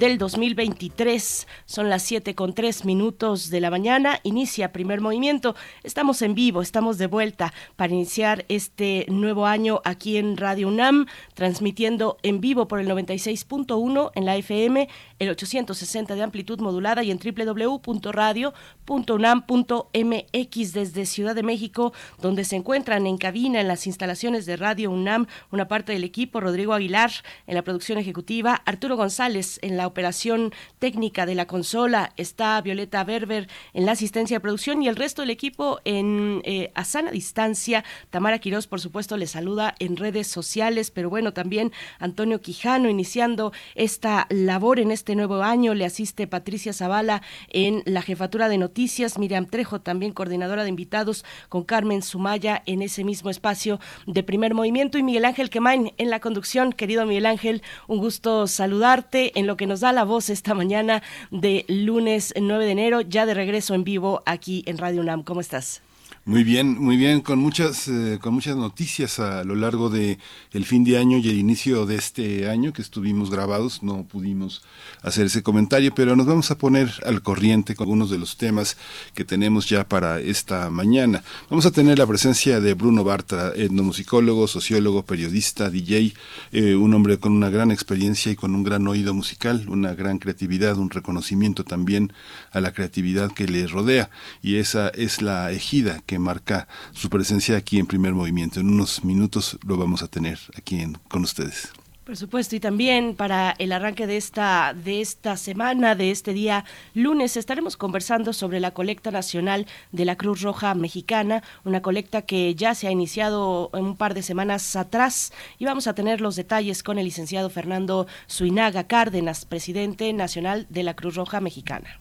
del 2023. Son las 7 con 3 minutos de la mañana. Inicia primer movimiento. Estamos en vivo, estamos de vuelta para iniciar este nuevo año aquí en Radio UNAM, transmitiendo en vivo por el 96.1 en la FM, el 860 de amplitud modulada y en www.radio.unam.mx desde Ciudad de México, donde se encuentran en cabina en las instalaciones de Radio UNAM una parte del equipo, Rodrigo Aguilar en la producción ejecutiva, Arturo González en la operación técnica de la consola, está Violeta Berber en la asistencia de producción y el resto del equipo en eh, a sana distancia. Tamara Quirós, por supuesto, le saluda en redes sociales, pero bueno, también Antonio Quijano iniciando esta labor en este nuevo año. Le asiste Patricia Zavala en la jefatura de noticias, Miriam Trejo, también coordinadora de invitados, con Carmen Sumaya en ese mismo espacio de primer movimiento y Miguel Ángel Quemain en la conducción. Querido Miguel Ángel, un gusto saludarte en lo que nos da la voz esta mañana de lunes 9 de enero, ya de regreso en vivo aquí en Radio UNAM. ¿Cómo estás? Muy bien, muy bien, con muchas, eh, con muchas noticias a lo largo de el fin de año y el inicio de este año que estuvimos grabados, no pudimos hacer ese comentario, pero nos vamos a poner al corriente con algunos de los temas que tenemos ya para esta mañana. Vamos a tener la presencia de Bruno Bartra, etnomusicólogo, sociólogo, periodista, DJ, eh, un hombre con una gran experiencia y con un gran oído musical, una gran creatividad, un reconocimiento también a la creatividad que le rodea y esa es la ejida que marca su presencia aquí en primer movimiento. En unos minutos lo vamos a tener aquí con ustedes. Por supuesto, y también para el arranque de esta, de esta semana, de este día lunes, estaremos conversando sobre la colecta nacional de la Cruz Roja Mexicana, una colecta que ya se ha iniciado un par de semanas atrás y vamos a tener los detalles con el licenciado Fernando Suinaga Cárdenas, presidente nacional de la Cruz Roja Mexicana.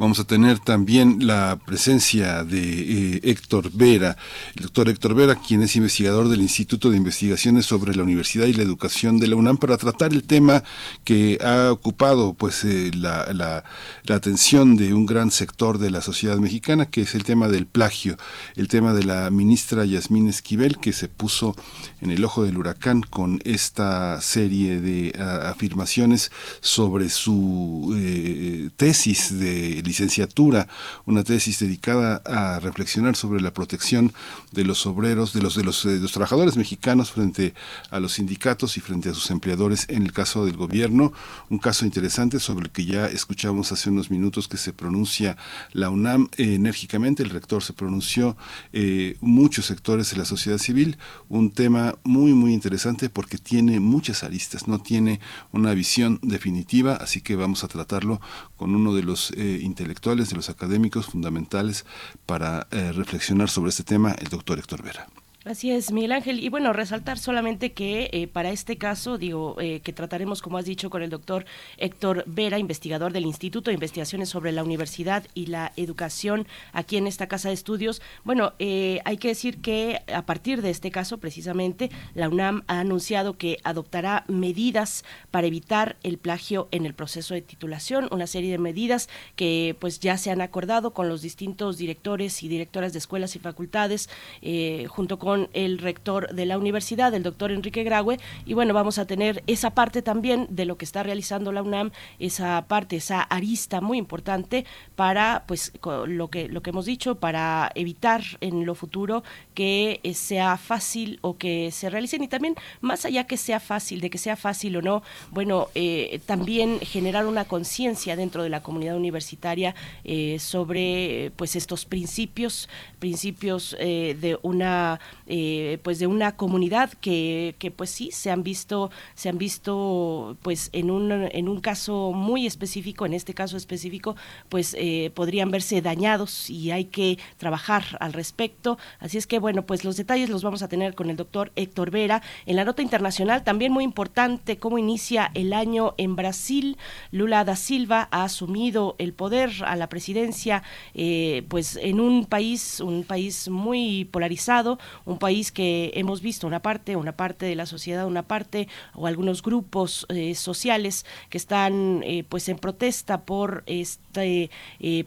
Vamos a tener también la presencia de eh, Héctor Vera, el doctor Héctor Vera, quien es investigador del Instituto de Investigaciones sobre la Universidad y la Educación de la UNAM, para tratar el tema que ha ocupado pues eh, la, la, atención de un gran sector de la sociedad mexicana, que es el tema del plagio, el tema de la ministra Yasmín Esquivel, que se puso en el ojo del huracán con esta serie de afirmaciones sobre su eh, tesis de licenciatura, una tesis dedicada a reflexionar sobre la protección de los obreros, de los, de los, de los trabajadores mexicanos frente a los sindicatos y frente a sus empleadores en el caso del gobierno. Un caso interesante sobre el que ya escuchamos hace unos minutos que se pronuncia la UNAM eh, enérgicamente, el rector se pronunció, eh, muchos sectores de la sociedad civil, un tema muy, muy interesante porque tiene muchas aristas, no tiene una visión definitiva, así que vamos a tratarlo con uno de los eh, intelectuales, de los académicos fundamentales para eh, reflexionar sobre este tema, el doctor Héctor Vera. Así es, Miguel Ángel. Y bueno, resaltar solamente que eh, para este caso, digo, eh, que trataremos, como has dicho, con el doctor Héctor Vera, investigador del Instituto de Investigaciones sobre la Universidad y la Educación aquí en esta casa de estudios. Bueno, eh, hay que decir que a partir de este caso, precisamente, la UNAM ha anunciado que adoptará medidas para evitar el plagio en el proceso de titulación, una serie de medidas que pues ya se han acordado con los distintos directores y directoras de escuelas y facultades, junto con con el rector de la universidad, el doctor Enrique Graue, y bueno, vamos a tener esa parte también de lo que está realizando la UNAM, esa parte, esa arista muy importante para, pues, lo que, lo que hemos dicho, para evitar en lo futuro que eh, sea fácil o que se realicen. Y también más allá que sea fácil, de que sea fácil o no, bueno, eh, también generar una conciencia dentro de la comunidad universitaria eh, sobre pues estos principios, principios de una pues de una comunidad que, que pues sí se han visto se han visto pues en un en un caso muy específico en este caso específico pues podrían verse dañados y hay que trabajar al respecto. Así es que bueno pues los detalles los vamos a tener con el doctor Héctor Vera en la nota internacional. También muy importante cómo inicia el año en Brasil. Lula da Silva ha asumido el poder a la presidencia eh, pues en un país un país muy polarizado un país que hemos visto una parte una parte de la sociedad una parte o algunos grupos eh, sociales que están eh, pues en protesta por este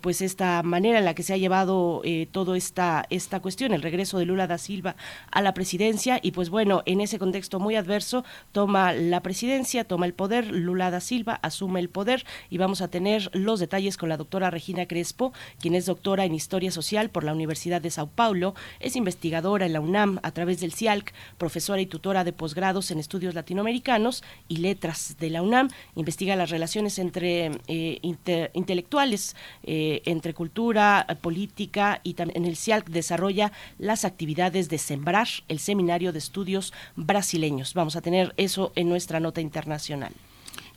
pues esta manera en la que se ha llevado toda esta esta cuestión el regreso de Lula da Silva a la presidencia. Y pues bueno en ese contexto muy adverso toma la presidencia toma el poder Lula da Silva asume el poder. Y vamos a tener los detalles con la doctora Regina Crespo, quien es doctora en Historia Social por la Universidad de Sao Paulo, es investigadora en la UNAM a través del CIALC, profesora y tutora de posgrados en estudios latinoamericanos y letras de la UNAM, investiga las relaciones entre eh, intelectuales, eh, entre cultura, política y también en el CIALC desarrolla las actividades de Sembrar, el Seminario de Estudios Brasileños. Vamos a tener eso en nuestra nota internacional.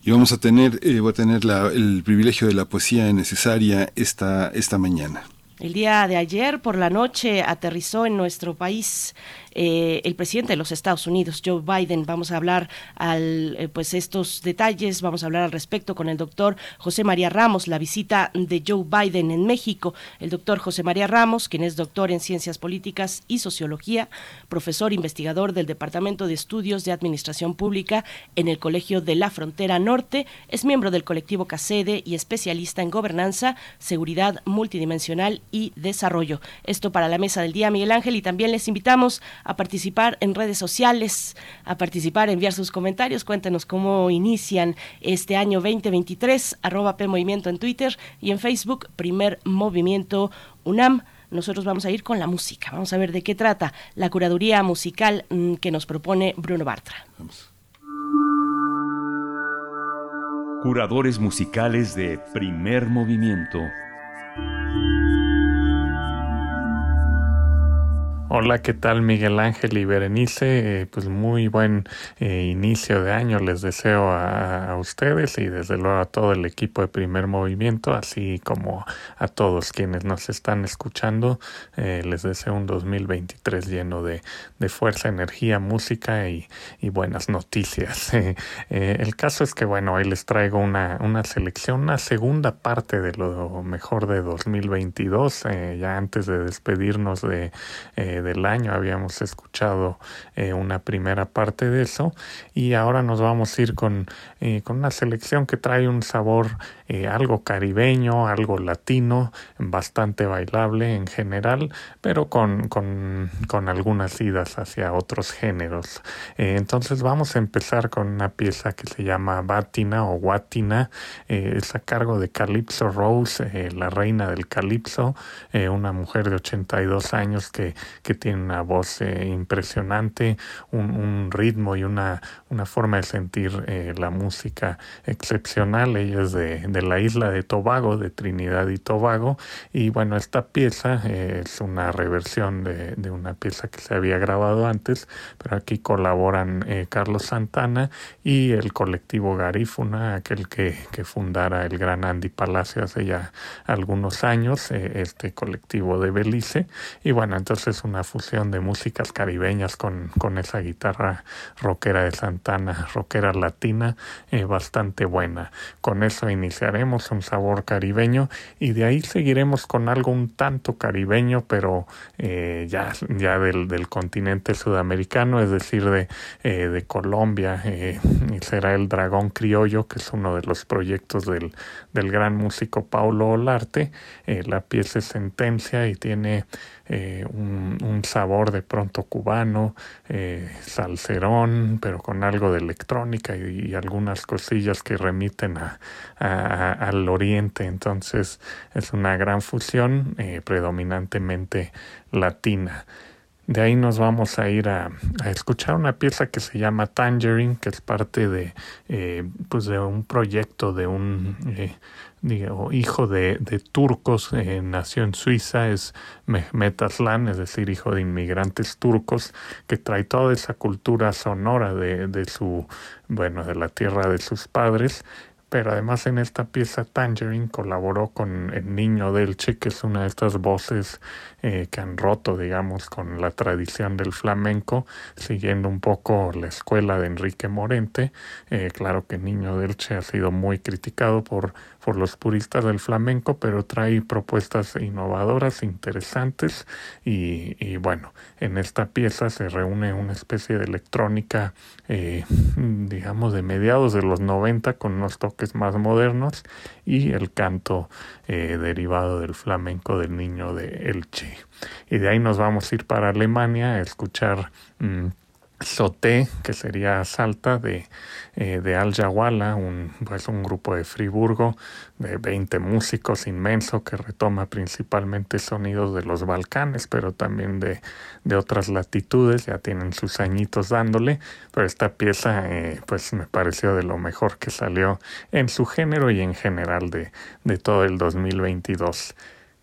Y vamos a tener, eh, voy a tener el privilegio de la poesía necesaria esta, esta mañana. El día de ayer por la noche aterrizó en nuestro país eh, el presidente de los Estados Unidos, Joe Biden. Vamos a hablar al, eh, pues estos detalles, vamos a hablar al respecto con el doctor José María Ramos, la visita de Joe Biden en México. El doctor José María Ramos, quien es doctor en Ciencias Políticas y Sociología, profesor investigador del Departamento de Estudios de Administración Pública en el Colegio de la Frontera Norte, es miembro del colectivo CACEDE y especialista en gobernanza, seguridad multidimensional y desarrollo. Esto para la mesa del día, Miguel Ángel, y también les invitamos a participar en redes sociales, a participar, enviar sus comentarios. Cuéntenos cómo inician este año 2023, arroba P Movimiento en Twitter y en Facebook, Primer Movimiento UNAM nosotros vamos a ir con la música. Vamos a ver de qué trata la curaduría musical mm, que nos propone Bruno Bartra. Curadores musicales de primer movimiento. Hola, ¿qué tal Miguel Ángel y Berenice? Eh, pues muy buen eh, inicio de año les deseo a, ustedes y desde luego a todo el equipo de primer movimiento, así como a todos quienes nos están escuchando. Eh, les deseo un 2023 lleno de, de fuerza, energía, música y, y buenas noticias. el caso es que, bueno, hoy les traigo una, una selección, una segunda parte de lo mejor de 2022, ya antes de despedirnos de del año. Habíamos escuchado eh, una primera parte de eso y ahora nos vamos a ir con, eh, con una selección que trae un sabor eh, algo caribeño, algo latino, bastante bailable en general, pero con, con, con algunas idas hacia otros géneros. entonces vamos a empezar con una pieza que se llama Batina o Guatina, es a cargo de Calypso Rose, la reina del Calypso, una mujer de 82 años que, que tiene una voz eh, impresionante, un, ritmo y una, una forma de sentir eh, la música excepcional. Ella es de, la isla de Tobago, de Trinidad y Tobago. Y bueno, esta pieza eh, es una reversión de, de, una pieza que se había grabado antes, pero aquí colaboran Carlos Santana y el colectivo Garífuna, aquel que, que fundara el gran Andy Palacio hace ya algunos años, este colectivo de Belice. Y bueno, entonces una fusión de músicas caribeñas con, con esa guitarra rockera de Santana, rockera latina, eh, bastante buena. Con eso iniciaremos un sabor caribeño y de ahí seguiremos con algo un tanto caribeño, pero eh, ya, ya del, del, continente sudamericano, es decir, de, eh, de Colombia. y será el Dragón Criollo, que es uno de los proyectos del, del gran músico Paulo Olarte. la pieza es Sentencia y tiene eh, un, sabor de pronto cubano, eh, salserón, pero con algo de electrónica y, algunas cosillas que remiten a, al oriente. Entonces es una gran fusión eh, predominantemente latina. De ahí nos vamos a ir a, escuchar una pieza que se llama Tangerine, que es parte de, pues de un proyecto de un hijo de, turcos, eh, nació en Suiza, es Mehmet Aslan, es decir, hijo de inmigrantes turcos, que trae toda esa cultura sonora de, de su, bueno, de la tierra de sus padres pero además en esta pieza Tangerine colaboró con el niño Delche, que es una de estas voces eh, que han roto, digamos, con la tradición del flamenco, siguiendo un poco la escuela de Enrique Morente. Eh, claro que Niño Delche ha sido muy criticado por, por los puristas del flamenco, pero trae propuestas innovadoras, interesantes, y, bueno, en esta pieza se reúne una especie de electrónica, eh, digamos, de mediados de los 90 con unos toques más modernos y el canto eh, derivado del flamenco del niño de Elche. Y de ahí nos vamos a ir para Alemania a escuchar mm, Soté, que sería Salta, de, eh, de Al Jawala, un, pues un grupo de Friburgo de 20 músicos inmenso que retoma principalmente sonidos de los Balcanes, pero también de, de otras latitudes, ya tienen sus añitos dándole, pero esta pieza eh, pues me pareció de lo mejor que salió en su género y en general de, de todo el 2022.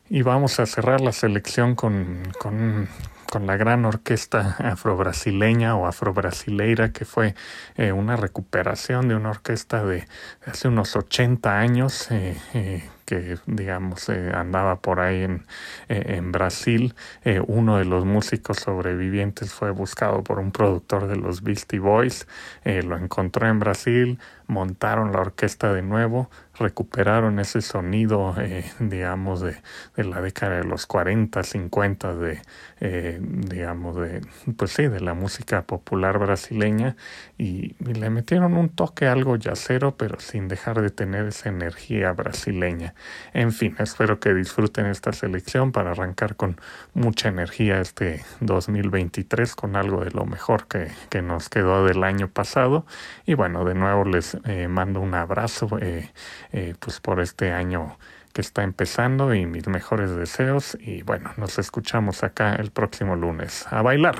Y vamos a cerrar la selección con, con, con la gran orquesta afrobrasileña o afrobrasileira, que fue eh, una recuperación de una orquesta de, hace unos 80 años, eh, eh, que digamos andaba por ahí en, en Brasil. uno de los músicos sobrevivientes fue buscado por un productor de los Beastie Boys, lo encontró en Brasil, montaron la orquesta de nuevo, recuperaron ese sonido, eh, digamos, de, de, la década de los 40, 50, de, eh, digamos, de, pues sí, de la música popular brasileña y, le metieron un toque algo yacero, pero sin dejar de tener esa energía brasileña. En fin, espero que disfruten esta selección para arrancar con mucha energía este 2023, con algo de lo mejor que, que nos quedó del año pasado. Y bueno, de nuevo les eh, mando un abrazo eh, eh, pues por este año que está empezando y mis mejores deseos y bueno, nos escuchamos acá el próximo lunes. A bailar.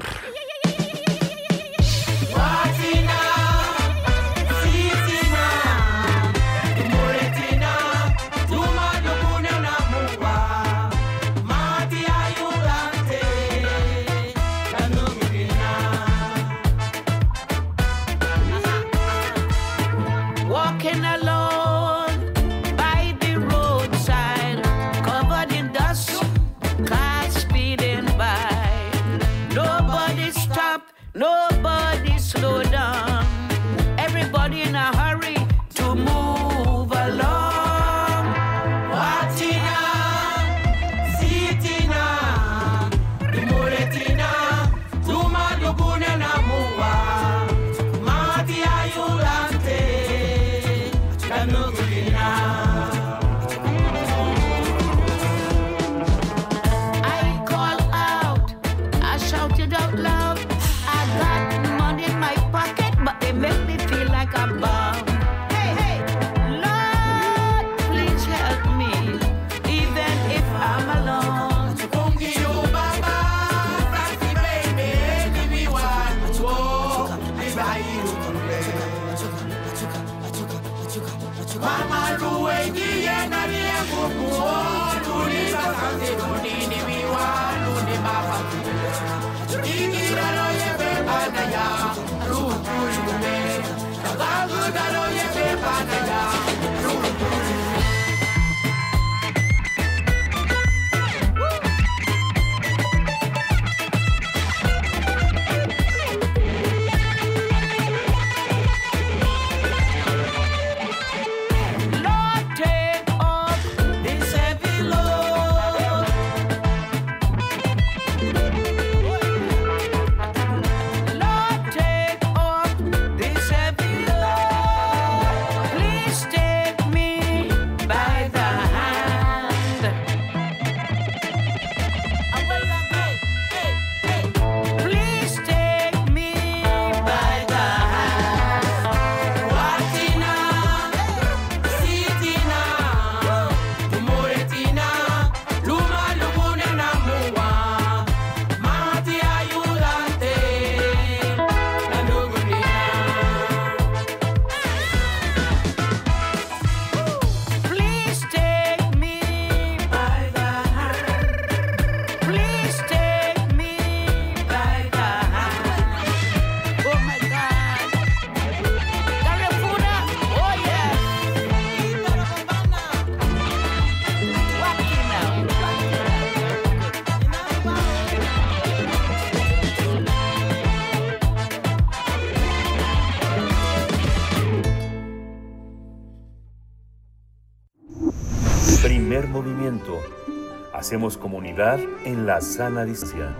Hacemos comunidad en la sana distancia.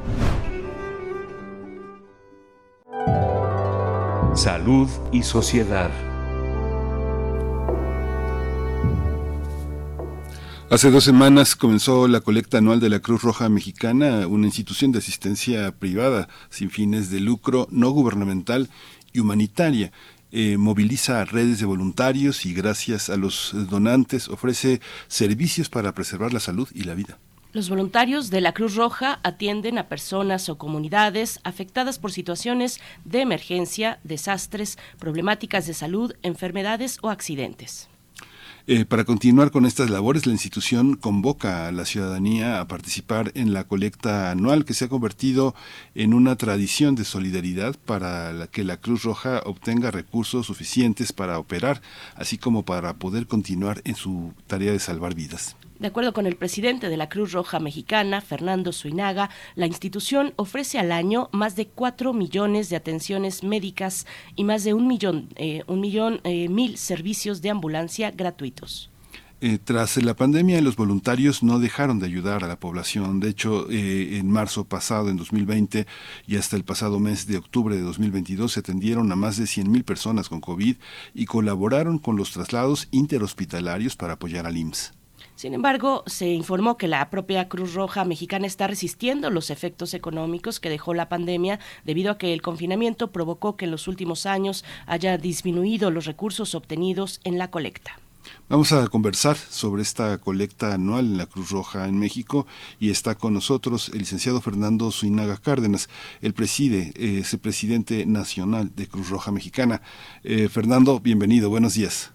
Salud y sociedad. Hace dos semanas comenzó la colecta anual de la Cruz Roja Mexicana, una institución de asistencia privada sin fines de lucro, no gubernamental y humanitaria. Eh, moviliza redes de voluntarios y gracias a los donantes ofrece servicios para preservar la salud y la vida. Los voluntarios de la Cruz Roja atienden a personas o comunidades afectadas por situaciones de emergencia, desastres, problemáticas de salud, enfermedades o accidentes. Eh, para continuar con estas labores, la institución convoca a la ciudadanía a participar en la colecta anual que se ha convertido en una tradición de solidaridad para que la Cruz Roja obtenga recursos suficientes para operar, así como para poder continuar en su tarea de salvar vidas. De acuerdo con el presidente de la Cruz Roja Mexicana, Fernando Suinaga, la institución ofrece al año más de 4 millones de atenciones médicas y más de un millón, eh, un millón eh, mil servicios de ambulancia gratuitos. Eh, tras la pandemia, los voluntarios no dejaron de ayudar a la población. De hecho, en marzo pasado, en 2020, y hasta el pasado mes de octubre de 2022, se atendieron a más de 100.000 personas con COVID y colaboraron con los traslados interhospitalarios para apoyar al IMSS. Sin embargo, se informó que la propia Cruz Roja mexicana está resistiendo los efectos económicos que dejó la pandemia debido a que el confinamiento provocó que en los últimos años haya disminuido los recursos obtenidos en la colecta. Vamos a conversar sobre esta colecta anual en la Cruz Roja en México y está con nosotros el licenciado Fernando Suinaga Cárdenas. Él preside, eh, es el presidente nacional de Cruz Roja Mexicana. Eh, Fernando, bienvenido, buenos días.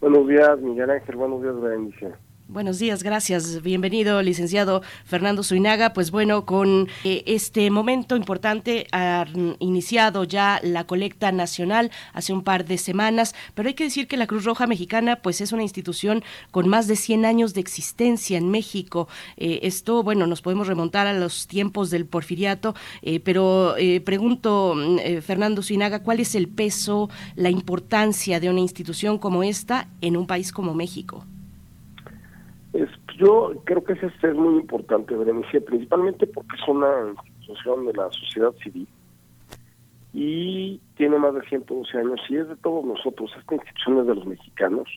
Buenos días, Miguel Ángel. Buenos días, bendición. Buenos días, gracias. Bienvenido, licenciado Fernando Zuinaga. Pues bueno, con eh, este momento importante ha iniciado ya la colecta nacional hace un par de semanas, pero hay que decir que la Cruz Roja Mexicana pues es una institución con más de 100 años de existencia en México. Eh, esto, bueno, nos podemos remontar a los tiempos del porfiriato, eh, pero pregunto, Fernando Zuinaga, ¿cuál es el peso, la importancia de una institución como esta en un país como México? Es, yo creo que ese es muy importante, Berenice, principalmente porque es una institución de la sociedad civil y tiene más de 112 años y es de todos nosotros. Esta institución es de los mexicanos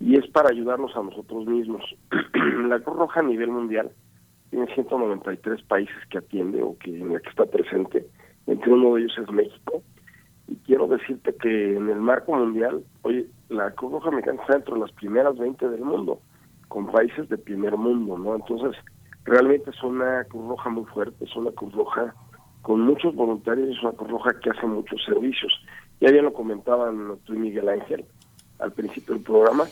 y es para ayudarnos a nosotros mismos. la Cruz Roja a nivel mundial tiene 193 países que atiende o que en la que está presente. Entre uno de ellos es México. Y quiero decirte que en el marco mundial, oye, la Cruz Roja Mexicana está dentro de las primeras 20 del mundo con países de primer mundo, ¿no? Entonces, realmente es una Cruz Roja muy fuerte, es una Cruz Roja con muchos voluntarios, es una Cruz Roja que hace muchos servicios. Ya bien lo comentaban tú y Miguel Ángel al principio del programa,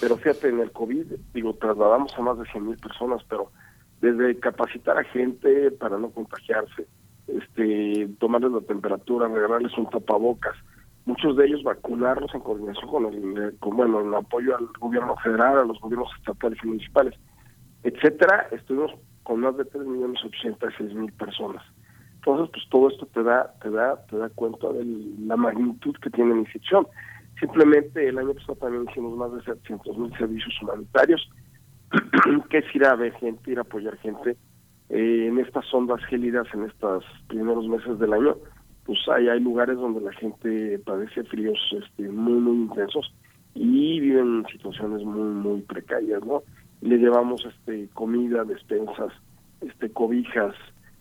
pero fíjate, en el COVID, digo, trasladamos a más de 100 mil personas, pero desde capacitar a gente para no contagiarse, este, tomarles la temperatura, regalarles un tapabocas, muchos de ellos vacunarlos en coordinación con el con, bueno el apoyo al gobierno federal a los gobiernos estatales y municipales etcétera estuvimos con más de tres millones ochenta mil personas. Entonces pues todo esto te da te da te da cuenta de la magnitud que tiene la institución. Simplemente el año pasado también hicimos más de 700 mil servicios humanitarios que es ir a ver gente ir a apoyar gente eh, en estas ondas gélidas en estos primeros meses del año pues hay, lugares donde la gente padece fríos este, muy, muy intensos y viven situaciones muy, muy precarias, ¿no? Le llevamos este comida, despensas, este cobijas,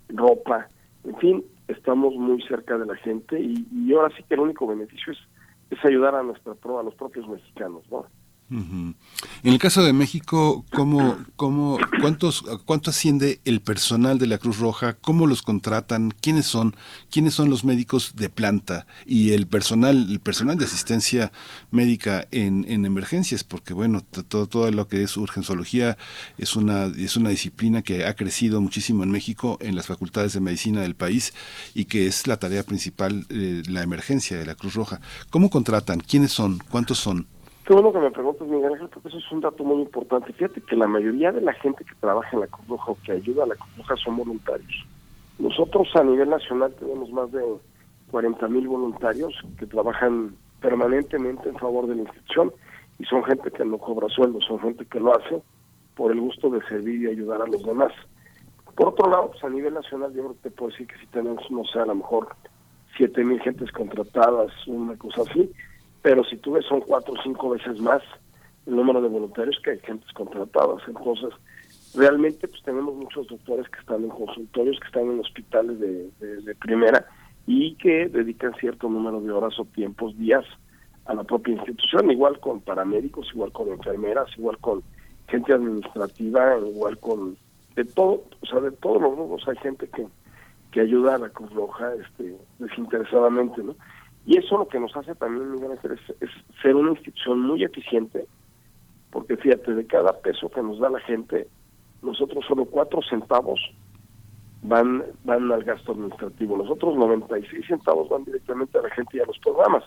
ropa, en fin, estamos muy cerca de la gente y, y ahora sí que el único beneficio es, es ayudar a nuestra a los propios mexicanos, ¿no? En el caso de México, ¿cómo, cómo, cuántos, ¿cuánto asciende el personal de la Cruz Roja? ¿Cómo los contratan? ¿Quiénes son? ¿Quiénes son los médicos de planta? Y el personal, el personal de asistencia médica en, en emergencias, porque bueno, todo, lo que es urgenciología es una, es una disciplina que ha crecido muchísimo en México, en las facultades de medicina del país, y que es la tarea principal, eh, la emergencia de la Cruz Roja. ¿Cómo contratan? ¿Quiénes son? ¿Cuántos son? Qué bueno que me preguntes, Miguel Ángel, porque eso es un dato muy importante. Fíjate que la mayoría de la gente que trabaja en la Cruz Roja o que ayuda a la Cruz Roja son voluntarios. Nosotros a nivel nacional tenemos más de 40 mil voluntarios que trabajan permanentemente en favor de la institución y son gente que no cobra sueldo, son gente que lo hace por el gusto de servir y ayudar a los demás. Por otro lado, pues a nivel nacional yo creo que te puedo decir que si tenemos, no sé, a lo mejor siete mil gentes contratadas, una cosa así, pero si tú ves son cuatro o cinco veces más el número de voluntarios que hay gentes contratadas. Entonces, realmente pues tenemos muchos doctores que están en consultorios, que están en hospitales de, primera y que dedican cierto número de horas o tiempos, días a la propia institución, igual con paramédicos, igual con enfermeras, igual con gente administrativa, igual con de todo, o sea, de todos los grupos hay gente que, que ayuda a la Cruz Roja este, desinteresadamente, ¿no? Y eso lo que nos hace también, Miguel es, ser una institución muy eficiente, porque fíjate, de cada peso que nos da la gente, nosotros solo cuatro centavos van van al gasto administrativo, los otros 96 centavos van directamente a la gente y a los programas.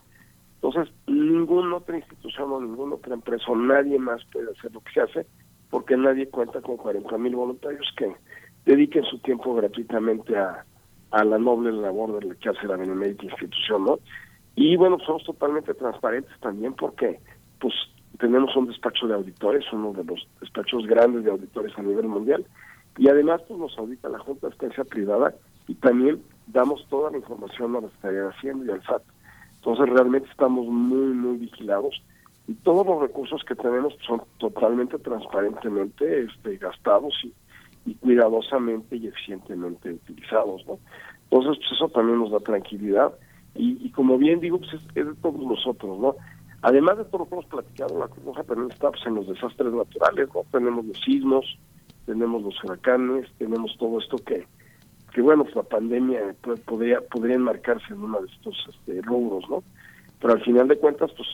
Entonces, ninguna otra institución o ninguna otra empresa o nadie más puede hacer lo que se hace porque nadie cuenta con 40 mil voluntarios que dediquen su tiempo gratuitamente a, a la noble labor de la que hace la Benemérita institución, ¿no? Y bueno, somos totalmente transparentes también porque pues tenemos un despacho de auditores, uno de los despachos grandes de auditores a nivel mundial, y además pues nos audita la Junta de Estancia Privada y también damos toda la información a la Secretaría de Hacienda y al SAT. Entonces realmente estamos muy, muy vigilados y todos los recursos que tenemos son totalmente transparentemente este, gastados y, cuidadosamente y eficientemente utilizados. ¿no? Entonces pues eso también nos da tranquilidad y, como bien digo, pues es, de todos nosotros. ¿no? Además de todo lo que hemos platicado, la Cruz Roja también está pues, en los desastres naturales, ¿no? tenemos los sismos, tenemos los huracanes, tenemos todo esto que, que bueno, pues la pandemia podría, podría enmarcarse en uno de estos este, rubros, ¿no? Pero al final de cuentas, pues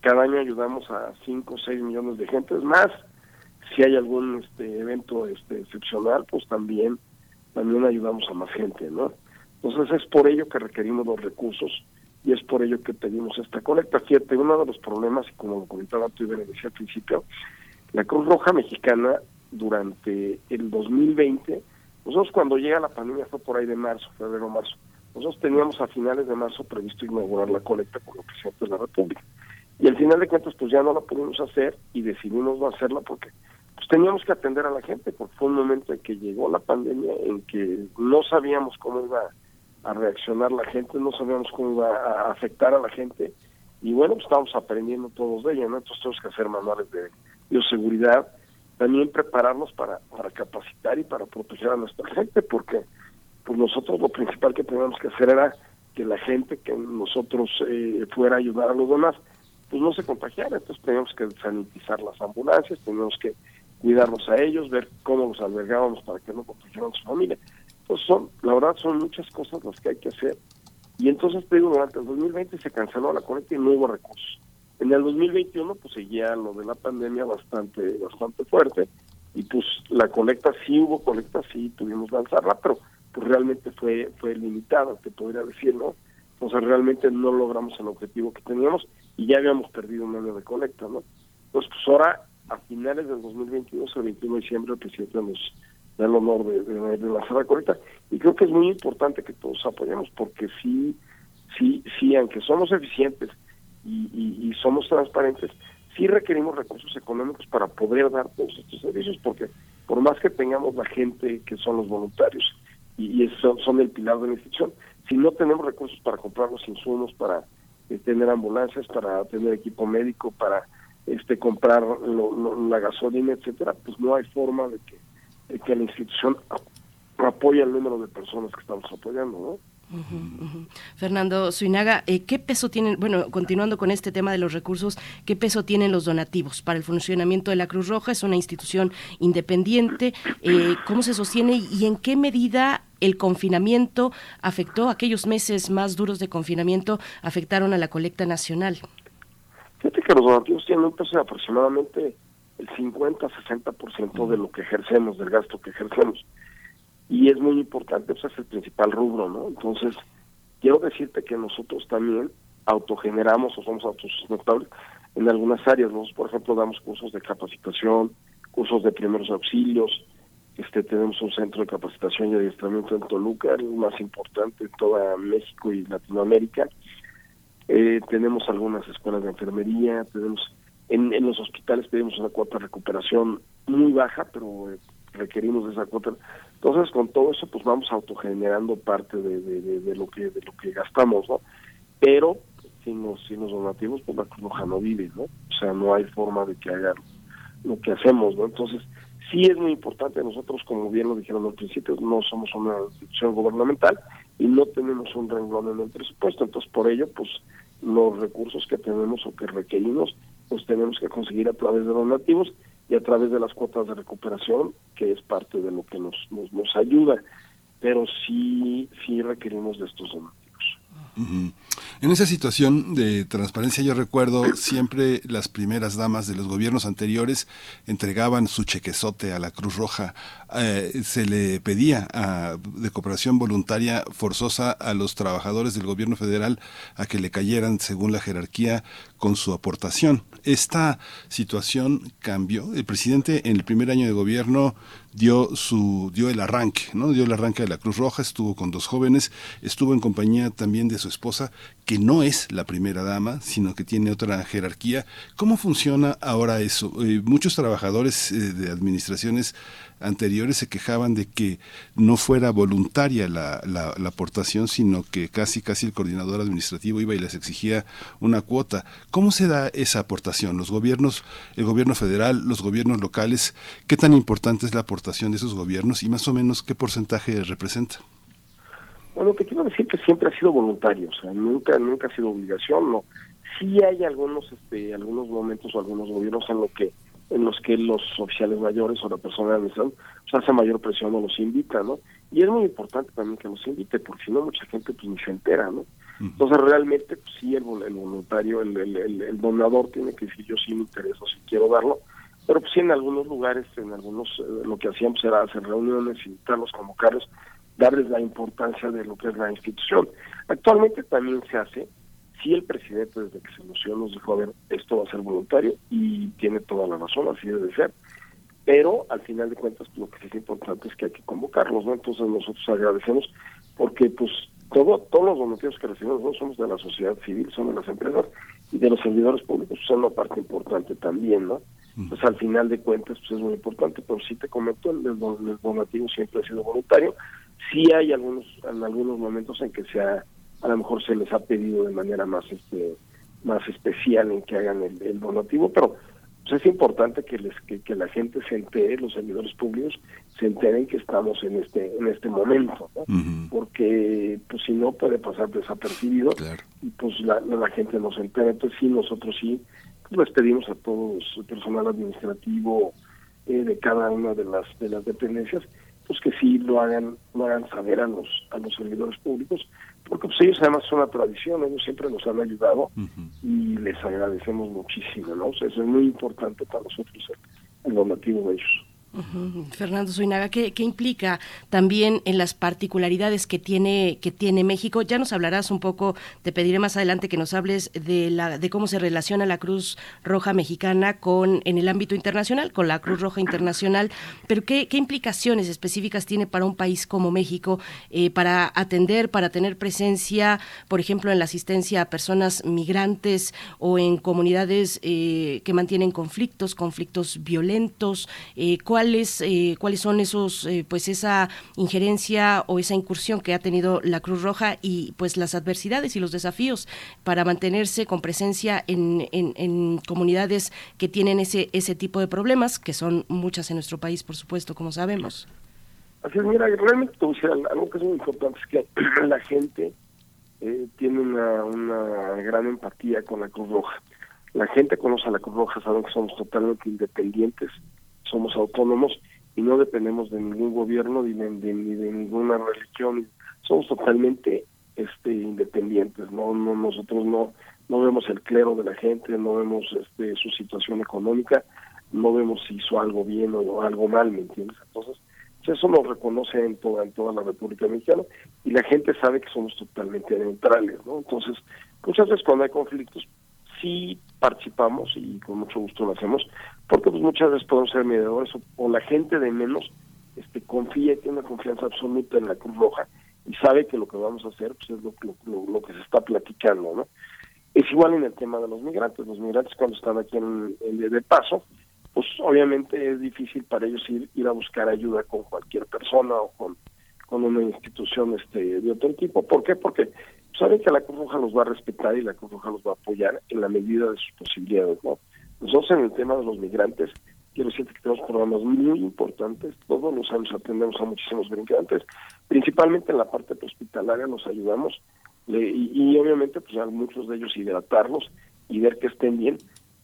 cada año ayudamos a 5 o 6 millones de gentes más. Si hay algún este evento este excepcional, pues también también ayudamos a más gente, ¿no? Entonces es por ello que requerimos los recursos y es por ello que pedimos esta colecta. Fíjate, uno de los problemas, y como lo comentaba tú y decía al principio, la Cruz Roja Mexicana durante el 2020 nosotros cuando llega la pandemia fue por ahí de marzo, febrero, marzo. Nosotros teníamos a finales de marzo previsto inaugurar la colecta con el presidente de la República. Y al final de cuentas pues ya no la pudimos hacer y decidimos no hacerla porque pues teníamos que atender a la gente, porque fue un momento en que llegó la pandemia, en que no sabíamos cómo iba a reaccionar la gente, no sabíamos cómo iba a afectar a la gente, y bueno, pues estábamos aprendiendo todos de ella, ¿no? Entonces tenemos que hacer manuales de bioseguridad, también prepararnos para, para capacitar y para proteger a nuestra gente, porque pues nosotros lo principal que teníamos que hacer era que la gente que nosotros eh, fuera a ayudar a los demás, pues no se contagiara, entonces teníamos que sanitizar las ambulancias, teníamos que cuidarnos a ellos, ver cómo los albergábamos para que no contagiaran a su familia. Pues son, la verdad son muchas cosas las que hay que hacer. Y entonces te digo, durante el 2020 se canceló la colecta y no hubo recursos. En el 2021 pues seguía lo de la pandemia bastante bastante fuerte y pues la colecta sí hubo colecta, sí tuvimos lanzarla, pero pues realmente fue fue limitada, te podría decir, ¿no? Entonces realmente no logramos el objetivo que teníamos y ya habíamos perdido un año de colecta, ¿no? Entonces pues ahora a finales del 2022, el 21 de diciembre, el presidente nos da el honor de, de la colecta y creo que es muy importante que todos apoyemos porque sí, sí, sí, aunque somos eficientes, y, somos transparentes, sí requerimos recursos económicos para poder dar todos estos servicios, porque por más que tengamos la gente que son los voluntarios y, y son, el pilar de la institución, si no tenemos recursos para comprar los insumos, para eh, tener ambulancias, para tener equipo médico, para este comprar la gasolina, etcétera, pues no hay forma de que, que la institución apoye el número de personas que estamos apoyando, ¿no? Fernando Suinaga, eh, ¿qué peso tienen, bueno, continuando con este tema de los recursos, qué peso tienen los donativos para el funcionamiento de la Cruz Roja? Es una institución independiente, eh, ¿cómo se sostiene y en qué medida el confinamiento afectó, aquellos meses más duros de confinamiento afectaron a la colecta nacional? Fíjate que los donativos tienen un peso de aproximadamente el 50-60% de lo que ejercemos, del gasto que ejercemos y es muy importante, pues es el principal rubro, ¿no? Entonces, quiero decirte que nosotros también autogeneramos o somos autosustentables en algunas áreas. Nosotros, por ejemplo, damos cursos de capacitación, cursos de primeros auxilios, este tenemos un centro de capacitación y adiestramiento en Toluca, el más importante en toda México y Latinoamérica. Eh, tenemos algunas escuelas de enfermería, tenemos En, en los hospitales pedimos una cuota de recuperación muy baja, pero eh, requerimos de esa cuota. Entonces, con todo eso, pues vamos autogenerando parte de, de, lo que de lo que gastamos, ¿no? Pero sin los, sin los donativos, pues la Cruz Roja no vive, ¿no? O sea, no hay forma de que haga lo que hacemos, ¿no? Entonces, sí es muy importante. Nosotros, como bien lo dijeron al principio, no somos una institución gubernamental y no tenemos un renglón en el presupuesto. Entonces, por ello, pues los recursos que tenemos o que requerimos, pues tenemos que conseguir a través de donativos y a través de las cuotas de recuperación, que es parte de lo que nos, nos, nos ayuda. Pero sí, sí requerimos de estos donativos. En esa situación de transparencia yo recuerdo siempre las primeras damas de los gobiernos anteriores entregaban su chequezote a la Cruz Roja. Eh, se le pedía de cooperación voluntaria forzosa a los trabajadores del gobierno federal a que le cayeran según la jerarquía con su aportación. Esta situación cambió. El presidente en el primer año de gobierno dio su dio el arranque, ¿no? Dio el arranque de la Cruz Roja, estuvo con dos jóvenes, estuvo en compañía también de su esposa, que no es la primera dama, sino que tiene otra jerarquía. ¿Cómo funciona ahora eso? Eh, muchos trabajadores eh, de administraciones anteriores se quejaban de que no fuera voluntaria la, la, aportación, sino que casi casi el coordinador administrativo iba y les exigía una cuota. ¿Cómo se da esa aportación? Los gobiernos, el gobierno federal, los gobiernos locales, ¿qué tan importante es la aportación de esos gobiernos y más o menos qué porcentaje representa? Bueno, te quiero decir que siempre ha sido voluntario, o sea, nunca, nunca ha sido obligación, no. Sí hay algunos, este, algunos momentos o algunos gobiernos en lo que en los que los oficiales mayores o la persona de administración pues, hace mayor presión o los invita, ¿no? Y es muy importante también que los invite, porque si no mucha gente pues ni se entera, ¿no? Entonces realmente pues, sí el, voluntario, el, el, donador tiene que decir yo sí me intereso, sí quiero darlo, pero pues sí en algunos lugares, en algunos, eh, lo que hacíamos era hacer reuniones, invitarlos, convocarlos, darles la importancia de lo que es la institución. Actualmente también se hace, si el presidente desde que se anunció nos dijo, a ver, esto va a ser voluntario y tiene toda la razón, así debe ser, pero al final de cuentas lo que es importante es que hay que convocarlos, ¿no? Entonces nosotros agradecemos porque pues todo, todos los donativos que recibimos no somos de la sociedad civil, son de las empresas y de los servidores públicos son una parte importante también, ¿no? Pues al final de cuentas pues es muy importante, pero sí te comento, el, el donativo siempre ha sido voluntario, sí hay algunos, en algunos momentos en que se ha a lo mejor se les ha pedido de manera más este más especial en que hagan el, donativo, pero pues es importante que les que, la gente se entere, los servidores públicos se enteren que estamos en este en este momento, porque pues si no puede pasar desapercibido y pues la, la, gente no se entera, entonces sí nosotros sí les pedimos a todos el personal administrativo eh, de cada una de las de las dependencias pues que sí lo hagan lo hagan saber a los a los servidores públicos porque pues ellos además son una tradición, ellos siempre nos han ayudado y les agradecemos muchísimo, ¿no? O sea, eso es muy importante para nosotros el, el donativo de ellos. Fernando Zuinaga, ¿qué, implica también en las particularidades que tiene, que tiene México? Ya nos hablarás un poco, te pediré más adelante que nos hables de, la, de cómo se relaciona la Cruz Roja Mexicana con, en el ámbito internacional, con la Cruz Roja Internacional, pero ¿qué, implicaciones específicas tiene para un país como México eh, para atender, para tener presencia, por ejemplo, en la asistencia a personas migrantes o en comunidades eh, que mantienen conflictos, conflictos violentos? Eh, cuáles eh, cuáles son esos eh, pues esa injerencia o esa incursión que ha tenido la Cruz Roja y pues las adversidades y los desafíos para mantenerse con presencia en, en, comunidades que tienen ese ese tipo de problemas que son muchas en nuestro país por supuesto como sabemos. Así es mira realmente algo que es muy importante es que la gente eh, tiene una, una gran empatía con la Cruz Roja. La gente conoce a la Cruz Roja saben que somos totalmente independientes somos autónomos y no dependemos de ningún gobierno ni de, ni de ninguna religión. Somos totalmente este independientes no no nosotros no no vemos el clero de la gente no vemos este su situación económica no vemos si hizo algo bien o algo mal me entiendes entonces eso nos reconoce en toda en toda la República Mexicana y la gente sabe que somos totalmente neutrales no entonces muchas veces cuando hay conflictos sí participamos y con mucho gusto lo hacemos, porque pues muchas veces podemos ser mediadores o, la gente de menos este confía tiene una confianza absoluta en la Cruz Roja y sabe que lo que vamos a hacer pues es lo, lo, lo que se está platicando, ¿no? Es igual en el tema de los migrantes. Los migrantes cuando están aquí en, en de paso, pues obviamente es difícil para ellos ir, ir a buscar ayuda con cualquier persona o con, con una institución este de otro tipo. ¿Por qué? Porque saben que la Cruz Roja los va a respetar y la Cruz Roja los va a apoyar en la medida de sus posibilidades. ¿no? Nosotros en el tema de los migrantes, quiero decirte que tenemos programas muy importantes, todos los años atendemos a muchísimos migrantes, principalmente en la parte hospitalaria nos ayudamos y, obviamente pues a muchos de ellos hidratarlos y ver que estén bien,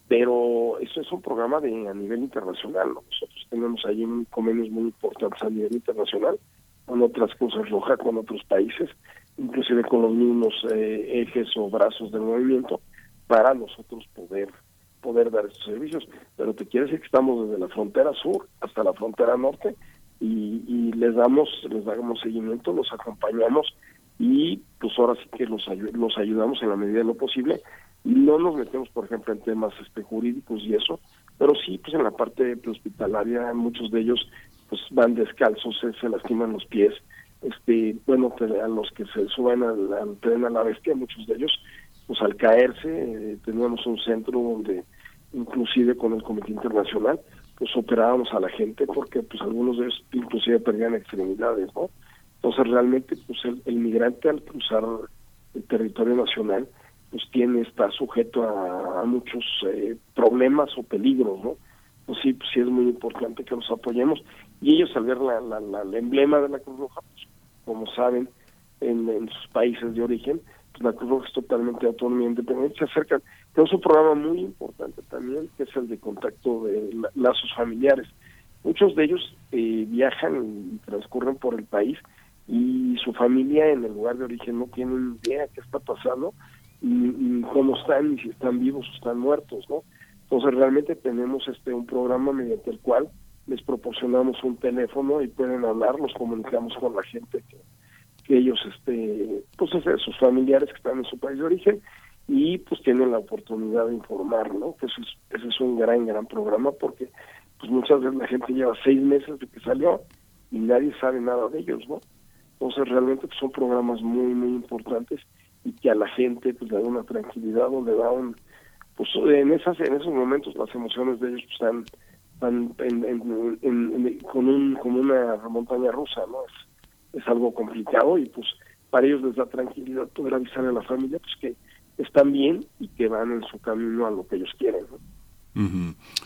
pero eso es un programa de a nivel internacional, nosotros tenemos ahí convenios muy importantes a nivel internacional con otras Cruzas Rojas, con otros países, inclusive con los mismos eh, ejes o brazos del movimiento, para nosotros poder poder dar estos servicios. Pero te quiero decir que estamos desde la frontera sur hasta la frontera norte y, les damos les damos seguimiento, los acompañamos y pues ahora sí que los, los ayudamos en la medida de lo posible. y No nos metemos, por ejemplo, en temas este, jurídicos y eso, pero sí, pues en la parte hospitalaria, muchos de ellos pues van descalzos, se, lastiman los pies, este bueno a los que se suben al, tren a la bestia muchos de ellos pues al caerse eh, teníamos un centro donde inclusive con el comité internacional pues operábamos a la gente porque pues algunos de ellos inclusive perdían extremidades no entonces realmente pues el, migrante al cruzar el territorio nacional pues tiene está sujeto a, muchos eh, problemas o peligros no pues sí pues sí es muy importante que los apoyemos y ellos al ver la, la, el emblema de la Cruz Roja pues, como saben, en, sus países de origen, pues la Cruz Roja es totalmente autónoma e independiente, se acercan. Tenemos un programa muy importante también, que es el de contacto de lazos familiares. Muchos de ellos eh, viajan y transcurren por el país y su familia en el lugar de origen no tienen idea qué está pasando, ni, cómo están, ni si están vivos o están muertos, ¿no? Entonces realmente tenemos este un programa mediante el cual les proporcionamos un teléfono y pueden hablar, los comunicamos con la gente que, que ellos, este, pues sus familiares que están en su país de origen y pues tienen la oportunidad de informar, ¿no? Que eso es, un gran, gran programa porque pues muchas veces la gente lleva seis meses de que salió y nadie sabe nada de ellos, ¿no? Entonces realmente pues, son programas muy, muy importantes y que a la gente pues le da una tranquilidad o le da un, pues en esas, en esos momentos las emociones de ellos pues, están van con, un, como una montaña rusa, ¿no? Es algo complicado y pues para ellos les da tranquilidad poder avisar a la familia pues que están bien y que van en su camino a lo que ellos quieren, ¿no?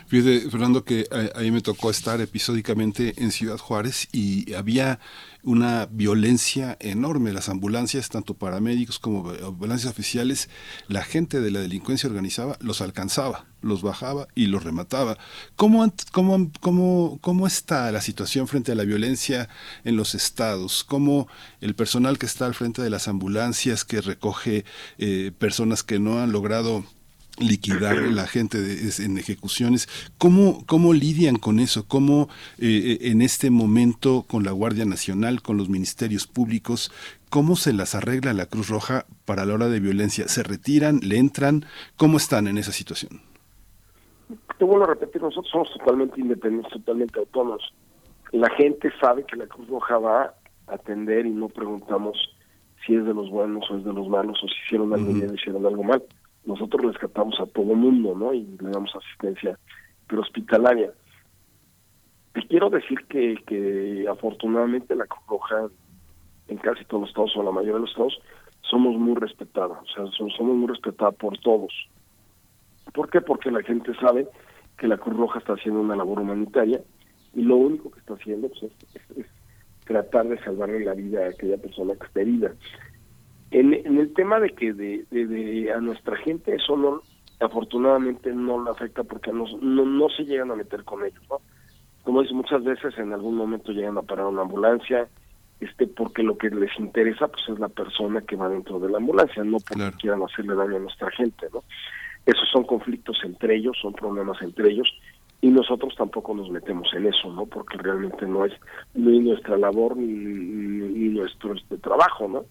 Fíjate, Fernando, que ahí me tocó estar episódicamente en Ciudad Juárez y había una violencia enorme. Las ambulancias, tanto paramédicos como ambulancias oficiales, la gente de la delincuencia organizada los alcanzaba, los bajaba y los remataba. ¿Cómo, cómo, cómo, cómo está la situación frente a la violencia en los estados? ¿Cómo el personal que está al frente de las ambulancias, que recoge eh, personas que no han logrado liquidar la gente en ejecuciones. ¿Cómo, ¿Cómo lidian con eso? ¿Cómo eh, eh, en este momento con la Guardia Nacional, con los ministerios públicos, cómo se las arregla la Cruz Roja para la hora de violencia? ¿Se retiran? ¿Le entran? ¿Cómo están en esa situación? Te vuelvo a repetir, nosotros somos totalmente independientes, totalmente autónomos. La gente sabe que la Cruz Roja va a atender y no preguntamos si es de los buenos o es de los malos o si hicieron algo bien o hicieron algo mal nosotros rescatamos a todo mundo, ¿no? Y le damos asistencia hospitalaria. Te quiero decir que, que afortunadamente la Cruz Roja en casi todos los estados o la mayoría de los estados somos muy respetados, o sea, somos, muy respetados por todos. ¿Por qué? Porque la gente sabe que la Cruz Roja está haciendo una labor humanitaria y lo único que está haciendo pues, es, tratar de salvarle la vida a aquella persona que está herida. En, el tema de que de, a nuestra gente eso no, afortunadamente no le afecta porque no, no, se llegan a meter con ellos, ¿no? Como dice, muchas veces en algún momento llegan a parar una ambulancia, este porque lo que les interesa pues es la persona que va dentro de la ambulancia, no porque quieran hacerle daño a nuestra gente, ¿no? Esos son conflictos entre ellos, son problemas entre ellos y nosotros tampoco nos metemos en eso, ¿no? Porque realmente no es ni nuestra labor ni, ni, nuestro este, trabajo, ¿no?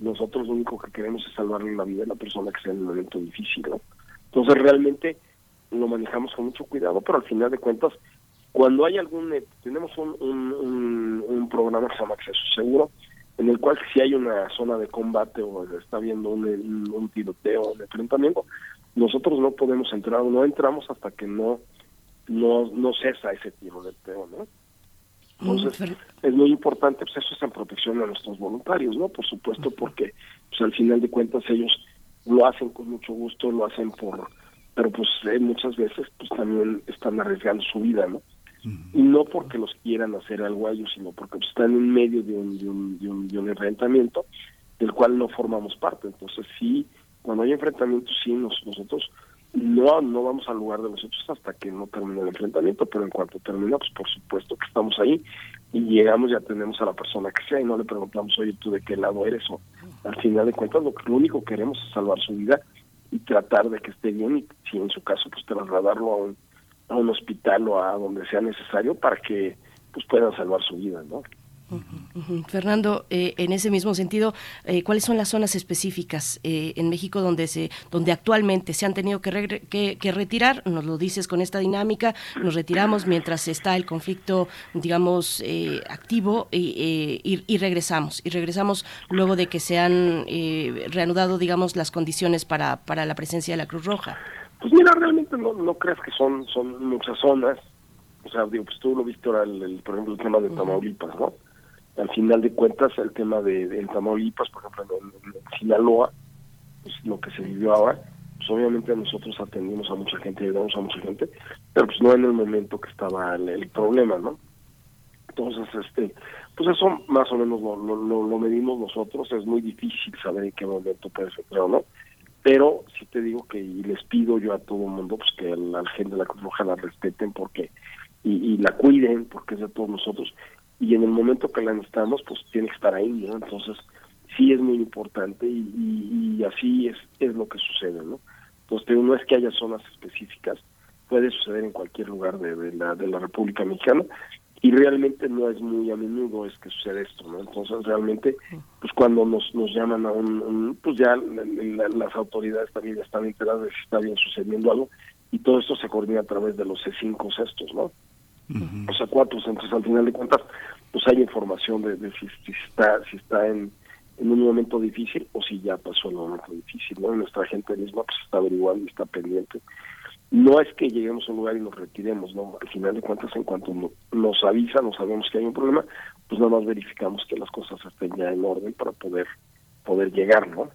Nosotros lo único que queremos es salvarle la vida a la persona que está en un momento difícil, ¿no? Entonces realmente lo manejamos con mucho cuidado, pero al final de cuentas, cuando hay algún, eh, tenemos un, un, programa que se llama Acceso Seguro, en el cual si hay una zona de combate o está habiendo un, un tiroteo, un enfrentamiento, nosotros no podemos entrar o no entramos hasta que no no no cesa ese tiroteo, ¿no? Entonces, es muy importante, pues eso es en protección a nuestros voluntarios, ¿no? Por supuesto, porque pues al final de cuentas ellos lo hacen con mucho gusto, lo hacen por, pero pues eh, muchas veces pues también están arriesgando su vida, ¿no? Y no porque los quieran hacer algo a ellos, sino porque pues, están en medio de un, de un, de un, de un enfrentamiento del cual no formamos parte. Entonces sí, cuando hay enfrentamientos, sí, nosotros no no vamos al lugar de los hechos hasta que no termine el enfrentamiento, pero en cuanto termina, pues por supuesto que estamos ahí y llegamos y atendemos a la persona que sea y no le preguntamos, oye, ¿tú de qué lado eres? O al final de cuentas lo, lo único que queremos es salvar su vida y tratar de que esté bien y si en su caso pues trasladarlo a un, a un hospital o a donde sea necesario para que pues puedan salvar su vida, ¿no? Fernando, eh, en ese mismo sentido, eh, ¿cuáles son las zonas específicas eh, en México donde se, donde actualmente se han tenido que, que, retirar? Nos lo dices con esta dinámica, nos retiramos mientras está el conflicto, digamos, activo y, y, regresamos y regresamos luego de que se han reanudado, digamos, las condiciones para, para la presencia de la Cruz Roja. Pues mira, realmente no, no crees que son son muchas zonas. O sea, digo, pues tú lo viste ahora, el, por ejemplo, el tema de Tamaulipas, ¿no? Al final de cuentas el tema de, de en Tamaulipas, por ejemplo en, Sinaloa, pues lo que se vivió ahora, pues obviamente nosotros atendimos a mucha gente, ayudamos a mucha gente, pero pues no en el momento que estaba el, problema, ¿no? Entonces, este, pues eso más o menos lo, medimos nosotros, es muy difícil saber en qué momento puede ser no, pero sí te digo que y les pido yo a todo el mundo pues que a la gente de la Cruz Roja la respeten porque y la cuiden porque es de todos nosotros y en el momento que la necesitamos, pues tiene que estar ahí, ¿no? Entonces, sí es muy importante y, y, así es, es lo que sucede, ¿no? Entonces, no es que haya zonas específicas, puede suceder en cualquier lugar de, la, de la República Mexicana y realmente no es muy a menudo es que sucede esto, ¿no? Entonces, realmente, pues cuando nos, nos llaman a un, pues ya las autoridades también están enteradas de si está bien sucediendo algo y todo esto se coordina a través de los C5 cestos, ¿no? O sea, cuatro centros al final de cuentas, pues hay información de, si, está si está en, en un momento difícil o si ya pasó el momento difícil, ¿no? nuestra gente misma pues está averiguando y está pendiente. No es que lleguemos a un lugar y nos retiremos, ¿no? Al final de cuentas, en cuanto nos avisan o sabemos que hay un problema, pues nada más verificamos que las cosas estén ya en orden para poder poder llegar, ¿no?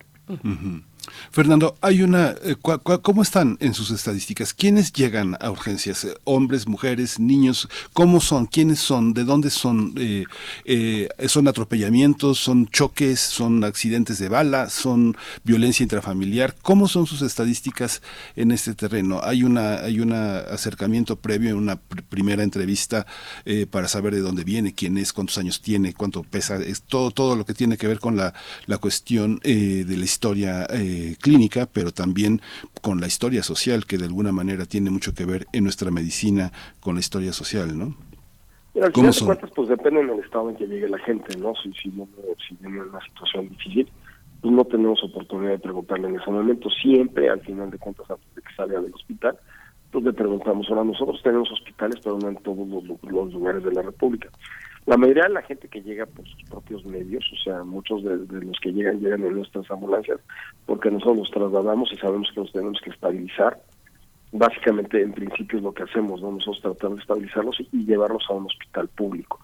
Fernando, hay una, eh, ¿cómo están en sus estadísticas? ¿Quiénes llegan a urgencias? Eh, ¿Hombres, mujeres, niños? ¿Cómo son? ¿Quiénes son? ¿De dónde son? Eh, ¿Son atropellamientos? ¿Son choques? ¿Son accidentes de bala? ¿Son violencia intrafamiliar? ¿Cómo son sus estadísticas en este terreno? ¿Hay una hay un acercamiento previo en una primera entrevista para saber de dónde viene, quién es, cuántos años tiene, cuánto pesa? Es todo, todo lo que tiene que ver con la, la cuestión de la historia eh, clínica, pero también con la historia social, que de alguna manera tiene mucho que ver en nuestra medicina con la historia social, ¿no? al final de cuentas, pues depende del estado en que llegue la gente, ¿no? Si, si, no, si viene una situación difícil, pues no tenemos oportunidad de preguntarle en ese momento. Siempre, al final de cuentas, antes de que salga del hospital, pues le preguntamos, ahora nosotros tenemos hospitales, pero no en todos los, los lugares de la República. La mayoría de la gente que llega por sus propios medios, o sea, muchos de, los que llegan llegan en nuestras ambulancias porque nosotros los trasladamos y sabemos que los tenemos que estabilizar. Básicamente, en principio es lo que hacemos, ¿no? nosotros tratamos de estabilizarlos y, llevarlos a un hospital público.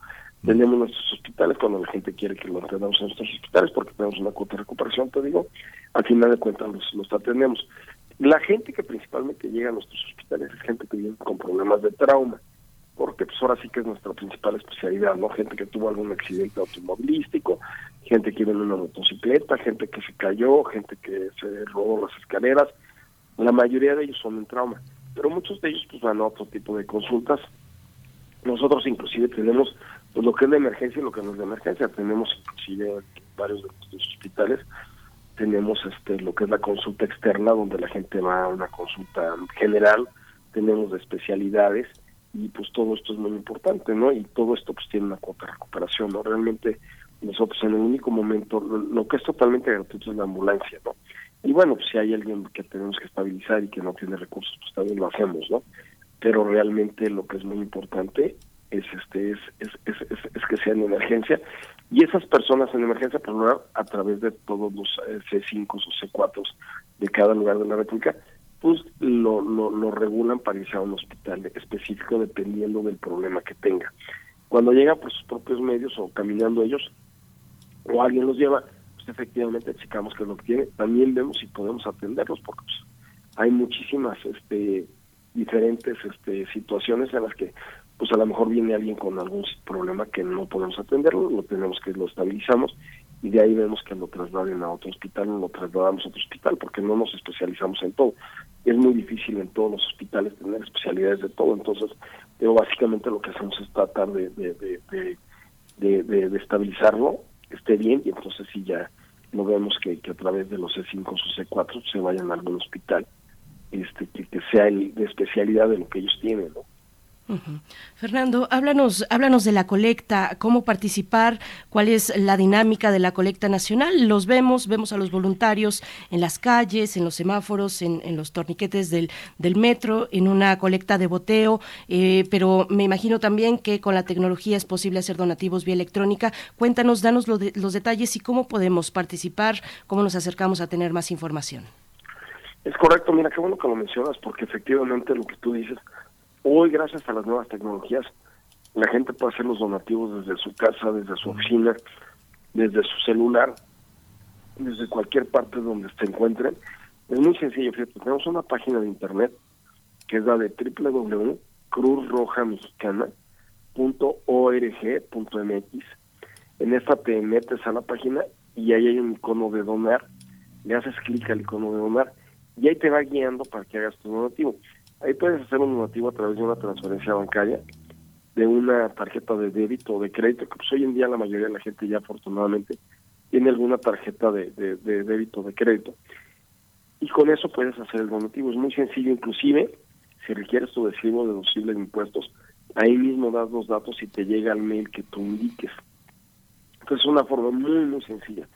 Tenemos nuestros hospitales cuando la gente quiere que los atendamos en nuestros hospitales porque tenemos una cuota de recuperación, te digo, al final de cuentas los, los atendemos. La gente que principalmente llega a nuestros hospitales es gente que viene con problemas de trauma porque pues ahora sí que es nuestra principal especialidad, ¿no? Gente que tuvo algún accidente automovilístico, gente que iba en una motocicleta, gente que se cayó, gente que se robó las escaleras, la mayoría de ellos son en trauma, pero muchos de ellos pues van a otro tipo de consultas. Nosotros inclusive tenemos pues lo que es de emergencia y lo que no es de emergencia, tenemos inclusive varios de nuestros hospitales. Tenemos este lo que es la consulta externa donde la gente va a una consulta general, tenemos de especialidades y pues todo esto es muy importante, ¿no? Y todo esto pues tiene una cuota de recuperación, ¿no? Realmente nosotros en el único momento, lo que es totalmente gratuito es la ambulancia, ¿no? Y bueno, pues si hay alguien que tenemos que estabilizar y que no tiene recursos, pues también lo hacemos, ¿no? Pero realmente lo que es muy importante es este es, es, es, que sea en emergencia y esas personas en emergencia pues, a través de todos los eh, C5 o C4 de cada lugar de la República pues lo, lo, regulan para irse a un hospital específico dependiendo del problema que tenga. Cuando llega por sus propios medios o caminando ellos o alguien los lleva, pues efectivamente checamos que lo tiene. También vemos si podemos atenderlos porque pues, hay muchísimas este diferentes este situaciones en las que pues a lo mejor viene alguien con algún problema que no podemos atenderlo, lo tenemos que lo estabilizamos y de ahí vemos que lo trasladen a otro hospital o lo trasladamos a otro hospital porque no nos especializamos en todo es muy difícil en todos los hospitales tener especialidades de todo, entonces pero básicamente lo que hacemos es tratar de, de, de, estabilizarlo, esté bien, y entonces sí ya lo vemos que, que a través de los C5 o C4 se vayan a algún hospital este que, que sea el de especialidad de lo que ellos tienen, ¿no? Fernando, háblanos, háblanos de la colecta, cómo participar, cuál es la dinámica de la colecta nacional. Los vemos, vemos a los voluntarios en las calles, en los semáforos, en, los torniquetes del, del, metro, en una colecta de boteo, eh, pero me imagino también que con la tecnología es posible hacer donativos vía electrónica. Cuéntanos, danos los detalles y cómo podemos participar, cómo nos acercamos a tener más información. Es correcto, mira, qué bueno que lo mencionas, porque efectivamente lo que tú dices Hoy, gracias a las nuevas tecnologías, la gente puede hacer los donativos desde su casa, desde su oficina, desde su celular, desde cualquier parte donde se encuentren. Es muy sencillo, fíjate, tenemos una página de internet que es la de www.cruzrojamexicana.org.mx. En esta te metes a la página y ahí hay un icono de donar, le haces clic al icono de donar y ahí te va guiando para que hagas tu donativo. Ahí puedes hacer un donativo a través de una transferencia bancaria, de una tarjeta de débito o de crédito, que pues hoy en día la mayoría de la gente ya afortunadamente tiene alguna tarjeta de, débito o de crédito. Y con eso puedes hacer el donativo. Es muy sencillo, inclusive, si requieres tu recibo deducible de impuestos, ahí mismo das los datos y te llega al mail que tú indiques. Entonces es una forma muy, muy sencilla.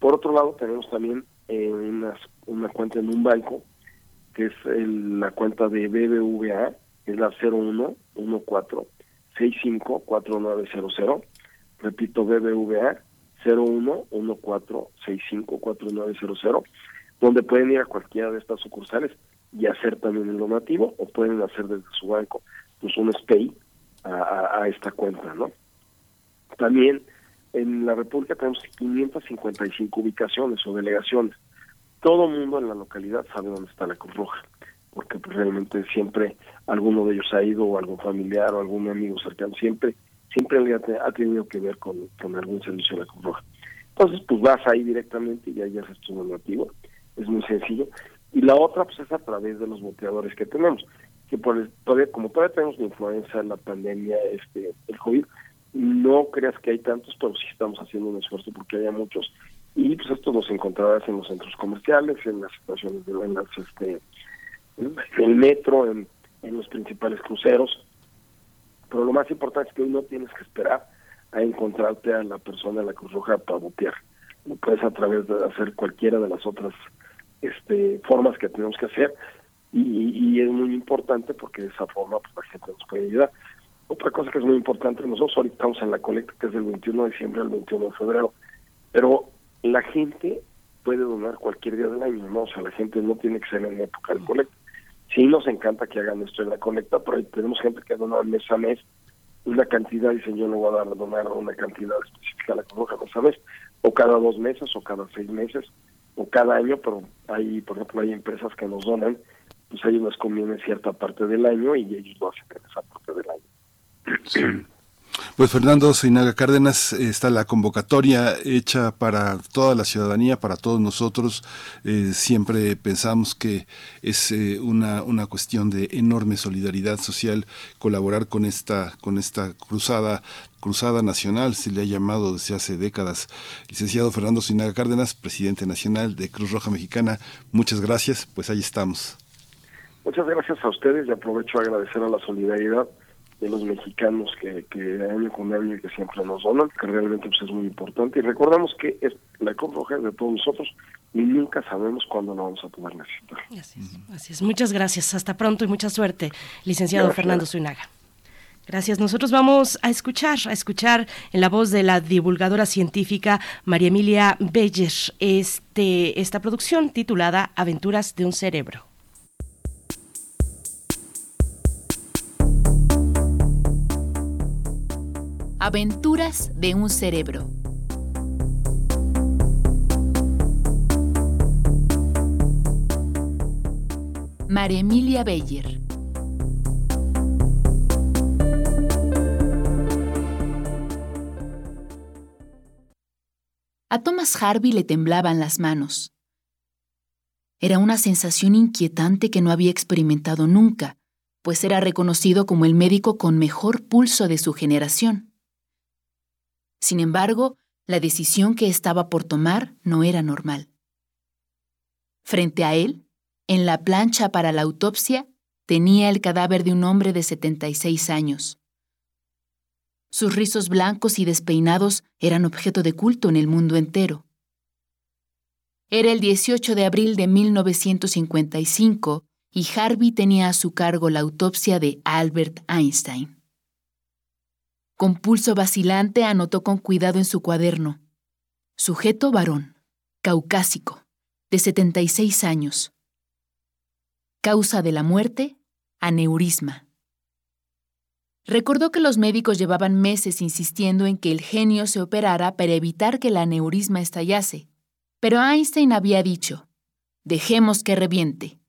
Por otro lado, tenemos también eh, una cuenta en un banco que es la cuenta de BBVA, es la 0114654900. Repito, BBVA 0114654900, donde pueden ir a cualquiera de estas sucursales y hacer también el donativo o pueden hacer desde su banco pues un SPAY a, a esta cuenta, ¿no? También en la República tenemos 555 ubicaciones o delegaciones todo el mundo en la localidad sabe dónde está la Cruz Roja, porque pues, realmente siempre alguno de ellos ha ido o algún familiar o algún amigo cercano, siempre siempre ha tenido que ver con, algún servicio de la Cruz Roja. Entonces, pues vas ahí directamente y ahí haces tu donativo, es muy sencillo. Y la otra, pues es a través de los boteadores que tenemos, que por todavía, como todavía tenemos la influenza, la pandemia, este el COVID, no creas que hay tantos, pero sí estamos haciendo un esfuerzo porque haya muchos y pues esto los encontrarás en los centros comerciales, en las estaciones de en este, en el metro, en, los principales cruceros. Pero lo más importante es que hoy no tienes que esperar a encontrarte a la persona de la Cruz Roja para botear. Lo puedes a través de hacer cualquiera de las otras este, formas que tenemos que hacer y, es muy importante porque de esa forma pues, la gente nos puede ayudar. Otra cosa que es muy importante, nosotros ahorita estamos en la colecta que es del 21 de diciembre al 21 de febrero, pero la gente puede donar cualquier día del año, ¿no? O sea, la gente no tiene que ser en la época del colecta. Sí nos encanta que hagan esto en la colecta, pero tenemos gente que dona mes a mes una cantidad, dicen yo no voy a dar a donar una cantidad específica a la Cruz mes a mes, o cada dos meses, o cada seis meses, o cada año, pero hay, por ejemplo, hay empresas que nos donan, pues a ellos les conviene cierta parte del año y ellos lo hacen en esa parte del año. Sí. Pues Fernando Seinaga Cárdenas, está la convocatoria hecha para toda la ciudadanía, para todos nosotros. Eh, siempre pensamos que es eh, una, una cuestión de enorme solidaridad social colaborar con esta, con esta cruzada Cruzada Nacional, se le ha llamado desde hace décadas. Licenciado Fernando Sinaga Cárdenas, presidente nacional de Cruz Roja Mexicana, muchas gracias, pues ahí estamos. Muchas gracias a ustedes y aprovecho a agradecer a la solidaridad de los mexicanos que, que año con año que siempre nos donan, que realmente pues, es muy importante. Y recordamos que es la Cruz Roja de todos nosotros y nunca sabemos cuándo lo vamos a poder necesitar. Así es, así es. Muchas gracias. Hasta pronto y mucha suerte, licenciado Fernando Zuinaga. Gracias. Nosotros vamos a escuchar, a escuchar en la voz de la divulgadora científica María Emilia Beller este, esta producción titulada Aventuras de un cerebro. Aventuras de un cerebro. María Emilia Beyer. A Thomas Harvey le temblaban las manos. Era una sensación inquietante que no había experimentado nunca, pues era reconocido como el médico con mejor pulso de su generación. Sin embargo, la decisión que estaba por tomar no era normal. Frente a él, en la plancha para la autopsia, tenía el cadáver de un hombre de 76 años. Sus rizos blancos y despeinados eran objeto de culto en el mundo entero. Era el 18 de abril de 1955 y Harvey tenía a su cargo la autopsia de Albert Einstein. Con pulso vacilante anotó con cuidado en su cuaderno. Sujeto varón, caucásico, de 76 años. Causa de la muerte, aneurisma. Recordó que los médicos llevaban meses insistiendo en que el genio se operara para evitar que el aneurisma estallase, pero Einstein había dicho, dejemos que reviente.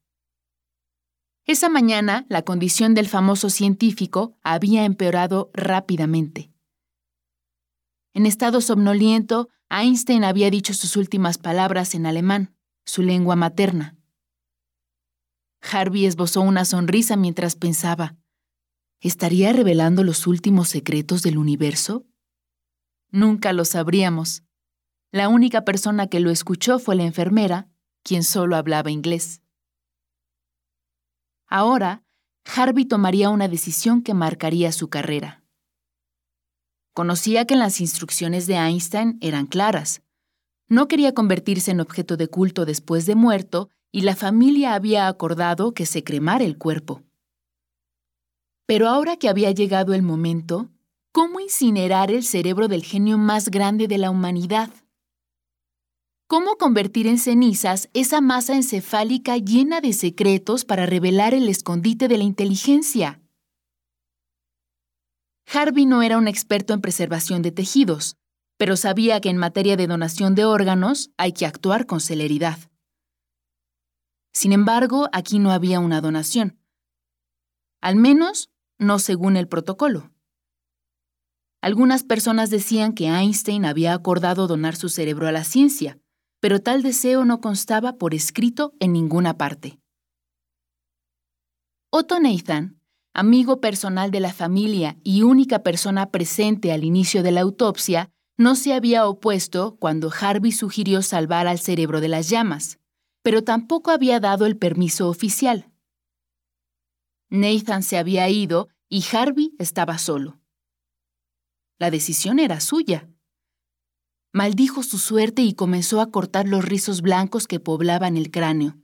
Esa mañana, la condición del famoso científico había empeorado rápidamente. En estado somnoliento, Einstein había dicho sus últimas palabras en alemán, su lengua materna. Harvey esbozó una sonrisa mientras pensaba, ¿estaría revelando los últimos secretos del universo? Nunca lo sabríamos. La única persona que lo escuchó fue la enfermera, quien solo hablaba inglés. Ahora, Harvey tomaría una decisión que marcaría su carrera. Conocía que las instrucciones de Einstein eran claras. No quería convertirse en objeto de culto después de muerto y la familia había acordado que se cremara el cuerpo. Pero ahora que había llegado el momento, ¿cómo incinerar el cerebro del genio más grande de la humanidad? Cómo convertir en cenizas esa masa encefálica llena de secretos para revelar el escondite de la inteligencia. Harvey no era un experto en preservación de tejidos, pero sabía que en materia de donación de órganos hay que actuar con celeridad. Sin embargo, aquí no había una donación. Al menos, no según el protocolo. Algunas personas decían que Einstein había acordado donar su cerebro a la ciencia, pero tal deseo no constaba por escrito en ninguna parte. Otto Nathan, amigo personal de la familia y única persona presente al inicio de la autopsia, no se había opuesto cuando Harvey sugirió salvar al cerebro de las llamas, pero tampoco había dado el permiso oficial. Nathan se había ido y Harvey estaba solo. La decisión era suya. Maldijo su suerte y comenzó a cortar los rizos blancos que poblaban el cráneo.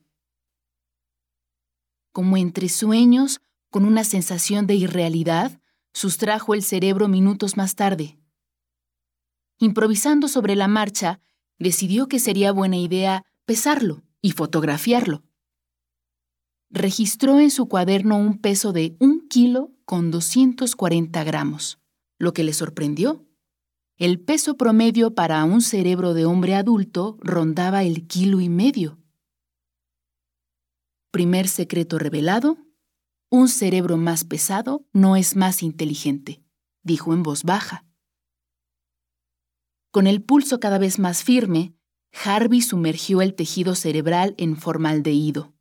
Como entre sueños, con una sensación de irrealidad, sustrajo el cerebro minutos más tarde. Improvisando sobre la marcha, decidió que sería buena idea pesarlo y fotografiarlo. Registró en su cuaderno un peso de un kilo con 240 gramos, lo que le sorprendió el peso promedio para un cerebro de hombre adulto rondaba el kilo y medio. Primer secreto revelado, un cerebro más pesado no es más inteligente, dijo en voz baja. Con el pulso cada vez más firme, Harvey sumergió el tejido cerebral en formaldehído.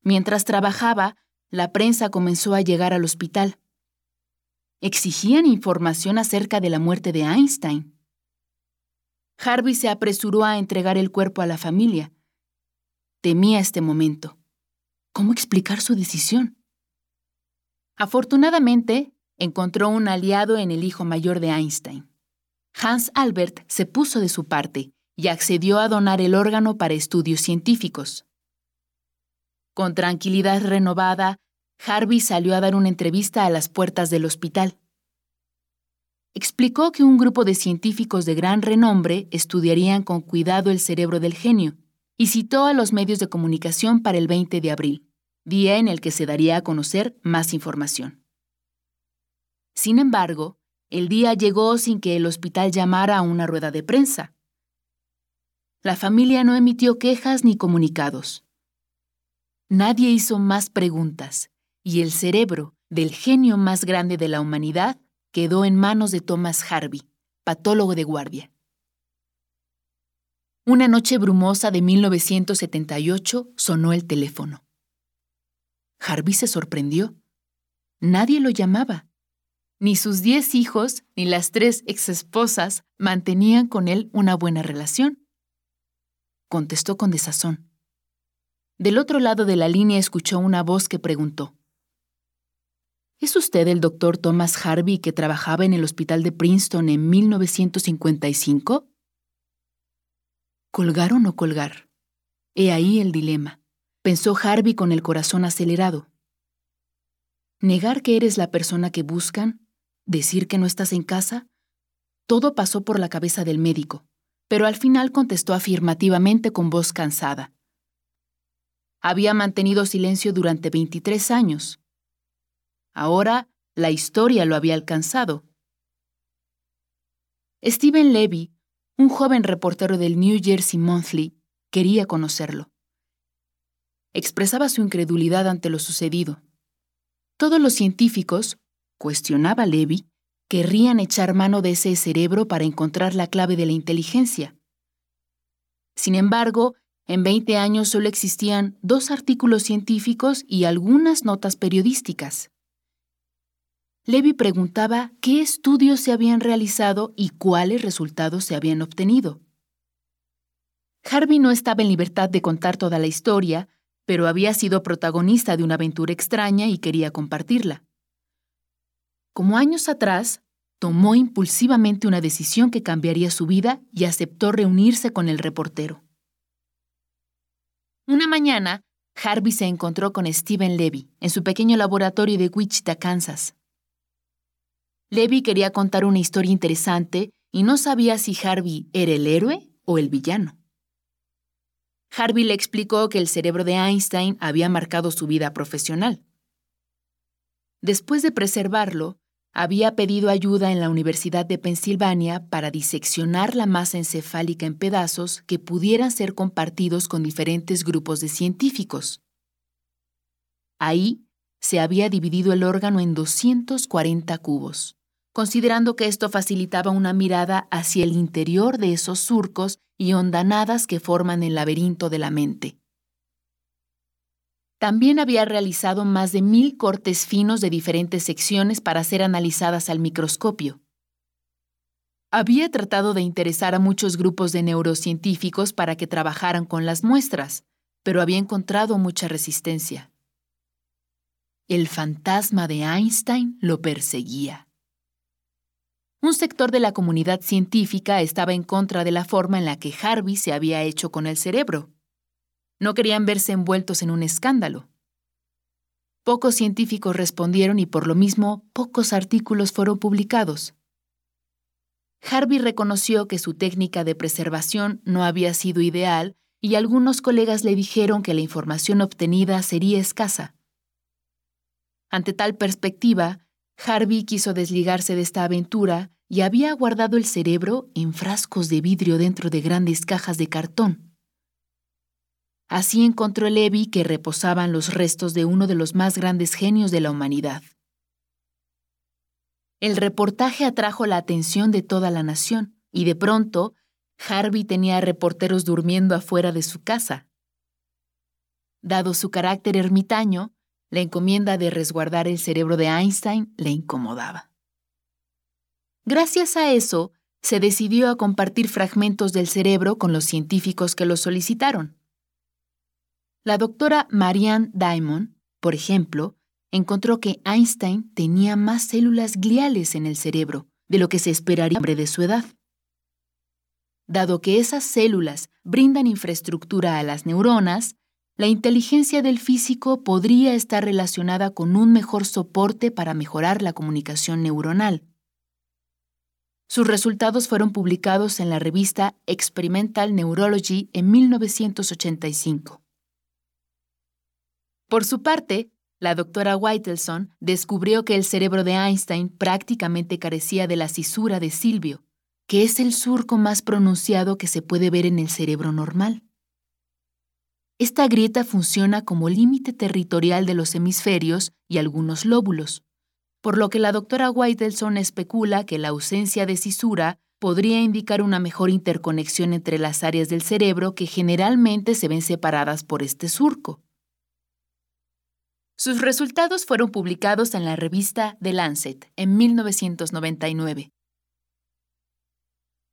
Mientras trabajaba, la prensa comenzó a llegar al hospital exigían información acerca de la muerte de Einstein. Harvey se apresuró a entregar el cuerpo a la familia. Temía este momento. ¿Cómo explicar su decisión? Afortunadamente, encontró un aliado en el hijo mayor de Einstein. Hans Albert se puso de su parte y accedió a donar el órgano para estudios científicos. Con tranquilidad renovada, Harvey salió a dar una entrevista a las puertas del hospital. Explicó que un grupo de científicos de gran renombre estudiarían con cuidado el cerebro del genio y citó a los medios de comunicación para el 20 de abril, día en el que se daría a conocer más información. Sin embargo, el día llegó sin que el hospital llamara a una rueda de prensa. La familia no emitió quejas ni comunicados. Nadie hizo más preguntas, y el cerebro del genio más grande de la humanidad quedó en manos de Thomas Harvey, patólogo de guardia. Una noche brumosa de 1978 sonó el teléfono. Harvey se sorprendió. Nadie lo llamaba. Ni sus diez hijos ni las tres exesposas mantenían con él una buena relación. Contestó con desazón. Del otro lado de la línea escuchó una voz que preguntó. ¿Es usted el doctor Thomas Harvey que trabajaba en el hospital de Princeton en 1955? ¿Colgar o no colgar? He ahí el dilema, pensó Harvey con el corazón acelerado. ¿Negar que eres la persona que buscan? ¿Decir que no estás en casa? Todo pasó por la cabeza del médico, pero al final contestó afirmativamente con voz cansada. Había mantenido silencio durante 23 años. Ahora la historia lo había alcanzado. Stephen Levy un joven reportero del New Jersey Monthly quería conocerlo. Expresaba su incredulidad ante lo sucedido. Todos los científicos, cuestionaba Levy, querrían echar mano de ese cerebro para encontrar la clave de la inteligencia. Sin embargo, en 20 años solo existían dos artículos científicos y algunas notas periodísticas. Levy preguntaba qué estudios se habían realizado y cuáles resultados se habían obtenido. Harvey no estaba en libertad de contar toda la historia, pero había sido protagonista de una aventura extraña y quería compartirla. Como años atrás, tomó impulsivamente una decisión que cambiaría su vida y aceptó reunirse con el reportero. Una mañana, Harvey se encontró con Stephen Levy en su pequeño laboratorio de Wichita, Kansas. Levy quería contar una historia interesante y no sabía si Harvey era el héroe o el villano. Harvey le explicó que el cerebro de Einstein había marcado su vida profesional. Después de preservarlo, había pedido ayuda en la Universidad de Pensilvania para diseccionar la masa encefálica en pedazos que pudieran ser compartidos con diferentes grupos de científicos. Ahí se había dividido el órgano en 240 cubos, considerando que esto facilitaba una mirada hacia el interior de esos surcos y hondanadas que forman el laberinto de la mente. También había realizado más de mil cortes finos de diferentes secciones para ser analizadas al microscopio. Había tratado de interesar a muchos grupos de neurocientíficos para que trabajaran con las muestras, pero había encontrado mucha resistencia. El fantasma de Einstein lo perseguía. Un sector de la comunidad científica estaba en contra de la forma en la que Harvey se había hecho con el cerebro. No querían verse envueltos en un escándalo. Pocos científicos respondieron y por lo mismo pocos artículos fueron publicados. Harvey reconoció que su técnica de preservación no había sido ideal y algunos colegas le dijeron que la información obtenida sería escasa. Ante tal perspectiva, Harvey quiso desligarse de esta aventura y había guardado el cerebro en frascos de vidrio dentro de grandes cajas de cartón. Así encontró Levi que reposaban los restos de uno de los más grandes genios de la humanidad. El reportaje atrajo la atención de toda la nación y de pronto Harvey tenía reporteros durmiendo afuera de su casa. Dado su carácter ermitaño, la encomienda de resguardar el cerebro de Einstein le incomodaba. Gracias a eso, se decidió a compartir fragmentos del cerebro con los científicos que lo solicitaron. La doctora Marianne Diamond, por ejemplo, encontró que Einstein tenía más células gliales en el cerebro de lo que se esperaría de su edad. Dado que esas células brindan infraestructura a las neuronas, la inteligencia del físico podría estar relacionada con un mejor soporte para mejorar la comunicación neuronal. Sus resultados fueron publicados en la revista Experimental Neurology en 1985. Por su parte, la doctora Whitelson descubrió que el cerebro de Einstein prácticamente carecía de la cisura de Silvio, que es el surco más pronunciado que se puede ver en el cerebro normal. Esta grieta funciona como límite territorial de los hemisferios y algunos lóbulos, por lo que la doctora Whitelson especula que la ausencia de cisura podría indicar una mejor interconexión entre las áreas del cerebro que generalmente se ven separadas por este surco. Sus resultados fueron publicados en la revista The Lancet en 1999.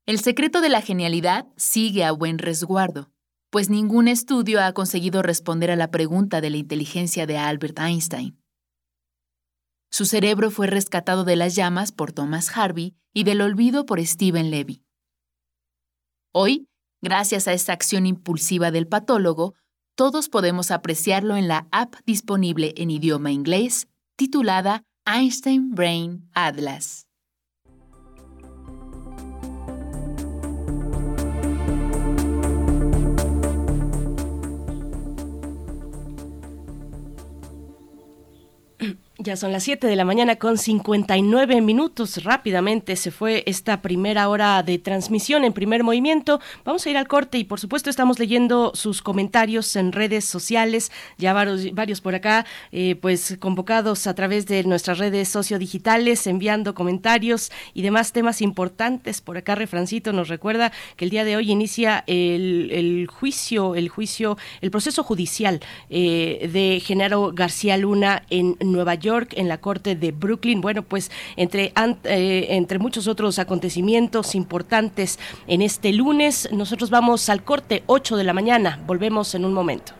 El secreto de la genialidad sigue a buen resguardo, pues ningún estudio ha conseguido responder a la pregunta de la inteligencia de Albert Einstein. Su cerebro fue rescatado de las llamas por Thomas Harvey y del olvido por Stephen Levy. Hoy, gracias a esta acción impulsiva del patólogo, todos podemos apreciarlo en la app disponible en idioma inglés titulada Einstein Brain Atlas. Ya son las 7 de la mañana con 59 minutos. Rápidamente se fue esta primera hora de transmisión en primer movimiento. Vamos a ir al corte y por supuesto estamos leyendo sus comentarios en redes sociales. Ya varios, varios por acá, eh, pues convocados a través de nuestras redes sociodigitales, enviando comentarios y demás temas importantes. Por acá Refrancito nos recuerda que el día de hoy inicia el, juicio, el juicio, el proceso judicial eh, de Genaro García Luna en Nueva York en la Corte de Brooklyn. Bueno, pues entre, eh, entre muchos otros acontecimientos importantes en este lunes, nosotros vamos al corte 8 de la mañana. Volvemos en un momento.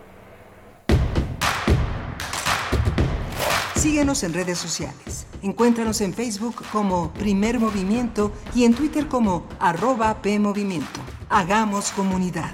Síguenos en redes sociales. Encuéntranos en Facebook como Primer Movimiento y en Twitter como arroba PMovimiento. Hagamos comunidad.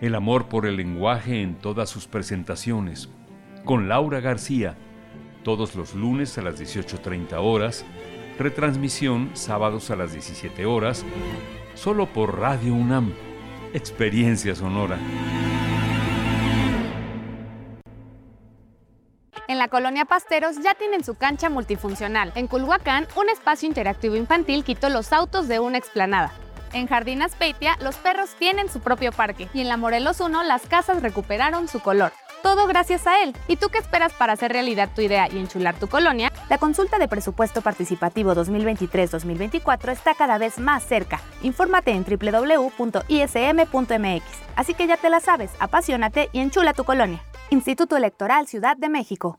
el amor por el lenguaje en todas sus presentaciones, con Laura García, todos los lunes a las 18.30 horas, retransmisión sábados a las 17 horas, solo por Radio UNAM, Experiencia Sonora. En la colonia Pasteros ya tienen su cancha multifuncional. En Culhuacán, un espacio interactivo infantil quitó los autos de una explanada. En Jardín Aspeitia, los perros tienen su propio parque y en la Morelos 1 las casas recuperaron su color. Todo gracias a él. ¿Y tú qué esperas para hacer realidad tu idea y enchular tu colonia? La consulta de presupuesto participativo 2023-2024 está cada vez más cerca. Infórmate en www.ism.mx. Así que ya te la sabes, apasionate y enchula tu colonia. Instituto Electoral Ciudad de México.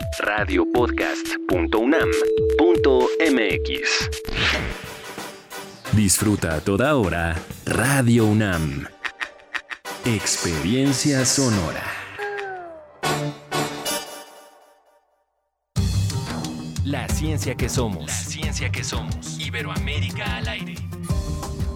www.radiopodcast.unam.mx. Disfruta toda hora Radio UNAM. Experiencia sonora. La ciencia que somos. La ciencia que somos. Iberoamérica al aire.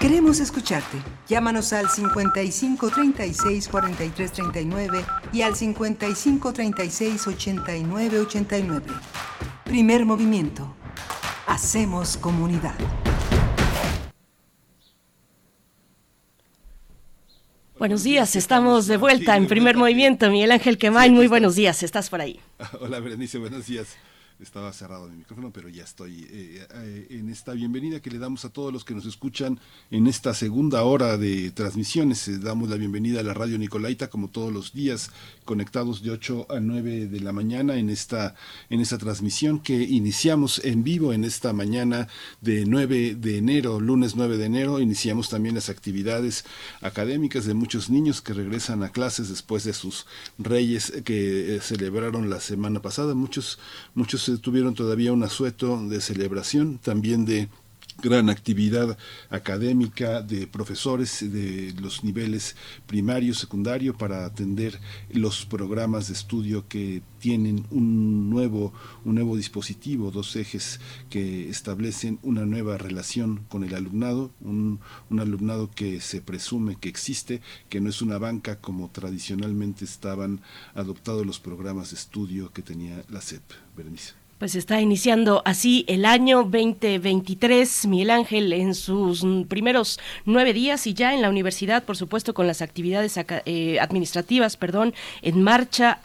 Queremos escucharte. Llámanos al 55 36 43 39 y al 55 36 89 89. Primer movimiento. Hacemos comunidad. Buenos días, estamos de vuelta en primer movimiento. Miguel Ángel Quemain, muy buenos días, estás por ahí. Hola Berenice, buenos días. Estaba cerrado mi micrófono, pero ya estoy eh, eh, en esta bienvenida que le damos a todos los que nos escuchan en esta segunda hora de transmisiones. Eh, damos la bienvenida a la radio Nicolaita, como todos los días, conectados de 8 a 9 de la mañana en esta, en esta transmisión que iniciamos en vivo en esta mañana de 9 de enero, lunes 9 de enero. Iniciamos también las actividades académicas de muchos niños que regresan a clases después de sus reyes que celebraron la semana pasada. Muchos, muchos tuvieron todavía un asueto de celebración, también de gran actividad académica de profesores de los niveles primario, secundario para atender los programas de estudio que tienen un nuevo un nuevo dispositivo, dos ejes que establecen una nueva relación con el alumnado, un, un alumnado que se presume que existe, que no es una banca como tradicionalmente estaban adoptados los programas de estudio que tenía la SEP. Berenice. Pues está iniciando así el año 2023, Miguel Ángel, en sus primeros nueve días y ya en la universidad, por supuesto, con las actividades eh, administrativas, perdón, en marcha,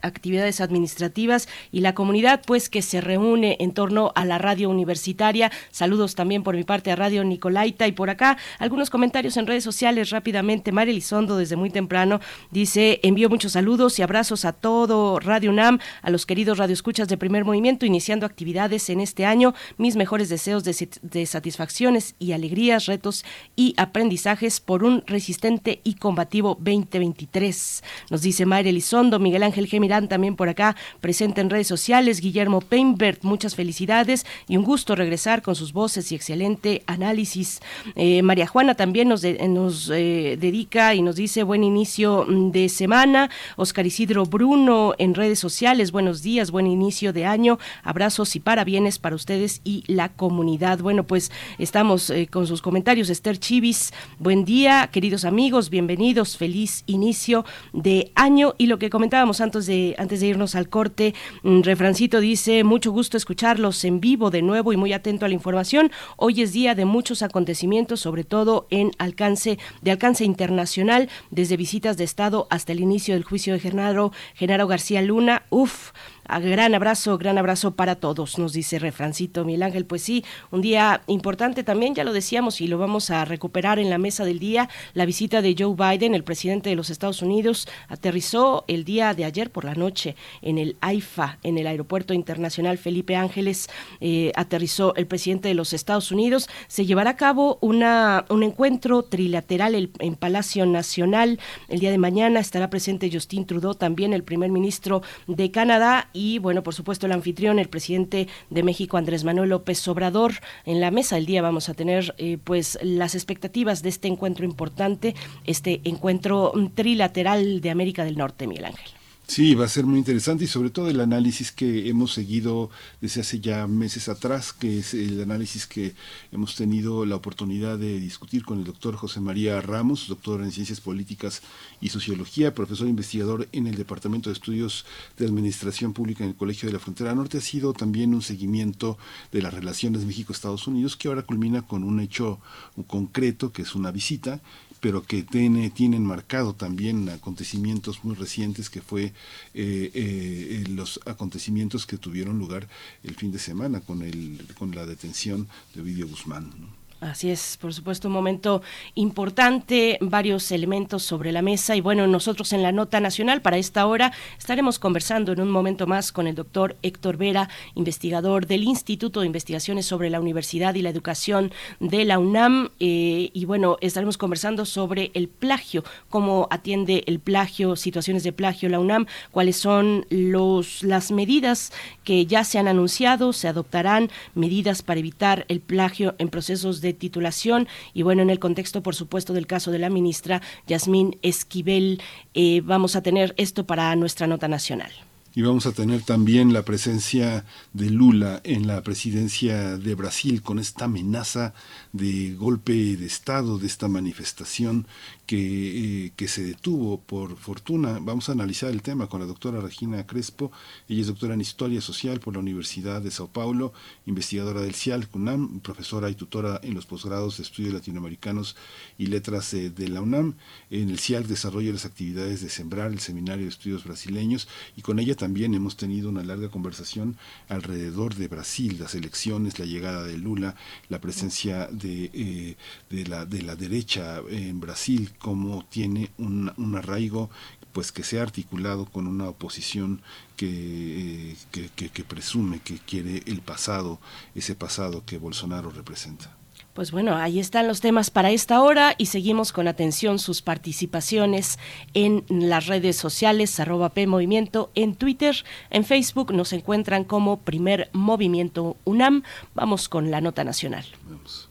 actividades administrativas y la comunidad, pues, que se reúne en torno a la radio universitaria. Saludos también por mi parte a Radio Nicolaita y por acá algunos comentarios en redes sociales rápidamente. María Elizondo, desde muy temprano, dice, envío muchos saludos y abrazos a todo Radio UNAM, a los queridos radioescuchas de primer movimiento iniciando actividades en este año. Mis mejores deseos de, satisfacciones y alegrías, retos y aprendizajes por un resistente y combativo 2023. Nos dice Mayra Elizondo, Miguel Ángel Gemirán también por acá, presente en redes sociales, Guillermo Peinbert, muchas felicidades y un gusto regresar con sus voces y excelente análisis. Eh, María Juana también nos, de, nos eh, dedica y nos dice buen inicio de semana. Oscar Isidro Bruno en redes sociales, buenos días, buen inicio de año. Abrazos y parabienes para ustedes y la comunidad. Bueno, pues estamos eh, con sus comentarios. Esther Chivis, buen día, queridos amigos, bienvenidos, feliz inicio de año. Y lo que comentábamos antes de, antes de irnos al corte, mm, Refrancito dice, mucho gusto escucharlos en vivo de nuevo y muy atento a la información. Hoy es día de muchos acontecimientos, sobre todo en alcance, de alcance internacional, desde visitas de Estado hasta el inicio del juicio de Genaro, Genaro García Luna. Uf, gran abrazo, gran abrazo para todos, nos dice Refrancito Miguel Ángel. Pues sí, un día importante también, ya lo decíamos y lo vamos a recuperar en la mesa del día. La visita de Joe Biden, el presidente de los Estados Unidos, aterrizó el día de ayer por la noche en el AIFA, en el Aeropuerto Internacional Felipe Ángeles. Eh, aterrizó el presidente de los Estados Unidos. Se llevará a cabo una, un encuentro trilateral en Palacio Nacional. El día de mañana estará presente Justin Trudeau, también el primer ministro de Canadá y bueno, por supuesto el anfitrión, el presidente de México, Andrés Manuel López Obrador. En la mesa del día vamos a tener eh, pues las expectativas de este encuentro importante, este encuentro trilateral de América del Norte, Miguel Ángel. Sí, va a ser muy interesante y sobre todo el análisis que hemos seguido desde hace ya meses atrás, que es el análisis que hemos tenido la oportunidad de discutir con el doctor José María Ramos, doctor en Ciencias Políticas y Sociología, profesor investigador en el Departamento de Estudios de Administración Pública en el Colegio de la Frontera Norte. Ha sido también un seguimiento de las relaciones México-Estados Unidos que ahora culmina con un hecho concreto, que es una visita pero que tiene, tienen marcado también acontecimientos muy recientes que fue eh, eh, los acontecimientos que tuvieron lugar el fin de semana con, el, con la detención de Ovidio Guzmán. Así es, por supuesto, un momento importante, varios elementos sobre la mesa y bueno, nosotros en la nota nacional para esta hora estaremos conversando en un momento más con el doctor Héctor Vera, investigador del Instituto de Investigaciones sobre la Universidad y la Educación de la UNAM eh, y bueno, estaremos conversando sobre el plagio, cómo atiende el plagio, situaciones de plagio la UNAM, cuáles son los, las medidas que ya se han anunciado, se adoptarán medidas para evitar el plagio en procesos de titulación y bueno, en el contexto, por supuesto, del caso de la ministra Yasmín Esquivel, eh, vamos a tener esto para nuestra nota nacional. Y vamos a tener también la presencia de Lula en la presidencia de Brasil con esta amenaza de golpe de Estado, de esta manifestación que, eh, que, se detuvo por fortuna. Vamos a analizar el tema con la doctora Regina Crespo. Ella es doctora en Historia Social por la Universidad de Sao Paulo, investigadora del CIAL, UNAM, profesora y tutora en los posgrados de Estudios Latinoamericanos y Letras eh, de la UNAM. En el CIAL desarrolla las actividades de Sembrar, el Seminario de Estudios Brasileños, y con ella también hemos tenido una larga conversación alrededor de Brasil, las elecciones, la llegada de Lula, la presencia de, eh, de, la, de la derecha en Brasil, cómo tiene un, un arraigo pues que se ha articulado con una oposición que, que, que, que, presume que quiere el pasado, ese pasado que Bolsonaro representa. Pues bueno, ahí están los temas para esta hora y seguimos con atención sus participaciones en las redes sociales, arroba P Movimiento, en Twitter, en Facebook nos encuentran como Primer Movimiento UNAM. Vamos con la nota nacional. Vamos.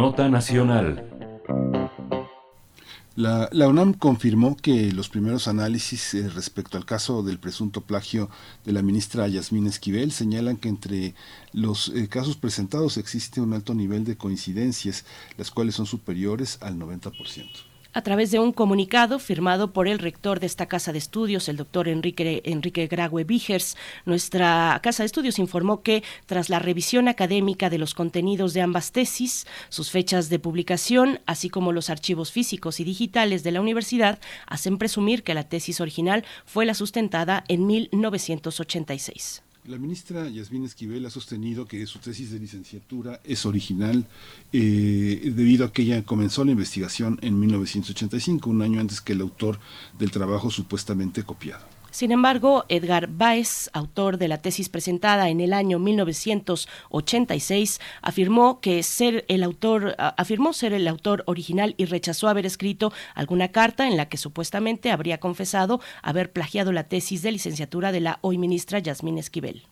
Nota Nacional. La, UNAM confirmó que los primeros análisis eh, respecto al caso del presunto plagio de la ministra Yasmín Esquivel señalan que entre los eh, casos presentados existe un alto nivel de coincidencias, las cuales son superiores al 90% a través de un comunicado firmado por el rector de esta casa de estudios, el doctor Enrique, Enrique Graue. Nuestra casa de estudios informó que, tras la revisión académica de los contenidos de ambas tesis, sus fechas de publicación, así como los archivos físicos y digitales de la universidad, hacen presumir que la tesis original fue la sustentada en 1986. La ministra Yasmín Esquivel ha sostenido que su tesis de licenciatura es original eh, debido a que ella comenzó la investigación en 1985, un año antes que el autor del trabajo supuestamente copiado. Sin embargo, Edgar Baez, autor de la tesis presentada en el año 1986, afirmó que ser el autor afirmó ser el autor original y rechazó haber escrito alguna carta en la que supuestamente habría confesado haber plagiado la tesis de licenciatura de la hoy ministra Yasmín Esquivel.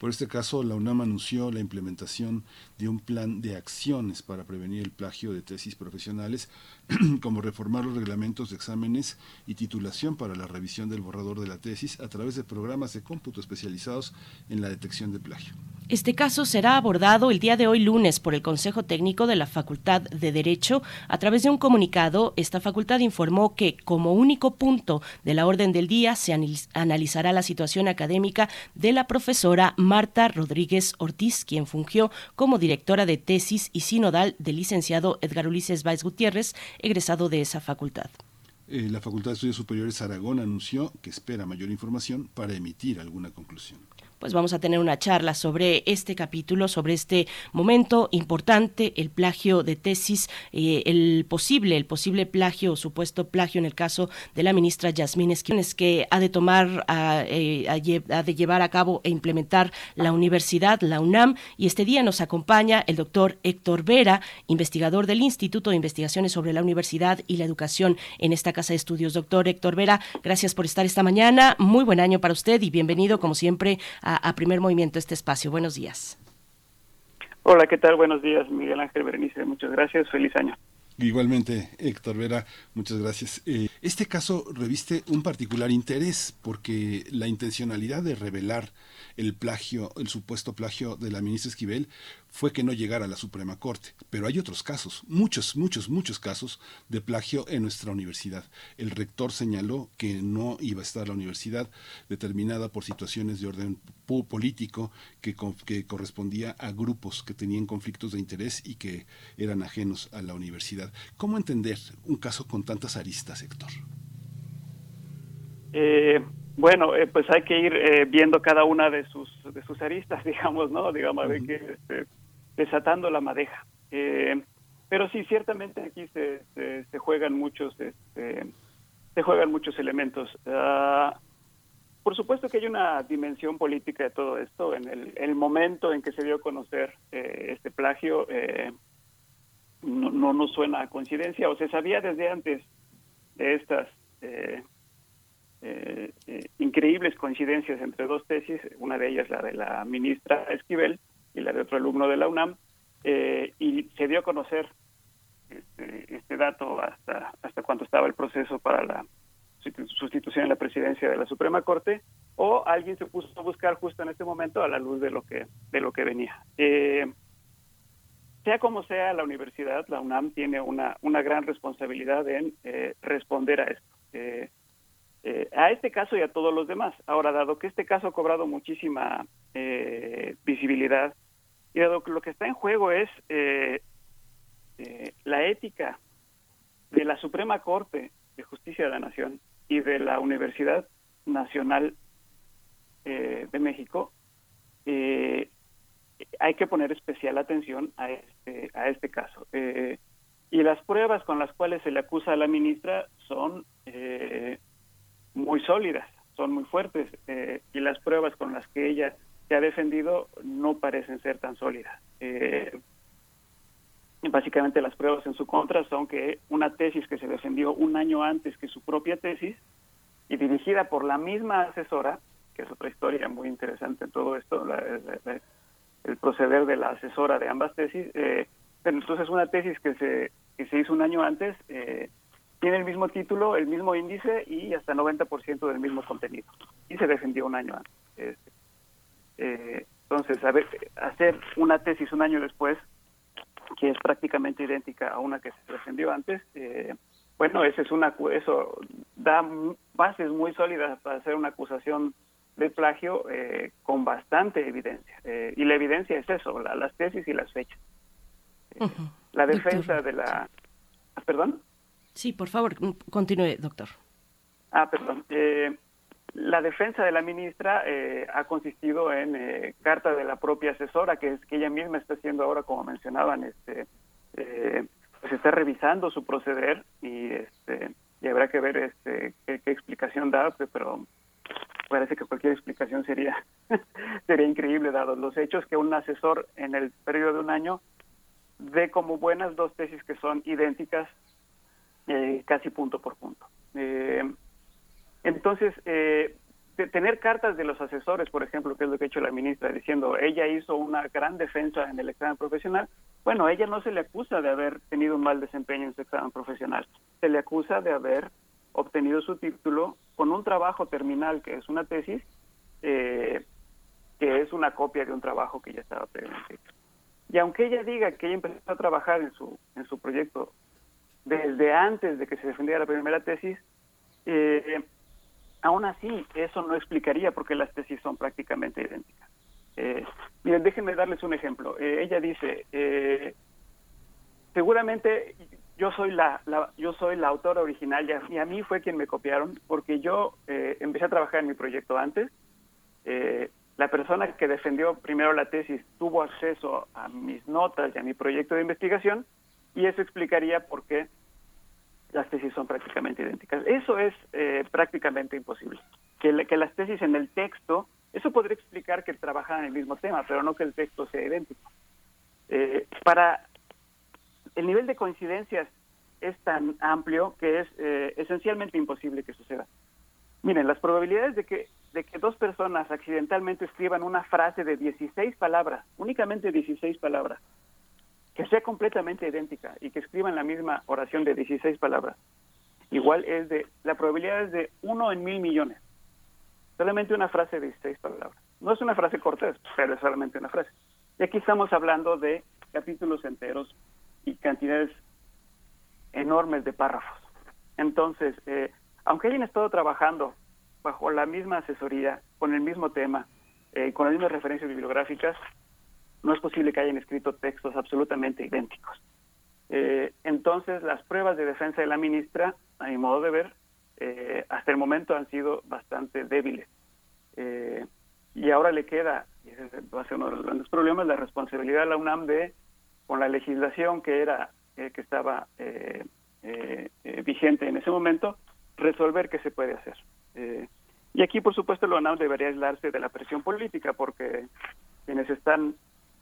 Por este caso, la UNAM anunció la implementación de un plan de acciones para prevenir el plagio de tesis profesionales, como reformar los reglamentos de exámenes y titulación para la revisión del borrador de la tesis a través de programas de cómputo especializados en la detección de plagio. Este caso será abordado el día de hoy lunes por el Consejo Técnico de la Facultad de Derecho. A través de un comunicado, esta facultad informó que como único punto de la orden del día se analizará la situación académica de la profesora Marta Rodríguez Ortiz, quien fungió como directora de tesis y sinodal del licenciado Edgar Ulises Báez Gutiérrez, egresado de esa facultad. Eh, la Facultad de Estudios Superiores Aragón anunció que espera mayor información para emitir alguna conclusión pues vamos a tener una charla sobre este capítulo, sobre este momento importante, el plagio de tesis, eh, el posible, el posible plagio o supuesto plagio en el caso de la ministra Yasmín Esquives, que ha de tomar, eh, a, de llevar a cabo e implementar la universidad, la UNAM, y este día nos acompaña el doctor Héctor Vera, investigador del Instituto de Investigaciones sobre la Universidad y la Educación en esta casa de estudios. Doctor Héctor Vera, gracias por estar esta mañana, muy buen año para usted y bienvenido, como siempre, a, Primer Movimiento este espacio. Buenos días. Hola, ¿qué tal? Buenos días, Miguel Ángel Berenice. Muchas gracias. Feliz año. Igualmente, Héctor Vera, muchas gracias. Eh, este caso reviste un particular interés porque la intencionalidad de revelar el plagio, el supuesto plagio de la ministra Esquivel, fue que no llegara a la Suprema Corte. Pero hay otros casos, muchos, muchos, muchos casos de plagio en nuestra universidad. El rector señaló que no iba a estar la universidad determinada por situaciones de orden político que, que correspondía a grupos que tenían conflictos de interés y que eran ajenos a la universidad. ¿Cómo entender un caso con tantas aristas, Héctor? Eh, bueno, eh, pues hay que ir eh, viendo cada una de sus de sus aristas, digamos, ¿no? Digamos, de que este, desatando la madeja. pero sí, ciertamente aquí se, se, juegan muchos este, se juegan muchos elementos. Ah, por supuesto que hay una dimensión política de todo esto. En el, momento en que se dio a conocer este plagio, no, no nos suena a coincidencia, o se sabía desde antes de estas eh, eh, eh, increíbles coincidencias entre dos tesis, una de ellas la de la ministra Esquivel y la de otro alumno de la UNAM, y se dio a conocer este, este, dato hasta, hasta cuando estaba el proceso para la sustitución en la presidencia de la Suprema Corte, o alguien se puso a buscar justo en este momento a la luz de lo que, de lo que venía. sea como sea, la universidad, la UNAM, tiene una, una gran responsabilidad en responder a esto. Eh, eh, a este caso y a todos los demás. Ahora, dado que este caso ha cobrado muchísima eh, visibilidad y dado que lo que está en juego es la ética de la Suprema Corte de Justicia de la Nación y de la Universidad Nacional de México, hay que poner especial atención a este, a este caso. y las pruebas con las cuales se le acusa a la ministra son eh, muy sólidas, son muy fuertes eh, y las pruebas con las que ella se ha defendido no parecen ser tan sólidas. Eh, básicamente las pruebas en su contra son que una tesis que se defendió un año antes que su propia tesis y dirigida por la misma asesora, que es otra historia muy interesante en todo esto, el proceder de la asesora de ambas tesis, eh, entonces una tesis que se, que se hizo un año antes eh, tiene el mismo título, el mismo índice y hasta 90% del mismo contenido. Y se defendió un año antes. Este, eh, entonces, hacer una tesis un año después, que es prácticamente idéntica a una que se defendió antes, eh, bueno, eso, es una, eso da bases muy sólidas para hacer una acusación de plagio eh, con bastante evidencia. y la evidencia es eso, las tesis y las fechas. La defensa de la... ¿Perdón? Sí, por favor, continúe, doctor. Ah, perdón. Eh, la defensa de la ministra eh, ha consistido en eh, carta de la propia asesora, que es que ella misma está haciendo ahora, como mencionaban, este, pues está revisando su proceder y este y habrá que ver este qué, explicación da, pero parece que cualquier explicación sería sería increíble dados los hechos que un asesor en el periodo de un año dé como buenas dos tesis que son idénticas eh, casi punto por punto. Eh, entonces, eh, tener cartas de los asesores, por ejemplo, que es lo que ha hecho la ministra, diciendo ella hizo una gran defensa en el examen profesional, bueno, ella no se le acusa de haber tenido un mal desempeño en su examen profesional, se le acusa de haber obtenido su título con un trabajo terminal, que es una tesis, que es una copia de un trabajo que ya estaba previamente. Y aunque ella diga que ella empezó a trabajar en su, en su proyecto desde antes de que se defendiera la primera tesis, eh, aún así eso no explicaría por qué las tesis son prácticamente idénticas. Eh, miren, déjenme darles un ejemplo. Eh, ella dice, eh, seguramente yo soy la, yo soy la autora original y a, mí fue quien me copiaron porque yo empecé a trabajar en mi proyecto antes. la persona que defendió primero la tesis tuvo acceso a mis notas y a mi proyecto de investigación y eso explicaría por qué las tesis son prácticamente idénticas. Eso es eh, prácticamente imposible. Que, que las tesis en el texto, eso podría explicar que trabajan en el mismo tema, pero no que el texto sea idéntico. Eh, para el nivel de coincidencias es tan amplio que es eh, esencialmente imposible que suceda. Miren, las probabilidades de que, de que dos personas accidentalmente escriban una frase de 16 palabras, únicamente 16 palabras, que sea completamente idéntica y que escriban la misma oración de 16 palabras, igual es de, la probabilidad es de uno en mil millones. Solamente una frase de 16 palabras. No es una frase corta, pero es solamente una frase. Y aquí estamos hablando de capítulos enteros y cantidades enormes de párrafos. Entonces, eh, aunque hayan estado trabajando bajo la misma asesoría, con el mismo tema, eh, con las mismas referencias bibliográficas, no es posible que hayan escrito textos absolutamente idénticos. Eh, entonces, las pruebas de defensa de la ministra, a mi modo de ver, eh, hasta el momento han sido bastante débiles. Eh, y ahora le queda y ese va a ser uno de los grandes problemas, la responsabilidad de la UNAM de, con la legislación que era, eh, que estaba eh, eh, vigente en ese momento, resolver qué se puede hacer. y aquí, por supuesto, la UNAM debería aislarse de la presión política, porque quienes están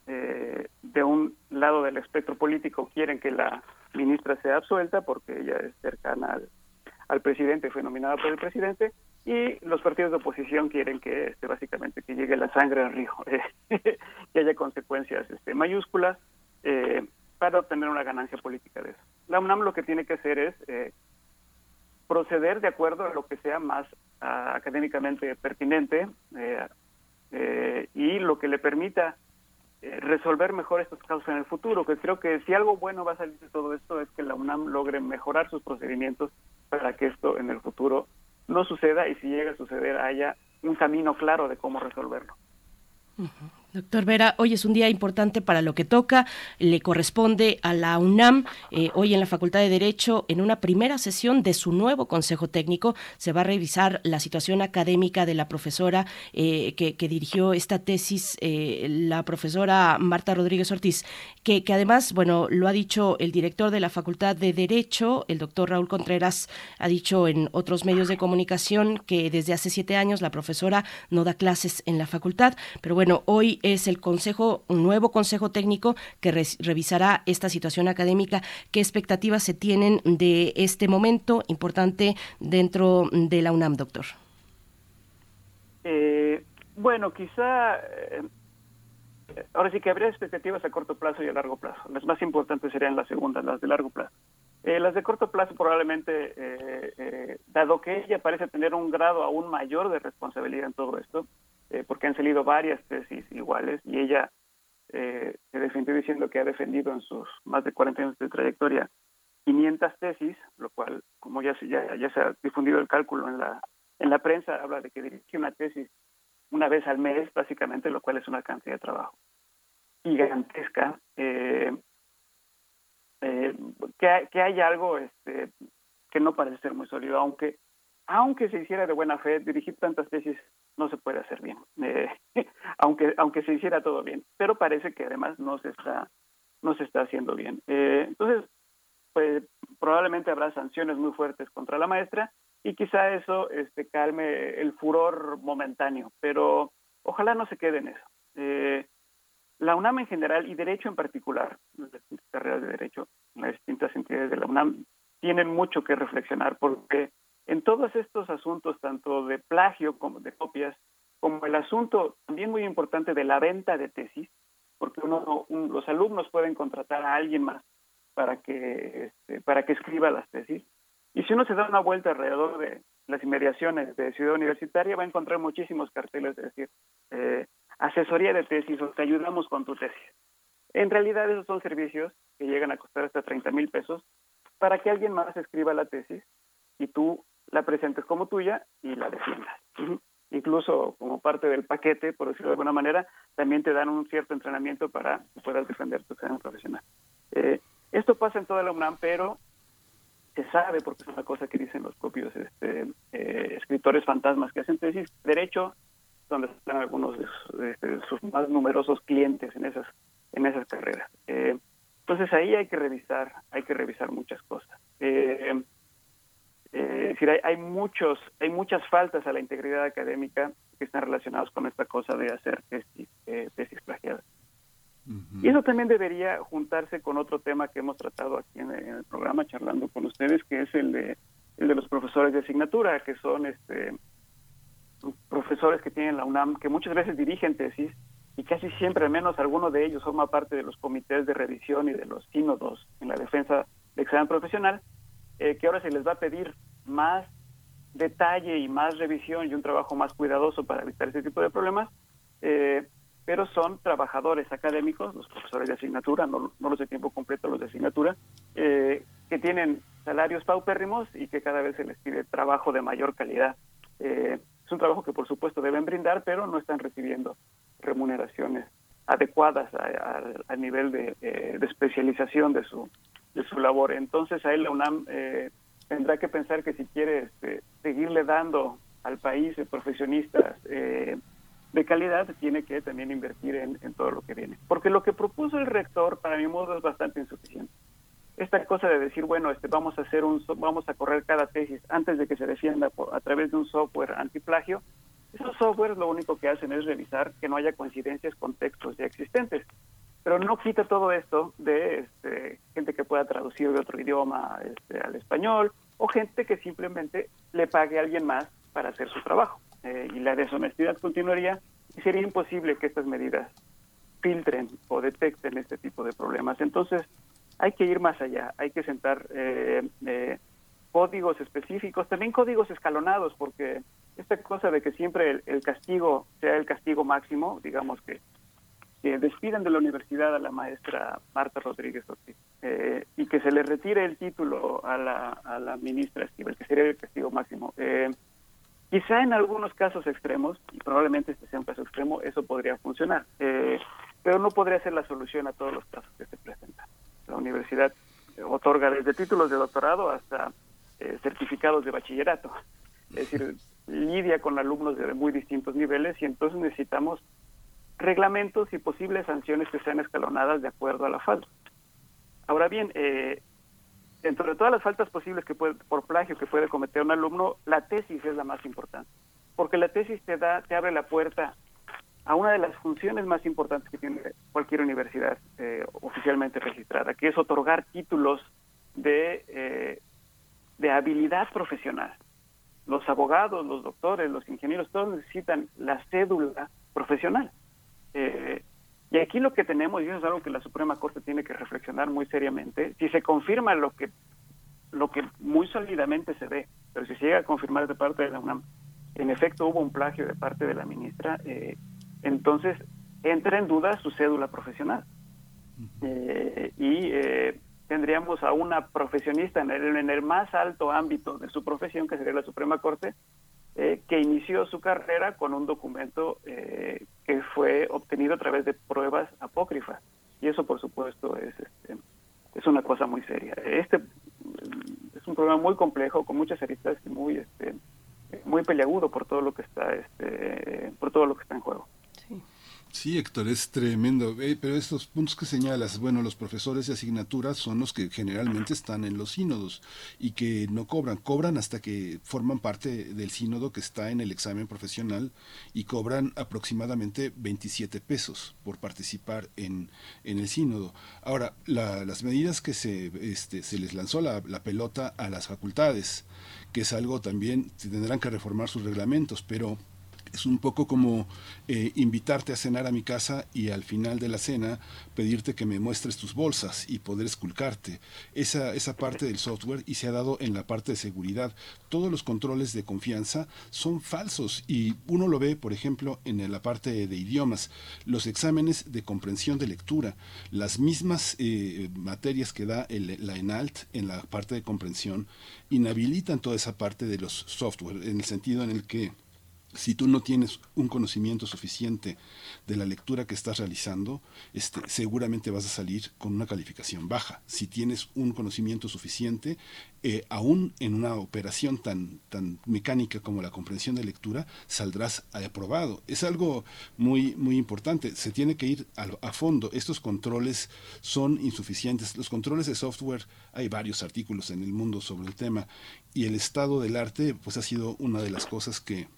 de un lado del espectro político quieren que la ministra sea absuelta porque ella es cercana al, al presidente, fue nominada por el presidente, y los partidos de oposición quieren que este, básicamente que llegue la sangre al río, eh, que haya consecuencias este, mayúsculas eh, para obtener una ganancia política de eso. La UNAM lo que tiene que hacer es eh, proceder de acuerdo a lo que sea más ah, académicamente pertinente y lo que le permita resolver mejor estos casos en el futuro, que creo que si algo bueno va a salir de todo esto es que la UNAM logre mejorar sus procedimientos para que esto en el futuro no suceda y si llega a suceder haya un camino claro de cómo resolverlo. Doctor Vera, hoy es un día importante para lo que toca, le corresponde a la UNAM, eh, hoy en la Facultad de Derecho, en una primera sesión de su nuevo Consejo Técnico, se va a revisar la situación académica de la profesora eh, que, dirigió esta tesis, eh, la profesora Marta Rodríguez Ortiz, que, que, además, bueno, lo ha dicho el director de la Facultad de Derecho, el doctor Raúl Contreras, ha dicho en otros medios de comunicación que desde hace siete años la profesora no da clases en la facultad, pero bueno, hoy es el consejo, un nuevo consejo técnico que revisará esta situación académica. ¿Qué expectativas se tienen de este momento importante dentro de la UNAM, doctor? Eh, bueno, quizá eh, ahora sí que habría expectativas a corto plazo y a largo plazo. Las más importantes serían las segundas, las de largo plazo. Eh, las de corto plazo probablemente, dado que ella parece tener un grado aún mayor de responsabilidad en todo esto, eh, porque han salido varias tesis iguales y ella eh, se defendió diciendo que ha defendido en sus más de 40 años de trayectoria 500 tesis, lo cual, como ya, ya, ya se ha difundido el cálculo en la, en la prensa, habla de que dirige una tesis una vez al mes, básicamente, lo cual es una cantidad de trabajo gigantesca. Eh, eh, que, que hay algo este, que no parece ser muy sólido, aunque aunque se hiciera de buena fe, dirigir tantas tesis no se puede hacer bien, eh, aunque aunque se hiciera todo bien, pero parece que además no se está no se está haciendo bien. Eh, entonces, pues probablemente habrá sanciones muy fuertes contra la maestra y quizá eso este, calme el furor momentáneo, pero ojalá no se quede en eso. Eh, la UNAM en general y Derecho en particular, las distintas carreras de Derecho, las distintas entidades de la UNAM tienen mucho que reflexionar porque en todos estos asuntos, tanto de plagio como de copias, como el asunto también muy importante de la venta de tesis, porque uno, los alumnos pueden contratar a alguien más para que este, para que escriba las tesis. Y si uno se da una vuelta alrededor de las inmediaciones de Ciudad Universitaria, va a encontrar muchísimos carteles, es decir, eh, asesoría de tesis o te ayudamos con tu tesis. En realidad esos son servicios que llegan a costar hasta 30 mil pesos para que alguien más escriba la tesis y tú la presentes como tuya y la defiendas. Incluso como parte del paquete, por decirlo de alguna manera, también te dan un cierto entrenamiento para que puedas defender tu examen profesional. Eh, esto pasa en toda la UNAM, pero se sabe, porque es una cosa que dicen los propios este, eh, escritores fantasmas que hacen tesis, derecho, donde están algunos de sus, más numerosos clientes en esas, en esas carreras. Eh, entonces ahí hay que revisar, hay que revisar muchas cosas. Eh, es decir, hay, muchos, hay muchas faltas a la integridad académica que están relacionadas con esta cosa de hacer tesis, eh, tesis plagiadas. Y eso también debería juntarse con otro tema que hemos tratado aquí en, el programa, charlando con ustedes, que es el de, el de los profesores de asignatura, que son este profesores que tienen la UNAM, que muchas veces dirigen tesis y casi siempre, al menos alguno de ellos, forma parte de los comités de revisión y de los sínodos en la defensa de examen profesional, eh, que ahora se les va a pedir más detalle y más revisión y un trabajo más cuidadoso para evitar ese tipo de problemas, eh, pero son trabajadores académicos, los profesores de asignatura, no, los de tiempo completo, los de asignatura, eh, que tienen salarios paupérrimos y que cada vez se les pide trabajo de mayor calidad. es un trabajo que por supuesto deben brindar, pero no están recibiendo remuneraciones adecuadas al nivel de especialización de su, de su labor. Entonces ahí la UNAM eh, tendrá que pensar que si quiere este, seguirle dando al país de profesionistas eh, de calidad tiene que también invertir en, todo lo que viene. Porque lo que propuso el rector, para mi modo, es bastante insuficiente. Esta cosa de decir, bueno, este, vamos a hacer un, vamos a correr cada tesis antes de que se defienda a través de un software antiplagio, esos softwares lo único que hacen es revisar que no haya coincidencias con textos ya existentes. Pero no quita todo esto de este, gente que pueda traducir de otro idioma este, al español o gente que simplemente le pague a alguien más para hacer su trabajo. Eh, y la deshonestidad continuaría y sería imposible que estas medidas filtren o detecten este tipo de problemas. Entonces, hay que ir más allá, hay que sentar eh, eh, códigos específicos, también códigos escalonados, porque esta cosa de que siempre el, castigo sea el castigo máximo, digamos que, que, despidan de la universidad a la maestra Marta Rodríguez Ortiz y que se le retire el título a la, a la ministra Esquivel, que sería el castigo máximo. Eh, Quizá en algunos casos extremos, y probablemente este sea un caso extremo, eso podría funcionar, eh, pero no podría ser la solución a todos los casos que se presentan. La universidad otorga desde títulos de doctorado hasta eh, certificados de bachillerato, es decir, lidia con alumnos de muy distintos niveles y entonces necesitamos reglamentos y posibles sanciones que sean escalonadas de acuerdo a la falta. Ahora bien, eh, dentro de todas las faltas posibles que puede, por plagio que puede cometer un alumno, la tesis es la más importante, porque la tesis te da, te abre la puerta a una de las funciones más importantes que tiene cualquier universidad eh, oficialmente registrada, que es otorgar títulos de, eh, de habilidad profesional. Los abogados, los doctores, los ingenieros, todos necesitan la cédula profesional. Eh, y aquí lo que tenemos, y eso es algo que la Suprema Corte tiene que reflexionar muy seriamente, si se confirma lo que lo que muy sólidamente se ve, pero si se llega a confirmar de parte de la UNAM, en efecto hubo un plagio de parte de la ministra, eh, entonces entra en duda su cédula profesional. Eh, y eh, tendríamos a una profesionista en el, en el más alto ámbito de su profesión, que sería la Suprema Corte, eh, que inició su carrera con un documento eh, que fue obtenido a través de pruebas apócrifas. Y eso, por supuesto, es, este, es una cosa muy seria. Este es un problema muy complejo, con muchas aristas y muy, este, muy peleagudo por todo lo que está, este, por todo lo que está en juego. Sí, Héctor, es tremendo. Eh, pero estos puntos que señalas, bueno, los profesores de asignaturas son los que generalmente están en los sínodos y que no cobran. Cobran hasta que forman parte del sínodo que está en el examen profesional y cobran aproximadamente 27 pesos por participar en, en el sínodo. Ahora, las medidas que se, este, se les lanzó la, la pelota a las facultades, que es algo también, tendrán que reformar sus reglamentos, pero es un poco como eh, invitarte a cenar a mi casa y al final de la cena pedirte que me muestres tus bolsas y poder esculcarte. Esa, esa parte del software y se ha dado en la parte de seguridad. Todos los controles de confianza son falsos y uno lo ve, por ejemplo, en la parte de idiomas. Los exámenes de comprensión de lectura, las mismas eh, materias que da la ENALT en la parte de comprensión, inhabilitan toda esa parte de los software, en el sentido en el que si tú no tienes un conocimiento suficiente de la lectura que estás realizando, este, seguramente vas a salir con una calificación baja. Si tienes un conocimiento suficiente, eh, aún en una operación tan, tan mecánica como la comprensión de lectura, saldrás aprobado. Es algo muy, muy importante. Se tiene que ir a, a fondo. Estos controles son insuficientes. Los controles de software, hay varios artículos en el mundo sobre el tema, y el estado del arte, pues ha sido una de las cosas que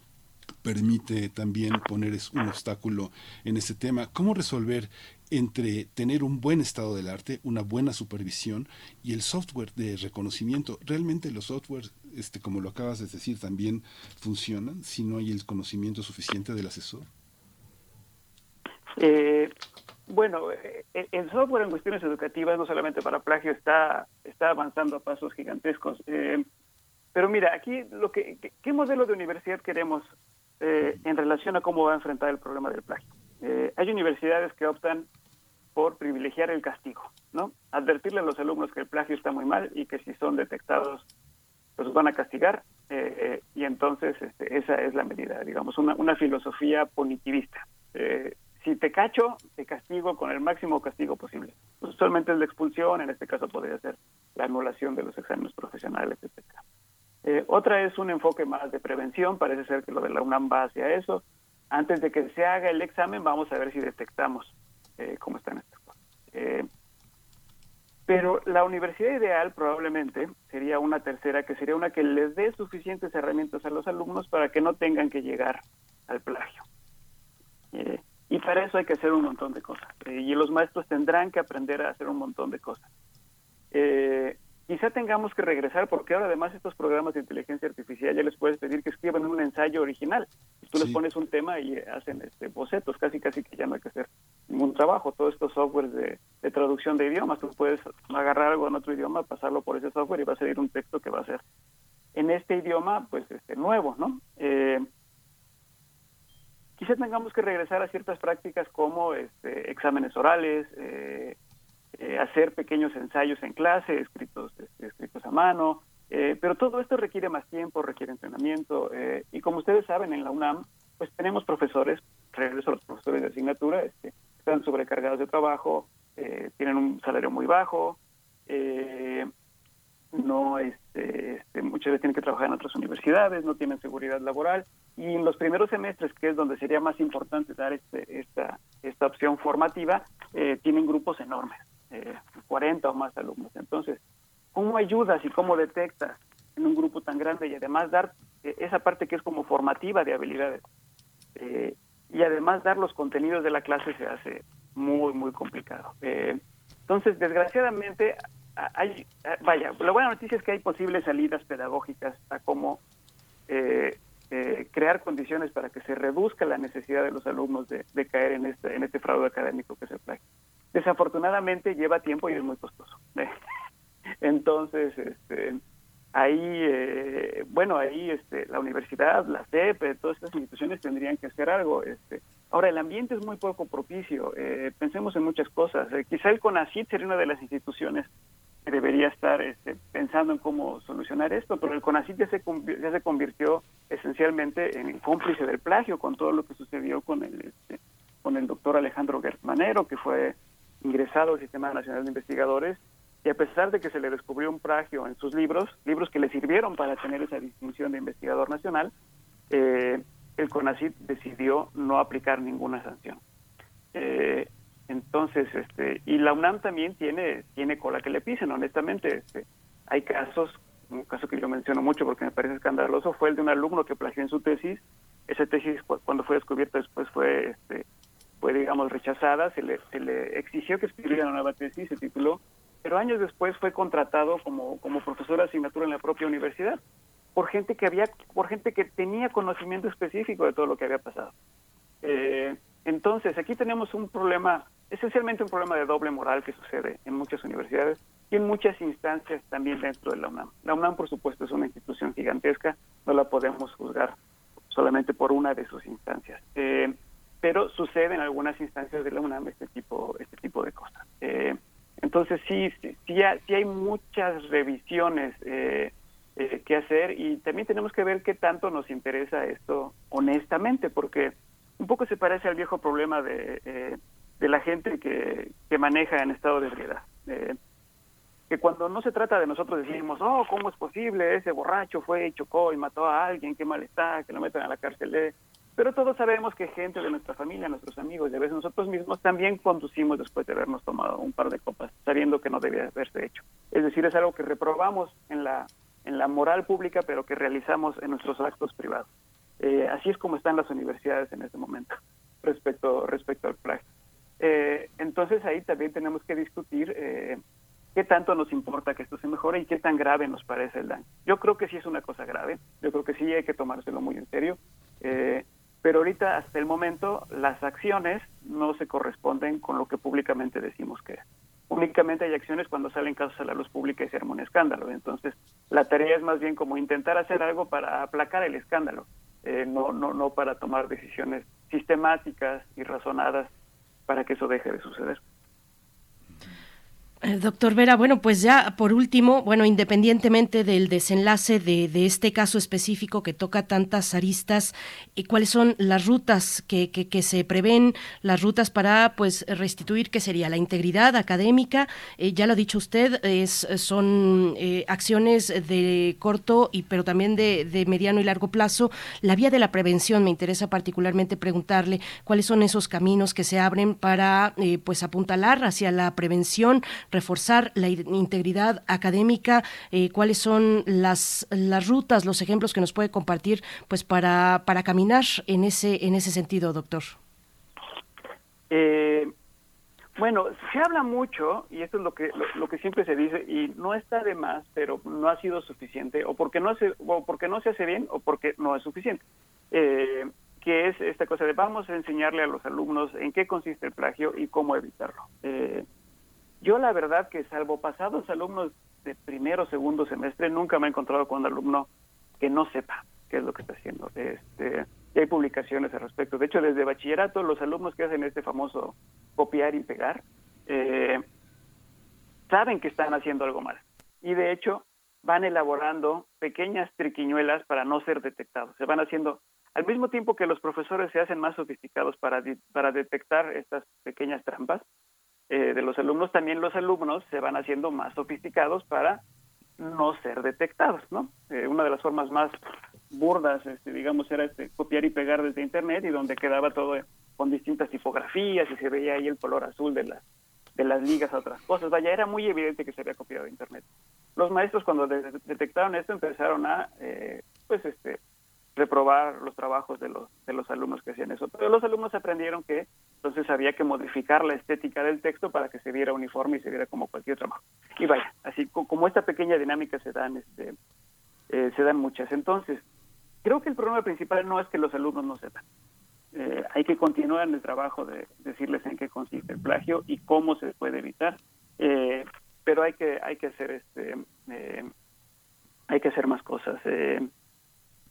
permite también poner un obstáculo en este tema. ¿Cómo resolver entre tener un buen estado del arte, una buena supervisión y el software de reconocimiento? ¿Realmente los softwares, este, como lo acabas de decir, también funcionan si no hay el conocimiento suficiente del asesor? Eh, bueno, eh, el software en cuestiones educativas, no solamente para plagio, está, está avanzando a pasos gigantescos. Eh, pero mira, aquí lo que, ¿qué modelo de universidad queremos eh, en relación a cómo va a enfrentar el problema del plagio. Eh, hay universidades que optan por privilegiar el castigo, ¿no? Advertirle a los alumnos que el plagio está muy mal y que si son detectados, los van a castigar eh, y entonces este, esa es la medida, digamos, una, una filosofía punitivista. si te cacho, te castigo con el máximo castigo posible. Usualmente es la expulsión, en este caso podría ser la anulación de los exámenes profesionales, etcétera. Eh, otra es un enfoque más de prevención, parece ser que lo de la UNAM va hacia eso. antes de que se haga el examen vamos a ver si detectamos eh, cómo están estas cosas. Eh, pero la universidad ideal probablemente sería una tercera, que sería una que les dé suficientes herramientas a los alumnos para que no tengan que llegar al plagio. Y para eso hay que hacer un montón de cosas. y los maestros tendrán que aprender a hacer un montón de cosas. Eh, quizá tengamos que regresar porque ahora además estos programas de inteligencia artificial ya les puedes pedir que escriban un ensayo original. Tú les pones un tema y hacen este, bocetos, casi casi que ya no hay que hacer ningún trabajo. Todos estos softwares de, traducción de idiomas, tú puedes agarrar algo en otro idioma, pasarlo por ese software y va a salir un texto que va a ser en este idioma, pues este nuevo, ¿no? Eh, quizá tengamos que regresar a ciertas prácticas como este, exámenes orales, eh, eh, hacer pequeños ensayos en clase, escritos, este, escritos a mano, eh, pero todo esto requiere más tiempo, requiere entrenamiento, eh, y como ustedes saben, en la UNAM, pues tenemos profesores, regreso a los profesores de asignatura, este, están sobrecargados de trabajo, tienen un salario muy bajo, no este, este, muchas veces tienen que trabajar en otras universidades, no tienen seguridad laboral, y en los primeros semestres, que es donde sería más importante dar este, esta, esta opción formativa, tienen grupos enormes. 40 o más alumnos. Entonces, ¿cómo ayudas y cómo detectas en un grupo tan grande y además dar eh, esa parte que es como formativa de habilidades? Eh, y además dar los contenidos de la clase se hace muy, muy complicado. Eh, entonces, desgraciadamente, hay, vaya, la buena noticia es que hay posibles salidas pedagógicas a cómo crear condiciones para que se reduzca la necesidad de los alumnos de, caer en este, en este fraude académico que se plagio desafortunadamente lleva tiempo y es muy costoso. Entonces, este, ahí, eh, bueno, ahí este, la universidad, la CEP, todas estas instituciones tendrían que hacer algo. Este. Ahora, el ambiente es muy poco propicio. Eh, pensemos en muchas cosas. Eh, quizá el CONACIT sería una de las instituciones que debería estar este, pensando en cómo solucionar esto, pero el CONACIT ya se, ya se convirtió esencialmente en cómplice del plagio con todo lo que sucedió con el, este, con el doctor Alejandro Gertmanero, que fue ingresado al Sistema Nacional de Investigadores y a pesar de que se le descubrió un plagio en sus libros, libros que le sirvieron para tener esa distinción de investigador nacional, eh, el CONACYT decidió no aplicar ninguna sanción. Eh, entonces, este, y la UNAM también tiene, tiene cola que le pisen, honestamente. Este, hay casos, un caso que yo menciono mucho porque me parece escandaloso, fue el de un alumno que plagió en su tesis. Esa tesis, cuando fue descubierta después, fue este, fue, digamos, rechazada, se le, se le exigió que escribiera una nueva tesis, se tituló, pero años después fue contratado como, como profesor de asignatura en la propia universidad por gente que había, por gente que tenía conocimiento específico de todo lo que había pasado. Eh, entonces, aquí tenemos un problema, esencialmente un problema de doble moral que sucede en muchas universidades y en muchas instancias también dentro de la UNAM. La UNAM, por supuesto, es una institución gigantesca, no la podemos juzgar solamente por una de sus instancias. Eh, pero sucede en algunas instancias de la UNAM este tipo, este tipo de cosas. Eh, entonces sí, sí, sí, hay muchas revisiones eh, eh, que hacer y también tenemos que ver qué tanto nos interesa esto honestamente, porque un poco se parece al viejo problema de, de la gente que, que maneja en estado de ebriedad. que cuando no se trata de nosotros decimos, oh, ¿cómo es posible? Ese borracho fue y chocó y mató a alguien, qué mal está, que lo metan a la cárcel. Pero todos sabemos que gente de nuestra familia, nuestros amigos y a veces nosotros mismos también conducimos después de habernos tomado un par de copas, sabiendo que no debía haberse hecho. Es decir, es algo que reprobamos en la, en la moral pública, pero que realizamos en nuestros actos privados. Eh, así es como están las universidades en este momento respecto, respecto al plagio. Eh, entonces ahí también tenemos que discutir eh, qué tanto nos importa que esto se mejore y qué tan grave nos parece el daño. Yo creo que sí es una cosa grave, yo creo que sí hay que tomárselo muy en serio. Eh, pero ahorita hasta el momento las acciones no se corresponden con lo que públicamente decimos que es. Únicamente hay acciones cuando salen casos a la luz pública y se arma un escándalo. Entonces, la tarea es más bien como intentar hacer algo para aplacar el escándalo, eh, no, no, no para tomar decisiones sistemáticas y razonadas para que eso deje de suceder. Eh, doctor Vera, bueno, pues ya por último, bueno, independientemente del desenlace de, este caso específico que toca tantas aristas, ¿y ¿cuáles son las rutas que, que, se prevén, las rutas para pues restituir, qué sería la integridad académica? Eh, ya lo ha dicho usted, es, son eh, acciones de corto y pero también de, de, mediano y largo plazo. La vía de la prevención, me interesa particularmente preguntarle cuáles son esos caminos que se abren para pues apuntalar hacia la prevención reforzar la integridad académica, eh, cuáles son las, las rutas, los ejemplos que nos puede compartir pues para, para caminar en ese, en ese sentido, doctor. Eh, bueno, se habla mucho, y esto es lo que, lo, que siempre se dice, y no está de más, pero no ha sido suficiente, o porque no se, o porque no se hace bien, o porque no es suficiente. Eh, que es esta cosa de vamos a enseñarle a los alumnos en qué consiste el plagio y cómo evitarlo. Eh, yo la verdad que salvo pasados alumnos de primero o segundo semestre, nunca me he encontrado con un alumno que no sepa qué es lo que está haciendo. Este, hay publicaciones al respecto. De hecho, desde bachillerato, los alumnos que hacen este famoso copiar y pegar, eh, saben que están haciendo algo mal. Y de hecho, van elaborando pequeñas triquiñuelas para no ser detectados. Se van haciendo, al mismo tiempo que los profesores se hacen más sofisticados para, para detectar estas pequeñas trampas, eh, de los alumnos, también los alumnos se van haciendo más sofisticados para no ser detectados, ¿no? Eh, una de las formas más burdas, este, digamos, era este, copiar y pegar desde Internet y donde quedaba todo con distintas tipografías y se veía ahí el color azul de las de las ligas a otras cosas. Vaya, era muy evidente que se había copiado de Internet. Los maestros cuando detectaron esto empezaron a, eh, pues, este, reprobar los trabajos de los, de los alumnos que hacían eso. Pero los alumnos aprendieron que entonces había que modificar la estética del texto para que se viera uniforme y se viera como cualquier trabajo. Y vaya, así como esta pequeña dinámica se dan, este, eh, se dan muchas. Entonces, creo que el problema principal no es que los alumnos no sepan. Eh, hay que continuar en el trabajo de decirles en qué consiste el plagio y cómo se puede evitar. Eh, pero hay que hay que hacer este hay que hacer más cosas.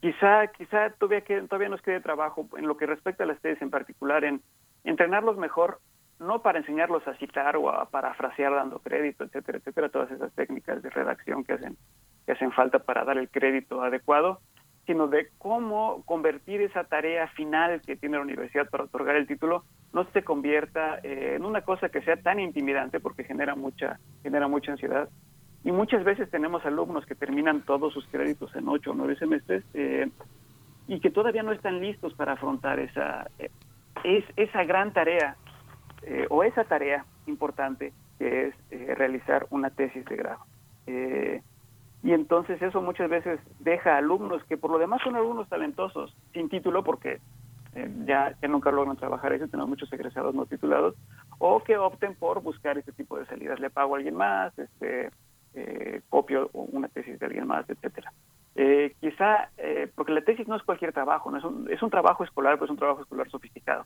Quizá quizá todavía todavía nos quede trabajo en lo que respecta a las tesis en particular en entrenarlos mejor no para enseñarlos a citar o a parafrasear dando crédito etcétera etcétera todas esas técnicas de redacción que hacen que hacen falta para dar el crédito adecuado sino de cómo convertir esa tarea final que tiene la universidad para otorgar el título no se convierta eh, en una cosa que sea tan intimidante porque genera mucha genera mucha ansiedad y muchas veces tenemos alumnos que terminan todos sus créditos en ocho o nueve semestres eh, y que todavía no están listos para afrontar esa, eh, es, esa gran tarea eh, o esa tarea importante que es realizar una tesis de grado. y entonces eso muchas veces deja alumnos que por lo demás son alumnos talentosos, sin título porque ya, ya nunca logran trabajar eso, tenemos muchos egresados no titulados, o que opten por buscar este tipo de salidas. Le pago a alguien más, este, eh, copio una tesis de alguien más, etcétera. Eh, quizá, eh, porque la tesis no es cualquier trabajo, no es un, es un trabajo escolar, pues es un trabajo escolar sofisticado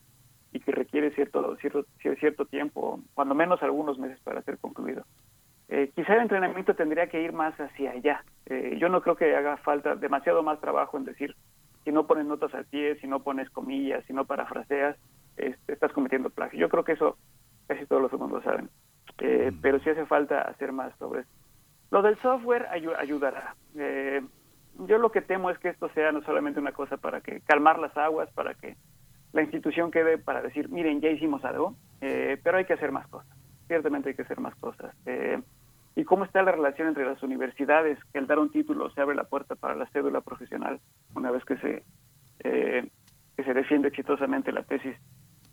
y que requiere cierto, cierto, cierto tiempo, cuando menos algunos meses para ser concluido. Eh, quizá el entrenamiento tendría que ir más hacia allá. Eh, yo no creo que haga falta demasiado más trabajo en decir, si no pones notas al pie, si no pones comillas, si no parafraseas, este, estás cometiendo plagio. Yo creo que eso casi todos los alumnos saben. Eh, pero sí hace falta hacer más sobre eso. Lo del software ayudará. Eh, yo lo que temo es que esto sea no solamente una cosa para que calmar las aguas, para que la institución quede para decir, miren, ya hicimos algo, eh, pero hay que hacer más cosas. Ciertamente hay que hacer más cosas. Eh, ¿Y cómo está la relación entre las universidades? Que al dar un título se abre la puerta para la cédula profesional una vez que se, que se defiende exitosamente la tesis.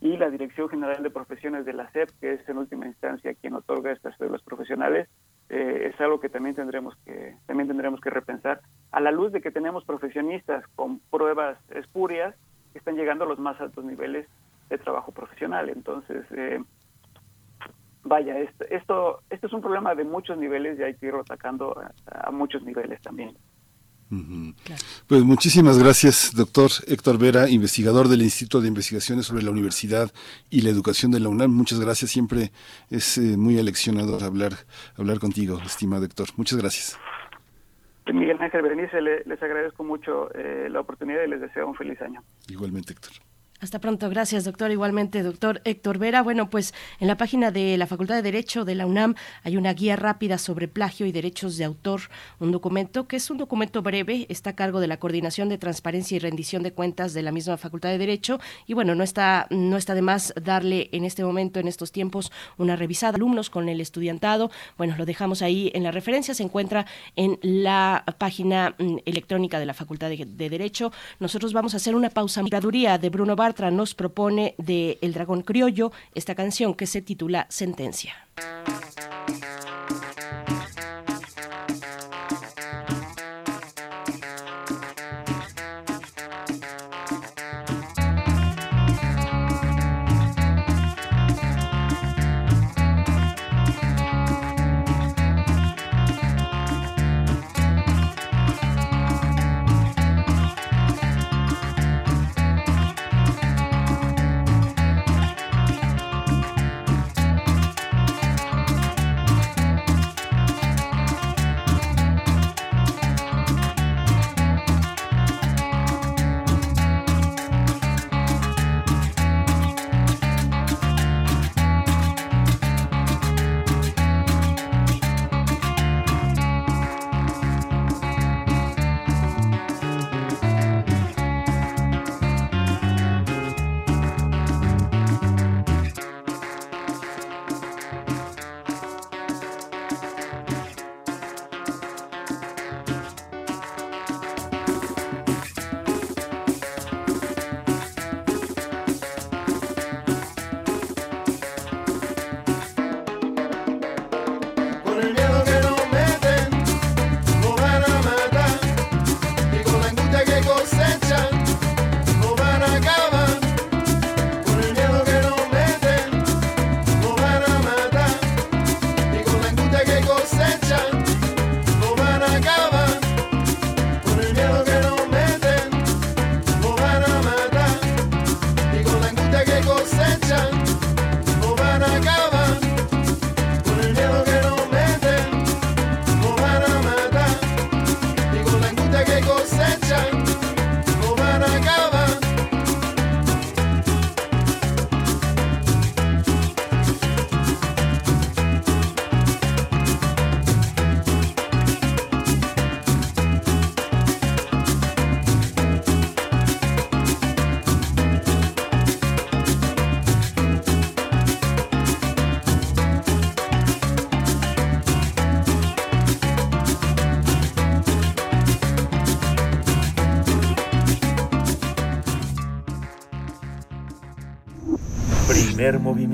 Y la Dirección General de Profesiones de la SEP, que es en última instancia quien otorga estas cédulas profesionales, eh, es algo que también tendremos que también tendremos que repensar. A la luz de que tenemos profesionistas con pruebas espurias que están llegando a los más altos niveles de trabajo profesional. Entonces eh, vaya esto, esto es un problema de muchos niveles y hay que irlo atacando a muchos niveles también pues muchísimas gracias, doctor Héctor Vera, investigador del Instituto de Investigaciones sobre la Universidad y la Educación de la UNAM. Muchas gracias, siempre es eh, muy aleccionador hablar, hablar contigo, estimado Héctor. Muchas gracias. Miguel Ángel Berenice, les agradezco mucho eh, la oportunidad y les deseo un feliz año. Igualmente, Héctor. Hasta pronto, gracias doctor. Igualmente, doctor Héctor Vera. Bueno, pues en la página de la Facultad de Derecho de la UNAM hay una guía rápida sobre plagio y derechos de autor, un documento que es un documento breve, está a cargo de la Coordinación de Transparencia y Rendición de Cuentas de la misma Facultad de Derecho y bueno, no está, no está de más darle en este momento, en estos tiempos, una revisada. Alumnos con el estudiantado, bueno, lo dejamos ahí en la referencia, se encuentra en la página mm, electrónica de la Facultad de, Derecho. Nosotros vamos a hacer una pausa. Miraduría de Bruno Bar nos propone de El Dragón Criollo esta canción que se titula Sentencia.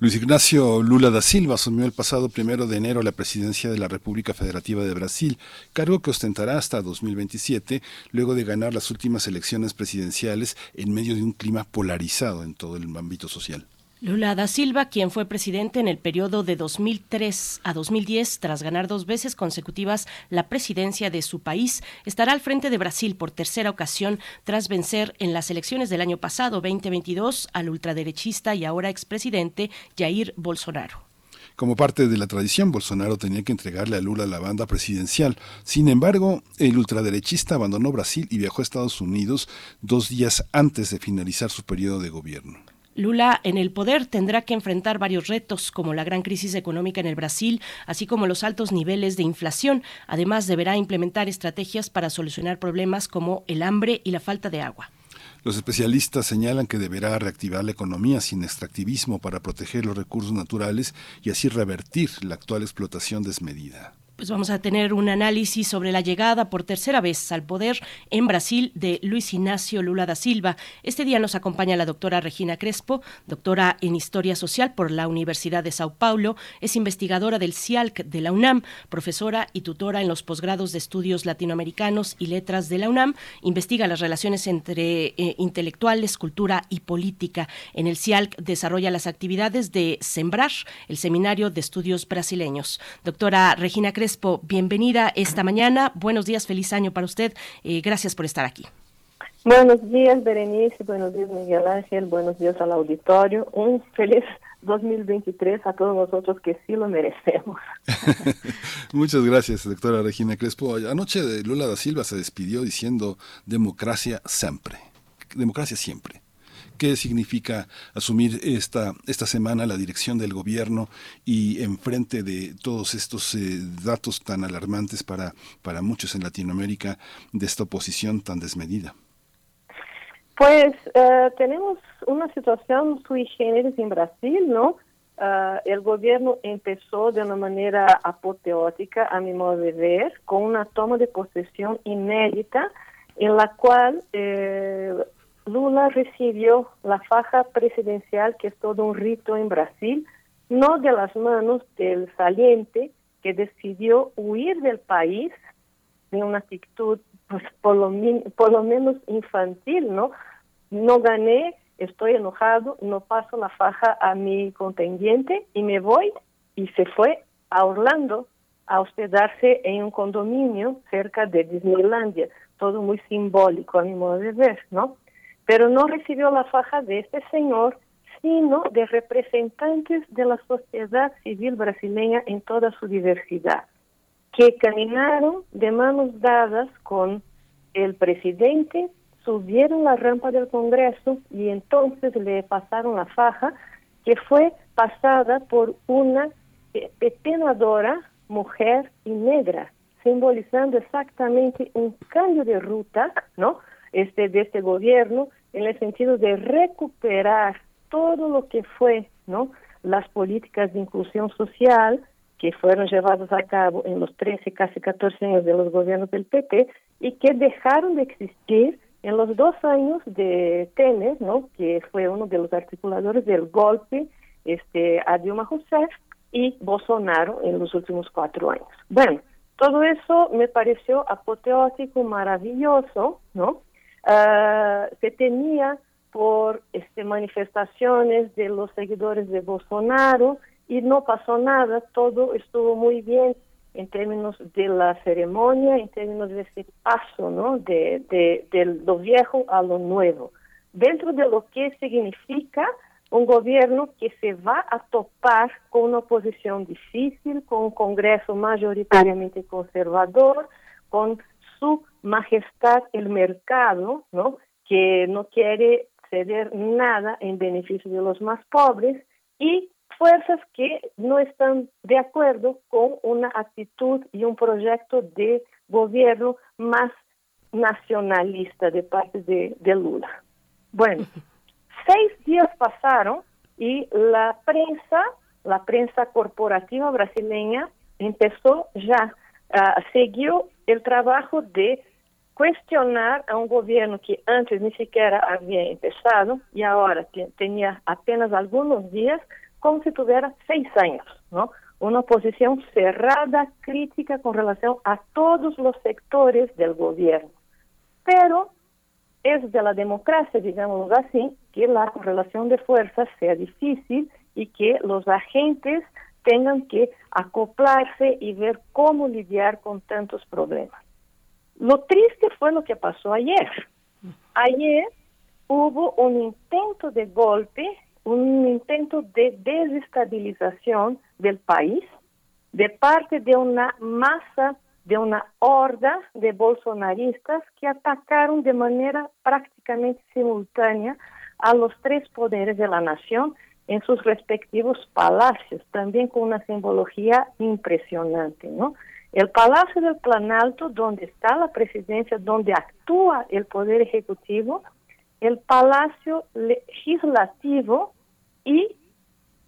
Luis Ignacio Lula da Silva asumió el pasado primero de enero la presidencia de la República Federativa de Brasil, cargo que ostentará hasta 2027, luego de ganar las últimas elecciones presidenciales en medio de un clima polarizado en todo el ámbito social. Lula da Silva, quien fue presidente en el periodo de 2003 a 2010, tras ganar dos veces consecutivas la presidencia de su país, estará al frente de Brasil por tercera ocasión tras vencer en las elecciones del año pasado, 2022, al ultraderechista y ahora expresidente Jair Bolsonaro. Como parte de la tradición, Bolsonaro tenía que entregarle a Lula la banda presidencial. Sin embargo, el ultraderechista abandonó Brasil y viajó a Estados Unidos dos días antes de finalizar su periodo de gobierno. Lula en el poder tendrá que enfrentar varios retos, como la gran crisis económica en el Brasil, así como los altos niveles de inflación. Además, deberá implementar estrategias para solucionar problemas como el hambre y la falta de agua. Los especialistas señalan que deberá reactivar la economía sin extractivismo para proteger los recursos naturales y así revertir la actual explotación desmedida pues vamos a tener un análisis sobre la llegada por tercera vez al poder en Brasil de Luis Ignacio Lula da Silva. Este día nos acompaña la doctora Regina Crespo, doctora en Historia Social por la Universidad de Sao Paulo, es investigadora del CIALC de la UNAM, profesora y tutora en los posgrados de estudios latinoamericanos y letras de la UNAM, investiga las relaciones entre eh, intelectuales, cultura y política. En el CIALC desarrolla las actividades de Sembrar, el Seminario de Estudios Brasileños. Doctora Regina Crespo, Crespo, bienvenida esta mañana. Buenos días, feliz año para usted. Eh, gracias por estar aquí. Buenos días, Berenice. Buenos días, Miguel Ángel. Buenos días al auditorio. Un feliz 2023 a todos nosotros que sí lo merecemos. Muchas gracias, doctora Regina Crespo. Anoche Lula da Silva se despidió diciendo democracia siempre. Democracia siempre. ¿Qué significa asumir esta, esta semana la dirección del gobierno y enfrente de todos estos eh, datos tan alarmantes para, para muchos en Latinoamérica de esta oposición tan desmedida? Pues eh, tenemos una situación sui generis en Brasil, ¿no? Uh, el gobierno empezó de una manera apoteótica, a mi modo de ver, con una toma de posesión inédita en la cual eh, Lula recibió la faja presidencial, que es todo un rito en Brasil, no de las manos del saliente que decidió huir del país en una actitud pues, por, lo, por lo menos infantil, ¿no? No gané, estoy enojado, no paso la faja a mi contendiente y me voy y se fue a Orlando a hospedarse en un condominio cerca de Disneylandia, todo muy simbólico a mi modo de ver, ¿no? Pero no recibió la faja de este señor, sino de representantes de la sociedad civil brasileña en toda su diversidad, que caminaron de manos dadas con el presidente, subieron la rampa del Congreso y entonces le pasaron la faja que fue pasada por una pepenadora mujer y negra, simbolizando exactamente un cambio de ruta, ¿no? Este, de este gobierno en el sentido de recuperar todo lo que fue no las políticas de inclusión social que fueron llevadas a cabo en los 13, casi 14 años de los gobiernos del PP y que dejaron de existir en los dos años de Temer, ¿no? que fue uno de los articuladores del golpe este, a Dilma Rousseff y Bolsonaro en los últimos cuatro años. Bueno, todo eso me pareció apoteótico, maravilloso, ¿no? Se tenía por este, manifestaciones de los seguidores de Bolsonaro y no pasó nada, todo estuvo muy bien en términos de la ceremonia, en términos de ese paso, ¿no? De, de, lo viejo a lo nuevo. Dentro de lo que significa un gobierno que se va a topar con una oposición difícil, con un Congreso mayoritariamente conservador, con su majestad el mercado, ¿no? que no quiere ceder nada en beneficio de los más pobres y fuerzas que no están de acuerdo con una actitud y un proyecto de gobierno más nacionalista de parte de, de Lula. Bueno, seis días pasaron y la prensa, la prensa corporativa brasileña, empezó ya, uh, siguió el trabajo de cuestionar a un gobierno que antes ni siquiera había empezado y ahora tenía apenas algunos días, como si tuviera seis años, ¿no? Una posición cerrada, crítica con relación a todos los sectores del gobierno. Pero es de la democracia, digamos así, que la correlación de fuerzas sea difícil y que los agentes tengan que acoplarse y ver cómo lidiar con tantos problemas. Lo triste fue lo que pasó ayer. Ayer hubo un intento de golpe, un intento de desestabilización del país de parte de una masa, de una horda de bolsonaristas que atacaron de manera prácticamente simultánea a los tres poderes de la nación en sus respectivos palacios, también con una simbología impresionante, ¿no? El Palacio del Planalto, donde está la presidencia, donde actúa el Poder Ejecutivo, el Palacio Legislativo y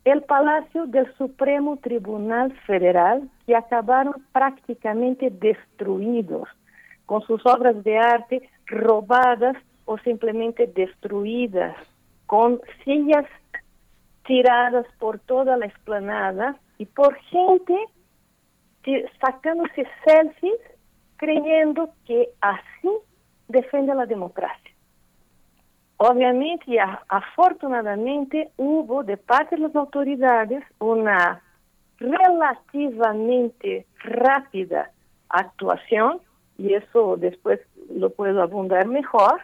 el Palacio del Supremo Tribunal Federal, que acabaron prácticamente destruidos, con sus obras de arte robadas o simplemente destruidas, con sillas tiradas por toda la explanada y por gente sacándose selfies creyendo que así defiende la democracia. Obviamente y afortunadamente hubo de parte de las autoridades una relativamente rápida actuación, y eso después lo puedo abundar mejor,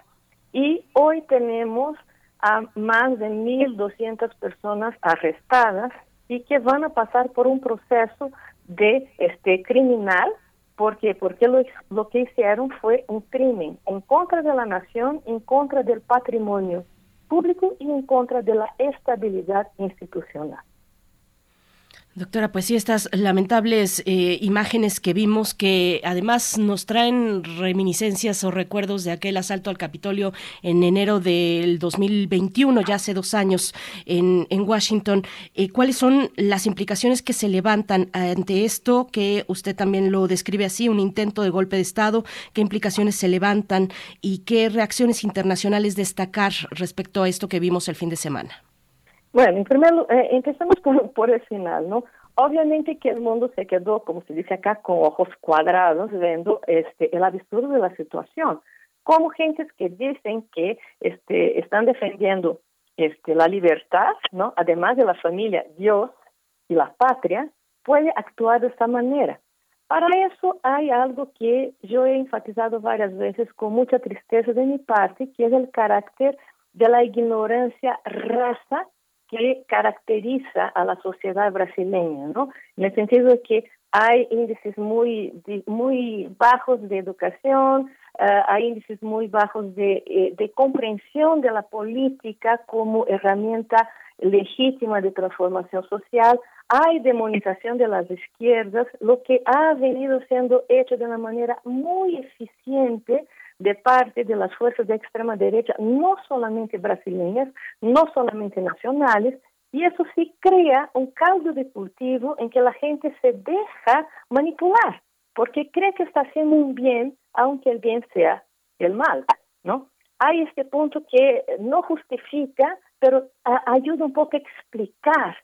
y hoy tenemos a más de 1.200 personas arrestadas y que van a pasar por un proceso de este criminal porque porque lo, lo que hicieron fue un crimen en contra de la nación, en contra del patrimonio público y en contra de la estabilidad institucional. Doctora, pues sí, estas lamentables eh, imágenes que vimos que además nos traen reminiscencias o recuerdos de aquel asalto al Capitolio en enero del 2021, ya hace dos años en, en Washington. Eh, ¿Cuáles son las implicaciones que se levantan ante esto, que usted también lo describe así, un intento de golpe de Estado? ¿Qué implicaciones se levantan y qué reacciones internacionales destacar respecto a esto que vimos el fin de semana? Bueno, en primer lugar, eh, empezamos por, por el final, ¿no? Obviamente que el mundo se quedó, como se dice acá, con ojos cuadrados viendo este, el absurdo de la situación. Como gentes que dicen que este, están defendiendo este, la libertad, ¿no? Además de la familia, Dios y la patria, puede actuar de esta manera. Para eso hay algo que yo he enfatizado varias veces con mucha tristeza de mi parte, que es el carácter de la ignorancia raza que caracteriza a la sociedad brasileña, ¿no? En el sentido de que hay índices muy, muy bajos de educación, uh, hay índices muy bajos de, eh, de comprensión de la política como herramienta legítima de transformación social, hay demonización de las izquierdas, lo que ha venido siendo hecho de una manera muy eficiente de parte de las fuerzas de extrema derecha, no solamente brasileñas, no solamente nacionales, y eso sí crea un caldo de cultivo en que la gente se deja manipular, porque cree que está haciendo un bien, aunque el bien sea el mal, ¿no? Hay este punto que no justifica, pero ayuda un poco a explicar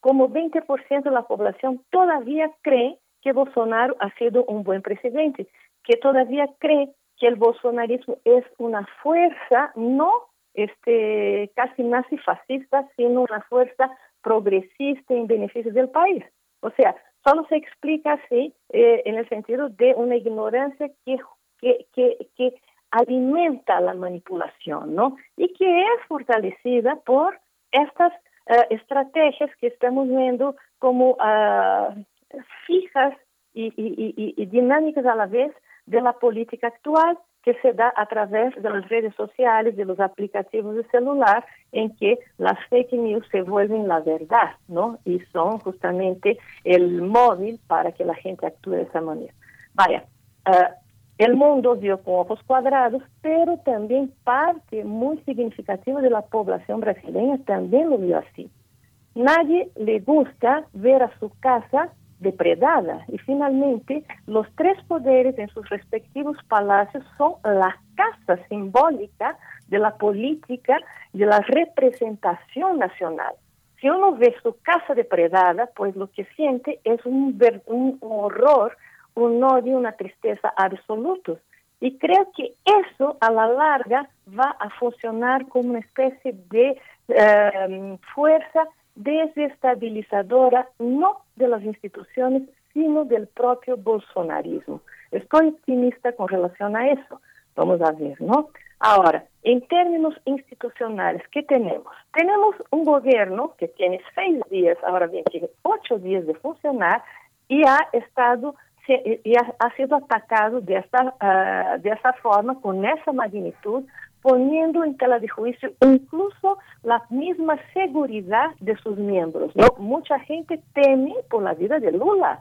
cómo 20% de la población todavía cree que Bolsonaro ha sido un buen presidente, que todavía cree que el bolsonarismo es una fuerza no este casi nazi fascista, sino una fuerza progresista en beneficio del país. O sea, solo se explica así eh, en el sentido de una ignorancia que, que, que, alimenta la manipulación, ¿no? Y que es fortalecida por estas uh, estrategias que estamos viendo como uh, fijas y, y dinámicas a la vez de la política actual que se da a través de las redes sociales, de los aplicativos de celular, en que las fake news se vuelven la verdad, ¿no? Y son justamente el móvil para que la gente actúe de esa manera. Vaya, uh, el mundo vio con ojos cuadrados, pero también parte muy significativa de la población brasileña también lo vio así. Nadie le gusta ver a su casa depredada. Y finalmente, los tres poderes en sus respectivos palacios son la casa simbólica de la política, de la representación nacional. Si uno ve su casa depredada, pues lo que siente es un, un horror, un odio, una tristeza absolutos. Y creo que eso a la larga va a funcionar como una especie de eh, fuerza desestabilizadora no de las instituciones, sino del propio bolsonarismo. Estoy optimista con relación a eso. Vamos a ver, ¿no? Ahora, en términos institucionales, ¿qué tenemos? Tenemos un gobierno que tiene seis días, ahora bien, tiene ocho días de funcionar y ha estado y ha, sido atacado de esta, uh, de esta forma, con esa magnitud, poniendo en tela de juicio incluso la misma seguridad de sus miembros. ¿no? Mucha gente teme por la vida de Lula,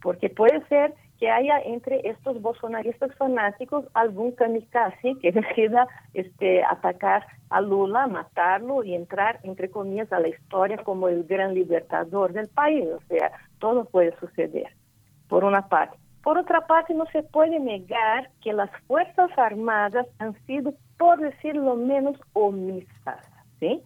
porque puede ser que haya entre estos bolsonaristas fanáticos algún kamikaze que decida este, atacar a Lula, matarlo y entrar, entre comillas, a la historia como el gran libertador del país. O sea, todo puede suceder, por una parte. Por otra parte, no se puede negar que las Fuerzas Armadas han sido, por decirlo menos, omisas. ¿sí?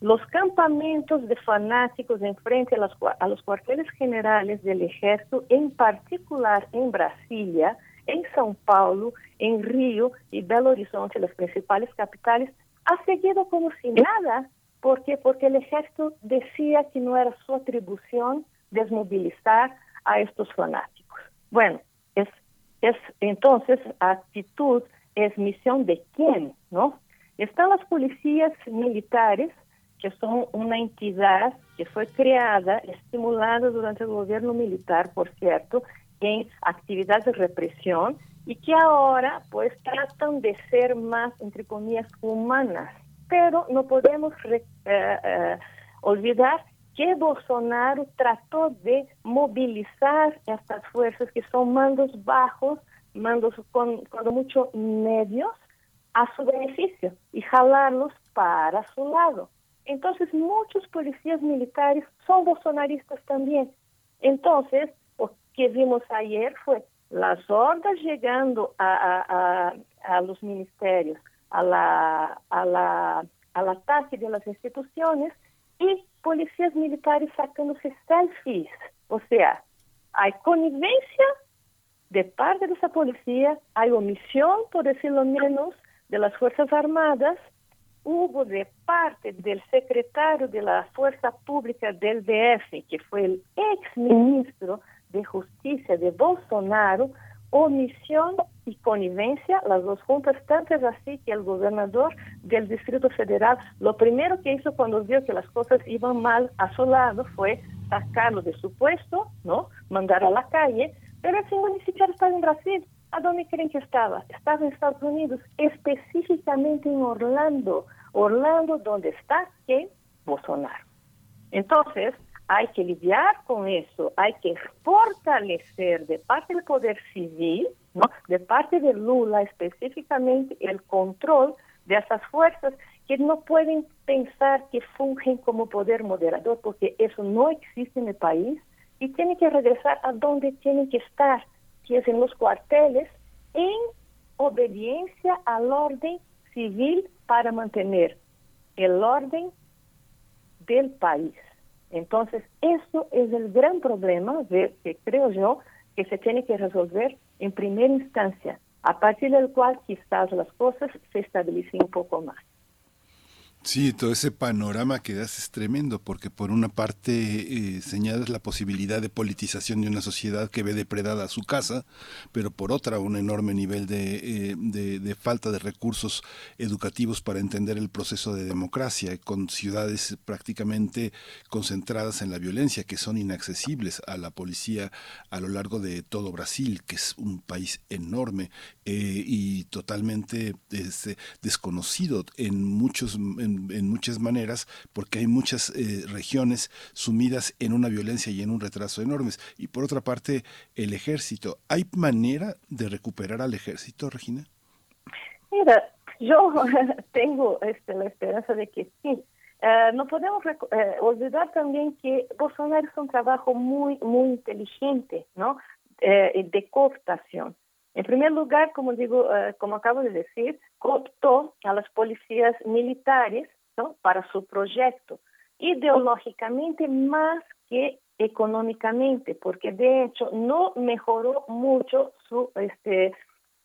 Los campamentos de fanáticos en frente a los, a los cuarteles generales del ejército, en particular en Brasilia, en São Paulo, en Río y Belo Horizonte, las principales capitales, ha seguido como si nada. ¿Por qué? Porque el ejército decía que no era su atribución desmovilizar a estos fanáticos. Bueno, es, es entonces actitud es misión de quién, ¿no? Están las policías militares, que son una entidad que fue creada, estimulada durante el gobierno militar, por cierto, en actividades de represión y que ahora pues tratan de ser más, entre comillas, humanas. Pero no podemos eh, eh, olvidar que Bolsonaro trató de movilizar estas fuerzas que son mandos bajos, mandos con, con muchos medios, a su beneficio y jalarlos para su lado. Entonces muchos policías militares son bolsonaristas también. Entonces, lo que vimos ayer fue las hordas llegando a, a, a, los ministerios, a la, a la, al ataque de las instituciones y policías militares sacándose selfies. O sea, hay connivencia de parte de esa policía, hay omisión, por decirlo menos, de las Fuerzas Armadas, hubo de parte del secretario de la Fuerza Pública del DF, que fue el ex ministro de Justicia de Bolsonaro, omisión y connivencia, las dos juntas, tanto es así que el gobernador del Distrito Federal, lo primero que hizo cuando vio que las cosas iban mal a su lado fue sacarlo de su puesto, ¿no? Mandar a la calle, pero ese ni siquiera estaba en Brasil. ¿A dónde creen que estaba? Estaba en Estados Unidos, específicamente en Orlando. Orlando, donde está ¿quién? Bolsonaro. Entonces, hay que lidiar con eso, hay que fortalecer de parte del poder civil, ¿no? de parte de Lula específicamente, el control de esas fuerzas que no pueden pensar que fungen como poder moderador, porque eso no existe en el país y tienen que regresar a donde tienen que estar, que es en los cuarteles, en obediencia al orden civil para mantener el orden del país. Entonces, eso es el gran problema de, que creo yo que se tiene que resolver en primera instancia, a partir del cual quizás las cosas se estabilicen un poco más. Sí, todo ese panorama que das es tremendo, porque por una parte eh, señalas la posibilidad de politización de una sociedad que ve depredada su casa, pero por otra un enorme nivel de, eh, de, falta de recursos educativos para entender el proceso de democracia, con ciudades prácticamente concentradas en la violencia, que son inaccesibles a la policía a lo largo de todo Brasil, que es un país enorme eh, y totalmente este, desconocido en muchos muchas maneras, porque hay muchas eh, regiones sumidas en una violencia y en un retraso enormes. Y por otra parte, el ejército. ¿Hay manera de recuperar al ejército, Regina? Mira, yo tengo este, la esperanza de que sí. Eh, no podemos eh, olvidar también que Bolsonaro es un trabajo muy, muy inteligente, ¿no? de cooptación. En primer lugar, como digo, uh, como acabo de decir, cooptó a las policías militares para su proyecto, ideológicamente más que económicamente, porque de hecho no mejoró mucho su, este,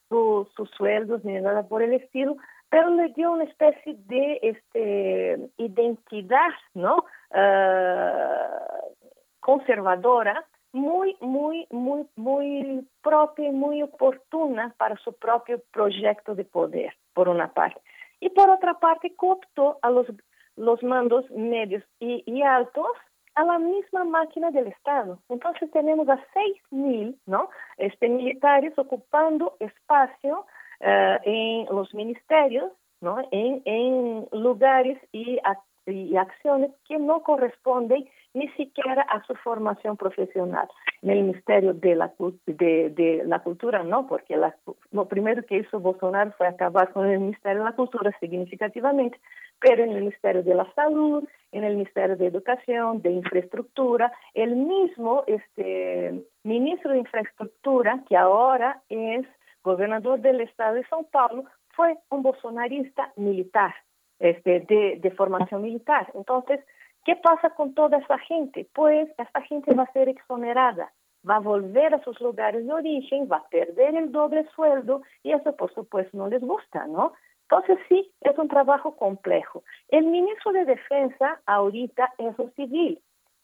su, sus sueldos ni nada por el estilo, pero le dio una especie de este, identidad ¿no? Uh, conservadora muy, muy, muy, muy propia y muy oportuna para su propio proyecto de poder, por una parte. Y por otra parte, cooptó a los, los mandos medios y, altos a la misma máquina del Estado. Entonces tenemos a seis mil ¿no? este, militares ocupando espacio uh, en los ministerios, ¿no? en, en lugares y, y acciones que no corresponden ni siquiera a su formación profesional. En el Ministerio de la, de, de la Cultura no, porque la, lo primero que hizo Bolsonaro fue acabar con el Ministerio de la Cultura significativamente, pero en el Ministerio de la Salud, en el Ministerio de Educación, de Infraestructura, el mismo este, ministro de Infraestructura, que ahora es gobernador del Estado de São Paulo, fue un bolsonarista militar, este, de, de formación militar. Entonces, ¿Qué pasa con toda esa gente? Pues esta gente va a ser exonerada, va a volver a sus lugares de origen, va a perder el doble sueldo y eso por supuesto no les gusta, ¿no? Entonces sí, es un trabajo complejo. El ministro de Defensa ahorita es un civil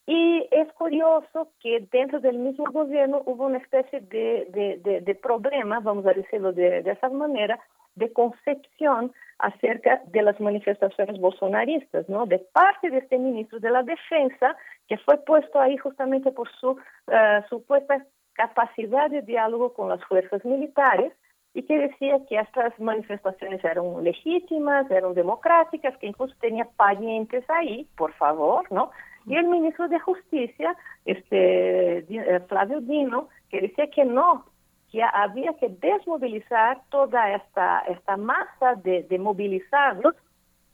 Y es curioso que dentro del mismo gobierno hubo una especie de, de, de, problema, vamos a decirlo de, de esa manera, de concepción acerca de las manifestaciones bolsonaristas, ¿no? De parte de este ministro de la Defensa, que fue puesto ahí justamente por su eh, supuesta capacidad de diálogo con las fuerzas militares y que decía que estas manifestaciones eran legítimas, eran democráticas, que incluso tenía parientes ahí, por favor, ¿no? Y el ministro de Justicia, este eh, Flavio Dino, que decía que no, que había que desmovilizar toda esta, esta masa de, de movilizarlos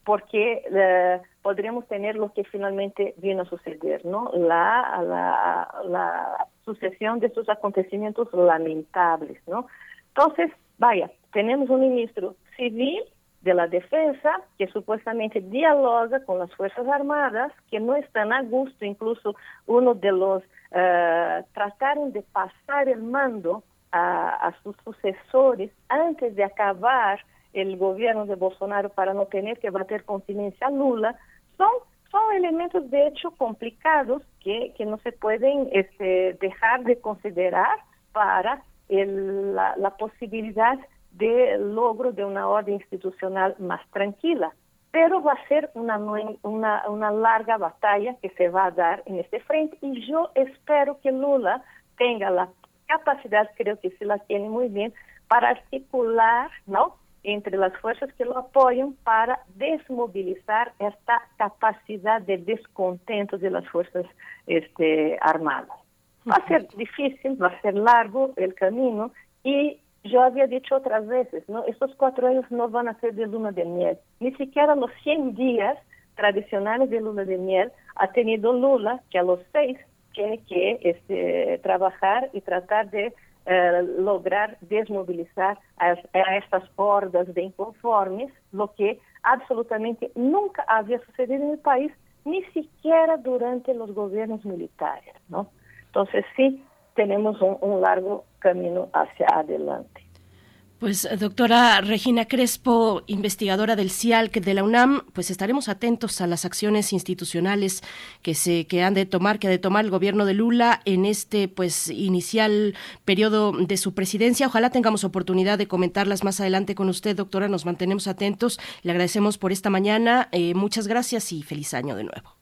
porque eh, podríamos tener lo que finalmente vino a suceder, ¿no? La, la, la sucesión de estos acontecimientos lamentables, ¿no? Entonces, vaya, tenemos un ministro civil de la defensa que supuestamente dialoga con las Fuerzas Armadas, que no están a gusto, incluso uno de los uh, trataron de pasar el mando a, a, sus sucesores antes de acabar el gobierno de Bolsonaro para no tener que bater con silencio a Lula, son, son elementos de hecho complicados que, que no se pueden este, dejar de considerar para el, la, la posibilidad de logro de una orden institucional más tranquila. Pero va a ser una, una, una larga batalla que se va a dar en este frente y yo espero que Lula tenga la capacidad, creo que sí la tiene muy bien, para articular, ¿no? entre las fuerzas que lo apoyan para desmovilizar esta capacidad de descontento de las fuerzas este, armadas. Va a ser difícil, va a ser largo el camino y yo había dicho otras veces, ¿no? Estos cuatro años no van a ser de luna de miel. Ni siquiera los 100 días tradicionales de luna de miel ha tenido Lula, que a los seis tiene que este, trabajar y tratar de eh, lograr desmovilizar a, a, estas hordas de inconformes, lo que absolutamente nunca había sucedido en el país, ni siquiera durante los gobiernos militares, ¿no? Entonces sí, tenemos un, un largo camino hacia adelante. Pues doctora Regina Crespo, investigadora del CIALC de la UNAM, pues estaremos atentos a las acciones institucionales que se que han de tomar, que ha de tomar el gobierno de Lula en este pues inicial periodo de su presidencia. Ojalá tengamos oportunidad de comentarlas más adelante con usted, doctora. Nos mantenemos atentos. Le agradecemos por esta mañana. Eh, muchas gracias y feliz año de nuevo.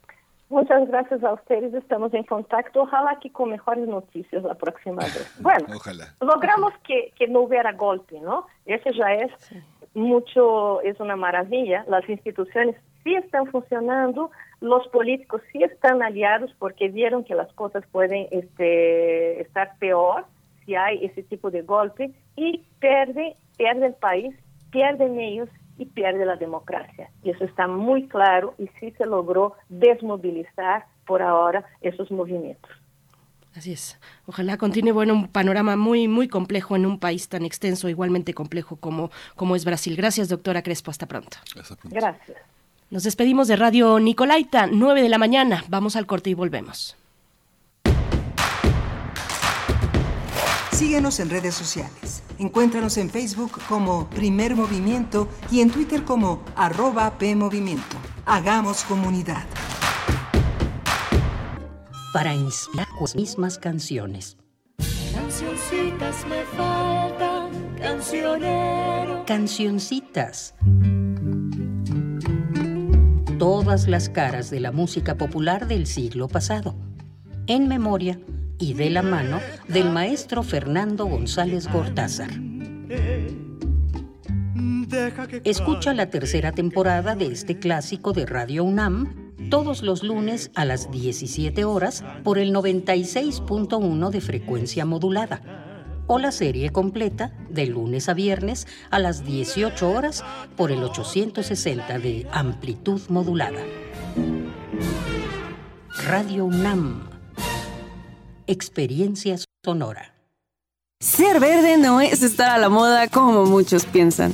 Muchas gracias a ustedes, estamos en contacto. Ojalá que con mejores noticias la próxima vez. Bueno, logramos que, que, no hubiera golpe, ¿no? Eso ya es mucho, es una maravilla. Las instituciones sí están funcionando, los políticos sí están aliados porque vieron que las cosas pueden este, estar peor si hay ese tipo de golpe y pierde, pierde el país, pierden ellos y pierde la democracia. Y eso está muy claro y sí se logró desmovilizar por ahora esos movimientos. Así es. Ojalá continúe bueno un panorama muy muy complejo en un país tan extenso, igualmente complejo como como es Brasil. Gracias, doctora Crespo. Hasta pronto. Gracias. Nos despedimos de Radio Nicolaita, 9 de la mañana. Vamos al corte y volvemos. Síguenos en redes sociales. Encuéntranos en Facebook como Primer Movimiento y en Twitter como arroba PMovimiento. Hagamos comunidad. Para inspirar las mismas canciones. Cancioncitas me faltan, cancionero. Cancioncitas. Todas las caras de la música popular del siglo pasado. En memoria y de la mano del maestro Fernando González Gortázar. Escucha la tercera temporada de este clásico de Radio UNAM todos los lunes a las 17 horas por el 96.1 de frecuencia modulada o la serie completa de lunes a viernes a las 18 horas por el 860 de amplitud modulada. Radio UNAM Experiencia Sonora. Ser verde no es estar a la moda como muchos piensan.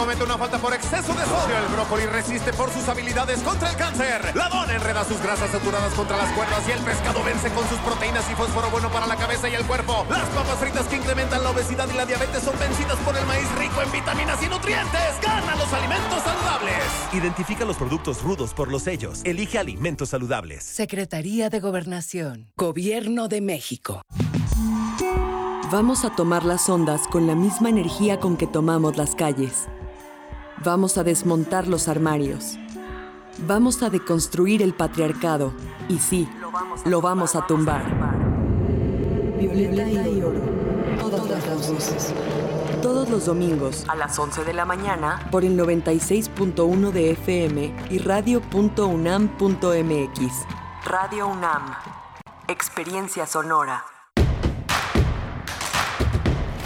comete una falta por exceso de sodio. El brócoli resiste por sus habilidades contra el cáncer. La dona enreda sus grasas saturadas contra las cuerdas y el pescado vence con sus proteínas y fósforo bueno para la cabeza y el cuerpo. Las papas fritas que incrementan la obesidad y la diabetes son vencidas por el maíz rico en vitaminas y nutrientes. Gana los alimentos saludables. Identifica los productos rudos por los sellos. Elige alimentos saludables. Secretaría de Gobernación. Gobierno de México. Vamos a tomar las ondas con la misma energía con que tomamos las calles. Vamos a desmontar los armarios. Vamos a deconstruir el patriarcado. Y sí, lo vamos a tumbar. Violeta y oro. Todas las voces. Todos los domingos A las 11 de la mañana. por el 96.1 de FM y radio.unam.mx. Radio UNAM. Experiencia sonora.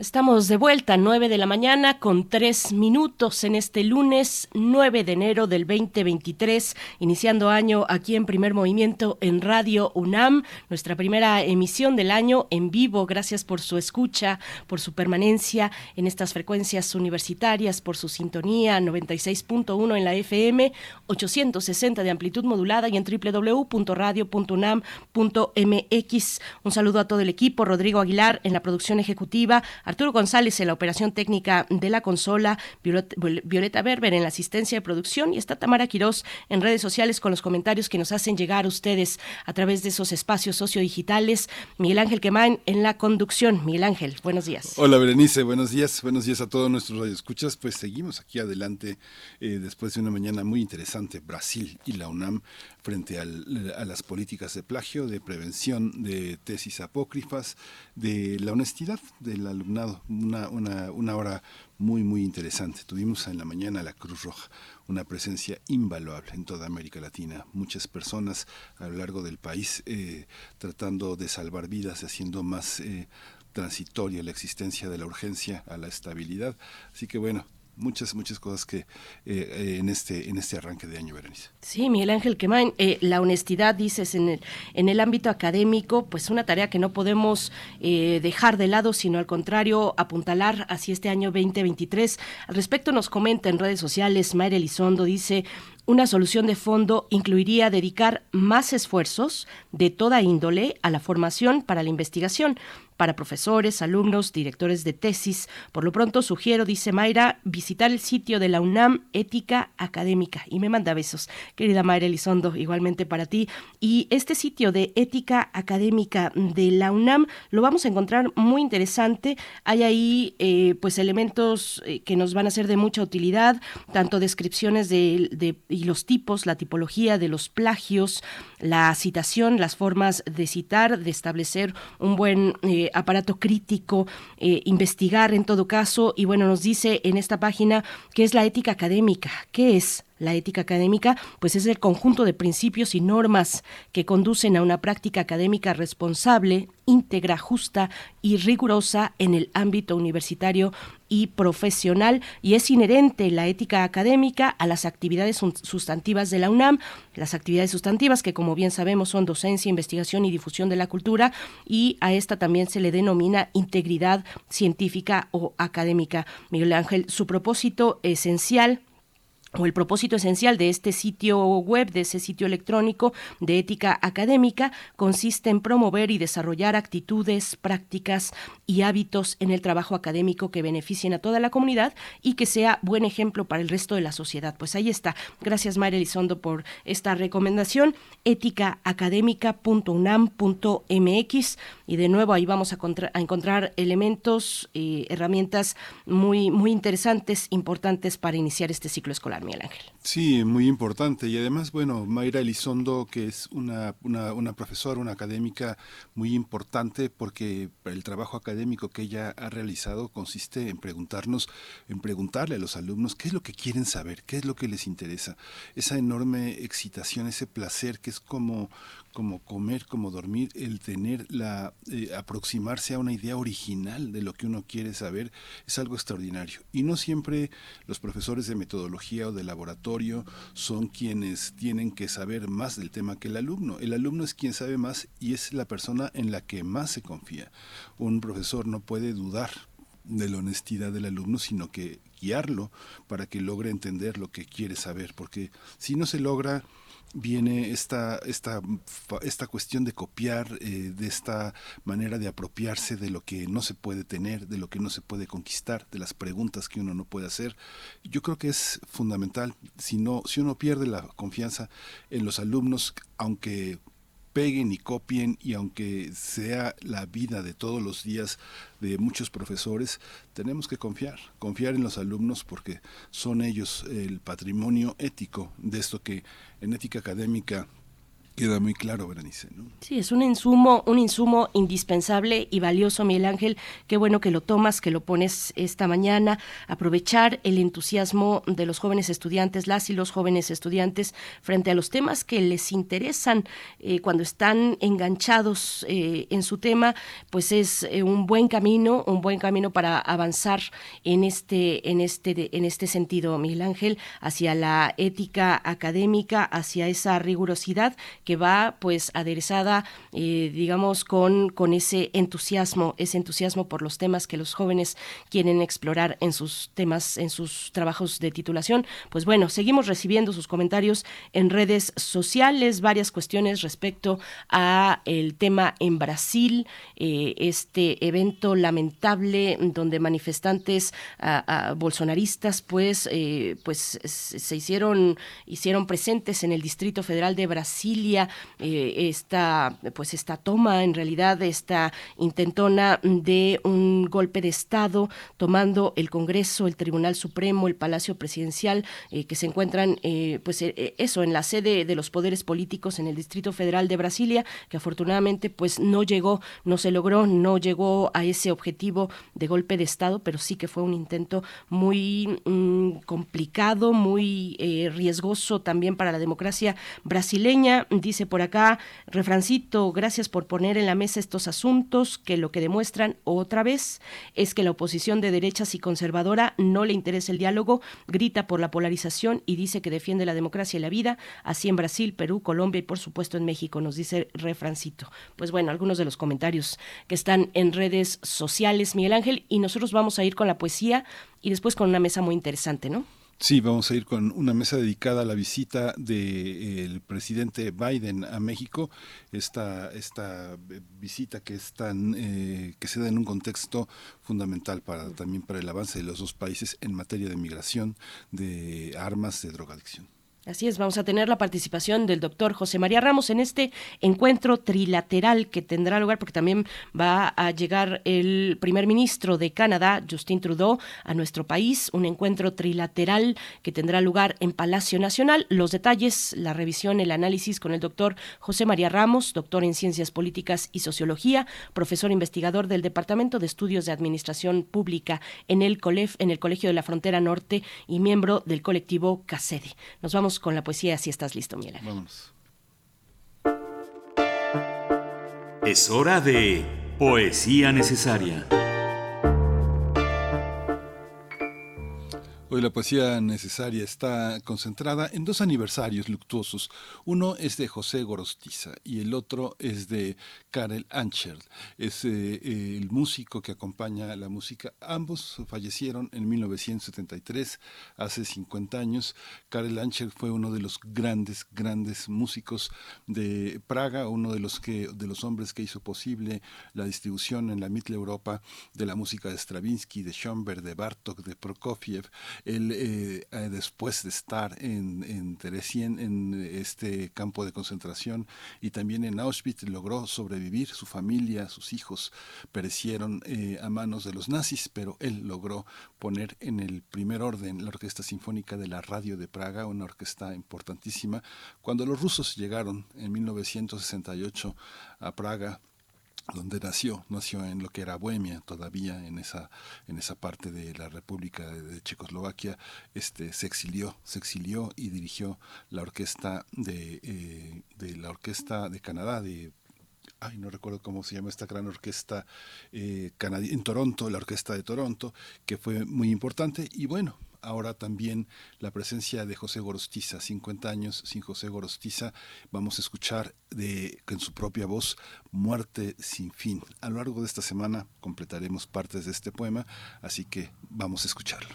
Estamos de vuelta, 9 de la mañana con 3 minutos en este lunes 9 de enero del 2023, iniciando año aquí en Primer Movimiento en Radio UNAM, nuestra primera emisión del año en vivo. Gracias por su escucha, por su permanencia en estas frecuencias universitarias, por su sintonía 96.1 en la FM, 860 de amplitud modulada y en www.radio.unam.mx. Un saludo a todo el equipo, Rodrigo Aguilar en la producción ejecutiva, Arturo González en la operación técnica de la consola, Violeta, Berber en la asistencia de producción y está Tamara Quirós en redes sociales con los comentarios que nos hacen llegar a ustedes a través de esos espacios sociodigitales. Miguel Ángel Quemán en la conducción. Miguel Ángel, buenos días. Hola Berenice, buenos días, buenos días a todos nuestros radioescuchas. Pues seguimos aquí adelante eh, después de una mañana muy interesante, Brasil y la UNAM frente al- a las políticas de plagio, de prevención de tesis apócrifas, de la honestidad del alumnado. Una, una, una hora muy, muy interesante. Tuvimos en la mañana la Cruz Roja, una presencia invaluable en toda América Latina. Muchas personas a lo largo del país eh, tratando de salvar vidas, haciendo más eh, transitoria la existencia de la urgencia a la estabilidad. Así que bueno, muchas, muchas cosas que eh, eh, en, este, en este arranque de año, Berenice. Sí, Miguel Ángel Quemain, eh, la honestidad, dices, en el, en el ámbito académico, pues una tarea que no podemos eh, dejar de lado, sino al contrario, apuntalar hacia este año 2023. Al respecto nos comenta en redes sociales, Mayra Elizondo dice, una solución de fondo incluiría dedicar más esfuerzos de toda índole a la formación para la investigación, para profesores, alumnos, directores de tesis. Por lo pronto sugiero, dice Mayra, visitar el sitio de la UNAM Ética Académica. Y me manda besos, querida Mayra Elizondo, igualmente para ti. Y este sitio de Ética Académica de la UNAM lo vamos a encontrar muy interesante. Hay ahí eh, pues elementos eh, que nos van a ser de mucha utilidad, tanto descripciones de, y los tipos, la tipología de los plagios, la citación, las formas de citar, de establecer un buen eh, aparato crítico, eh, investigar en todo caso. Y bueno, nos dice en esta página qué es la ética académica, qué es la ética académica, pues es el conjunto de principios y normas que conducen a una práctica académica responsable, íntegra, justa y rigurosa en el ámbito universitario y profesional y es inherente la ética académica a las actividades sustantivas de la UNAM, las actividades sustantivas que como bien sabemos son docencia, investigación y difusión de la cultura y a esta también se le denomina integridad científica o académica. Miguel Ángel, su propósito esencial o el propósito esencial de este sitio web, de ese sitio electrónico de ética académica, consiste en promover y desarrollar actitudes, prácticas y hábitos en el trabajo académico que beneficien a toda la comunidad y que sea buen ejemplo para el resto de la sociedad. Pues ahí está. Gracias, Mayra Elizondo, por esta recomendación. éticaacadémica.unam.mx y de nuevo ahí vamos a, a encontrar elementos, eh, herramientas muy, muy interesantes, importantes para iniciar este ciclo escolar, Miguel Ángel. Sí, muy importante. Y además, bueno, Mayra Elizondo, que es una, una, profesora, una académica muy importante, porque el trabajo académico que ella ha realizado consiste en preguntarnos, en preguntarle a los alumnos qué es lo que quieren saber, qué es lo que les interesa. Esa enorme excitación, ese placer que es como como comer, como dormir, el tener la eh, aproximarse a una idea original de lo que uno quiere saber es algo extraordinario. Y no siempre los profesores de metodología o de laboratorio son quienes tienen que saber más del tema que el alumno. El alumno es quien sabe más y es la persona en la que más se confía. Un profesor no puede dudar de la honestidad del alumno, sino que guiarlo para que logre entender lo que quiere saber, porque si no se logra viene esta, esta, esta cuestión de copiar, eh, de esta manera de apropiarse de lo que no se puede tener, de lo que no se puede conquistar, de las preguntas que uno no puede hacer. Yo creo que es fundamental, si, no, si uno pierde la confianza en los alumnos, aunque peguen y copien y aunque sea la vida de todos los días de muchos profesores, tenemos que confiar, confiar en los alumnos porque son ellos el patrimonio ético de esto que en ética académica Queda muy claro, Berenice. ¿no? Sí, es un insumo, un insumo indispensable y valioso, Miguel Ángel. Qué bueno que lo tomas, que lo pones esta mañana. Aprovechar el entusiasmo de los jóvenes estudiantes, las y los jóvenes estudiantes, frente a los temas que les interesan eh, cuando están enganchados eh, en su tema, pues es eh, un buen camino, un buen camino para avanzar en este, en este, en este sentido, Miguel Ángel, hacia la ética académica, hacia esa rigurosidad que va pues aderezada, eh, digamos, con, con ese entusiasmo, ese entusiasmo por los temas que los jóvenes quieren explorar en sus temas, en sus trabajos de titulación. Pues bueno, seguimos recibiendo sus comentarios en redes sociales, varias cuestiones respecto a el tema en Brasil, eh, este evento lamentable donde manifestantes bolsonaristas pues, eh, pues se hicieron, hicieron presentes en el Distrito Federal de Brasilia eh, esta, pues esta toma, en realidad, esta intentona de un golpe de Estado, tomando el Congreso, el Tribunal Supremo, el Palacio Presidencial, eh, que se encuentran, eh, pues eso, en la sede de los poderes políticos en el Distrito Federal de Brasilia, que afortunadamente, pues no llegó, no se logró, no llegó a ese objetivo de golpe de Estado, pero sí que fue un intento muy mm, complicado, muy riesgoso también para la democracia brasileña dice por acá, refrancito, gracias por poner en la mesa estos asuntos que lo que demuestran otra vez es que la oposición de derechas y conservadora no le interesa el diálogo, grita por la polarización y dice que defiende la democracia y la vida, así en Brasil, Perú, Colombia y por supuesto en México, nos dice refrancito. Pues bueno, algunos de los comentarios que están en redes sociales, Miguel Ángel, y nosotros vamos a ir con la poesía y después con una mesa muy interesante, ¿no? Sí, vamos a ir con una mesa dedicada a la visita del presidente Biden a México. Esta, esta visita que es tan, eh, que se da en un contexto fundamental para también para el avance de los dos países en materia de migración, de armas, de drogadicción. Así es, vamos a tener la participación del doctor José María Ramos en este encuentro trilateral que tendrá lugar, porque también va a llegar el primer ministro de Canadá, Justin Trudeau, a nuestro país, un encuentro trilateral que tendrá lugar en Palacio Nacional. Los detalles, la revisión, el análisis con el doctor José María Ramos, doctor en Ciencias Políticas y Sociología, profesor investigador del Departamento de Estudios de Administración Pública en el COLEF, en el Colegio de la Frontera Norte y miembro del colectivo CACEDE. Nos vamos con la poesía si estás listo, Miguel. Vamos. Es hora de poesía necesaria. Hoy la poesía necesaria está concentrada en dos aniversarios luctuosos. Uno es de José Gorostiza y el otro es de Karel Ancher. Es eh, el músico que acompaña la música. Ambos fallecieron en 1973, hace 50 años. Karel Ancher fue uno de los grandes, grandes músicos de Praga, uno de los, que, de los hombres que hizo posible la distribución en la Mittel Europa de la música de Stravinsky, de Schoenberg, de Bartok, de Prokofiev Él, eh, eh, después de estar en, en Teresien, en este campo de concentración, y también en Auschwitz, logró sobrevivir. Su familia, sus hijos perecieron eh, a manos de los nazis, pero él logró poner en el primer orden la Orquesta Sinfónica de la Radio de Praga, una orquesta importantísima. Cuando los rusos llegaron en 1968 a Praga, donde nació, nació en lo que era Bohemia todavía en esa en esa parte de la República de, Checoslovaquia, este se exilió, se exilió y dirigió la orquesta de, eh, de la orquesta de Canadá de ay, no recuerdo cómo se llama esta gran orquesta eh, en Toronto, la orquesta de Toronto, que fue muy importante. Y bueno, ahora también la presencia de José Gorostiza, 50 años sin José Gorostiza, vamos a escuchar de, en su propia voz Muerte sin fin. A lo largo de esta semana completaremos partes de este poema, así que vamos a escucharlo.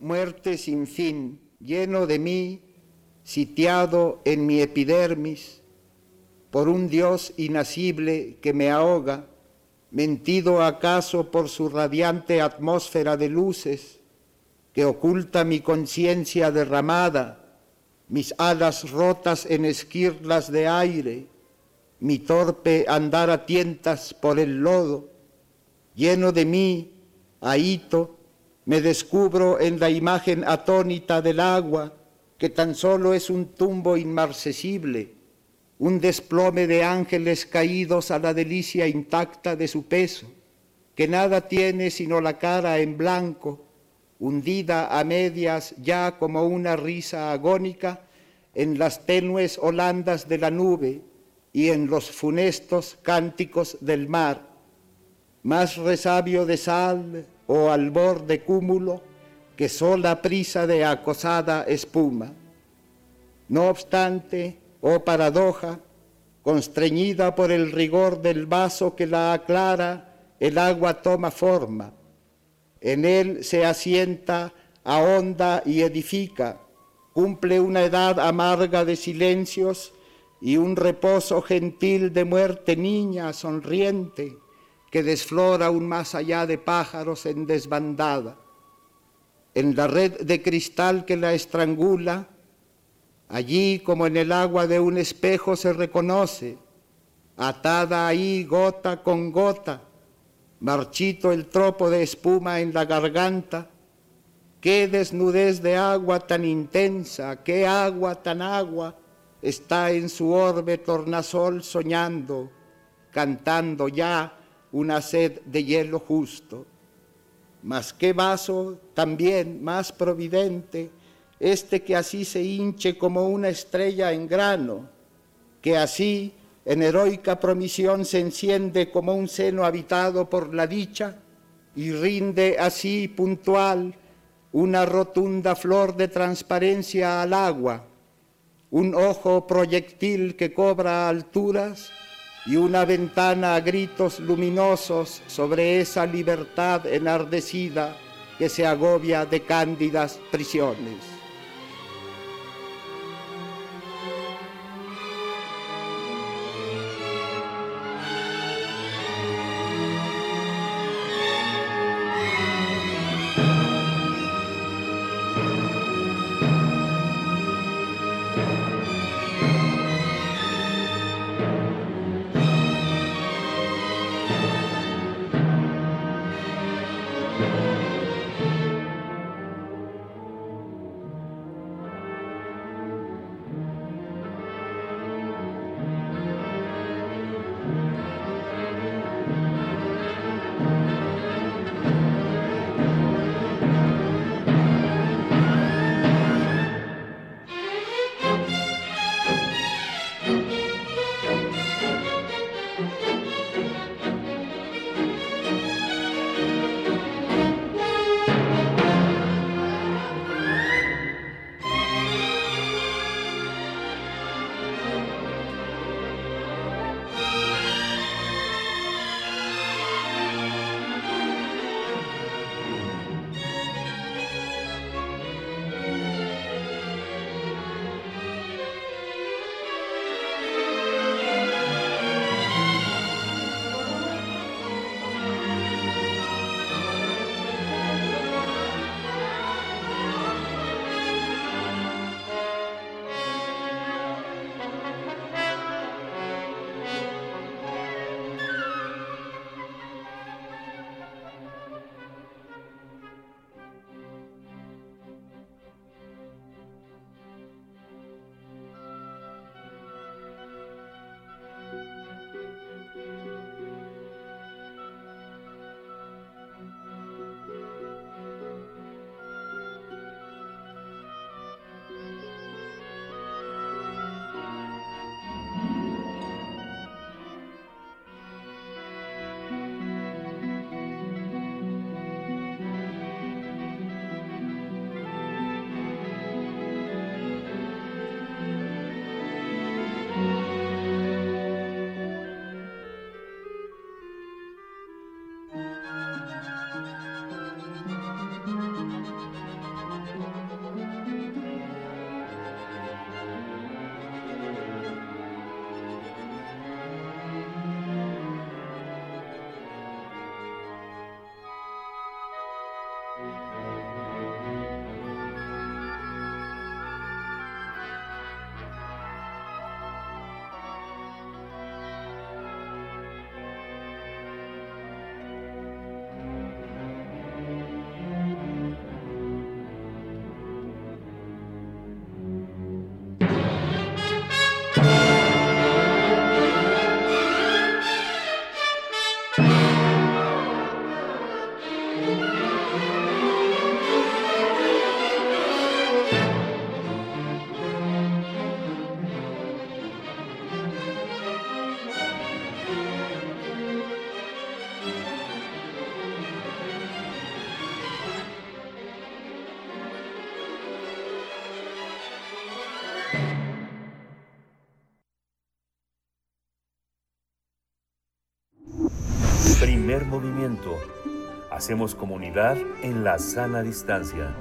Muerte sin fin, lleno de mí, sitiado en mi epidermis, por un Dios inacible que me ahoga, mentido acaso por su radiante atmósfera de luces que oculta mi conciencia derramada, mis alas rotas en esquirlas de aire, mi torpe andar a tientas por el lodo, lleno de mí, ahito, me descubro en la imagen atónita del agua, que tan solo es un tumbo inmarcesible, un desplome de ángeles caídos a la delicia intacta de su peso, que nada tiene sino la cara en blanco, hundida a medias ya como una risa agónica en las tenues holandas de la nube y en los funestos cánticos del mar, más resabio de sal o albor de cúmulo que sola prisa de acosada espuma. No obstante, oh paradoja, constreñida por el rigor del vaso que la aclara, el agua toma forma. En él se asienta, ahonda y edifica, cumple una edad amarga de silencios y un reposo gentil de muerte niña sonriente que desflora aún más allá de pájaros en desbandada. En la red de cristal que la estrangula, Allí como en el agua de un espejo se reconoce, atada ahí gota con gota, marchito el tropo de espuma en la garganta, qué desnudez de agua tan intensa, qué agua tan agua está en su orbe tornasol soñando, cantando ya una sed de hielo justo. Mas qué vaso también más providente, este que así se hinche como una estrella en grano, que así en heroica promisión se enciende como un seno habitado por la dicha y rinde así puntual una rotunda flor de transparencia al agua, un ojo proyectil que cobra alturas y una ventana a gritos luminosos sobre esa libertad enardecida que se agobia de cándidas prisiones. Primer movimiento. Hacemos comunidad en la sana distancia.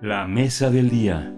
La mesa del día.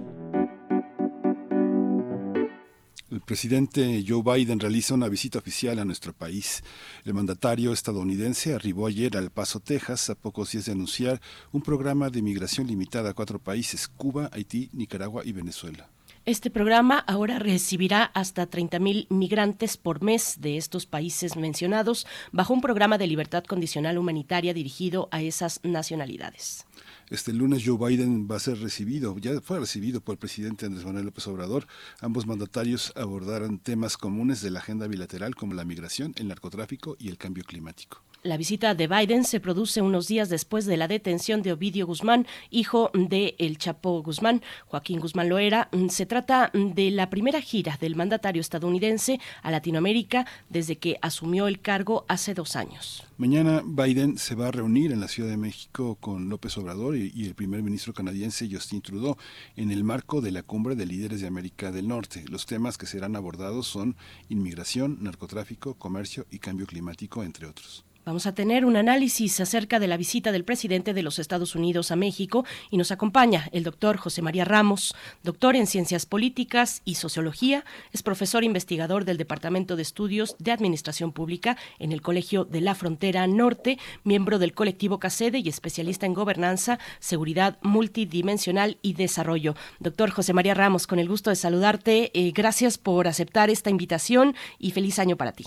El presidente Joe Biden realiza una visita oficial a nuestro país. El mandatario estadounidense arribó ayer al Paso, Texas, a pocos días de anunciar un programa de migración limitada a cuatro países, Cuba, Haití, Nicaragua y Venezuela. Este programa ahora recibirá hasta 30.000 migrantes por mes de estos países mencionados bajo un programa de libertad condicional humanitaria dirigido a esas nacionalidades. Este lunes Joe Biden va a ser recibido, ya fue recibido por el presidente Andrés Manuel López Obrador. Ambos mandatarios abordarán temas comunes de la agenda bilateral como la migración, el narcotráfico y el cambio climático. La visita de Biden se produce unos días después de la detención de Ovidio Guzmán, hijo de El Chapo Guzmán, Joaquín Guzmán Loera. Se trata de la primera gira del mandatario estadounidense a Latinoamérica desde que asumió el cargo hace dos años. Mañana Biden se va a reunir en la Ciudad de México con López Obrador y, y el primer ministro canadiense Justin Trudeau en el marco de la cumbre de líderes de América del Norte. Los temas que serán abordados son inmigración, narcotráfico, comercio y cambio climático, entre otros. Vamos a tener un análisis acerca de la visita del presidente de los Estados Unidos a México y nos acompaña el doctor José María Ramos, doctor en Ciencias Políticas y Sociología, es profesor investigador del Departamento de Estudios de Administración Pública en el Colegio de la Frontera Norte, miembro del colectivo CACEDE y especialista en gobernanza, seguridad multidimensional y desarrollo. Doctor José María Ramos, con el gusto de saludarte, eh, gracias por aceptar esta invitación y feliz año para ti.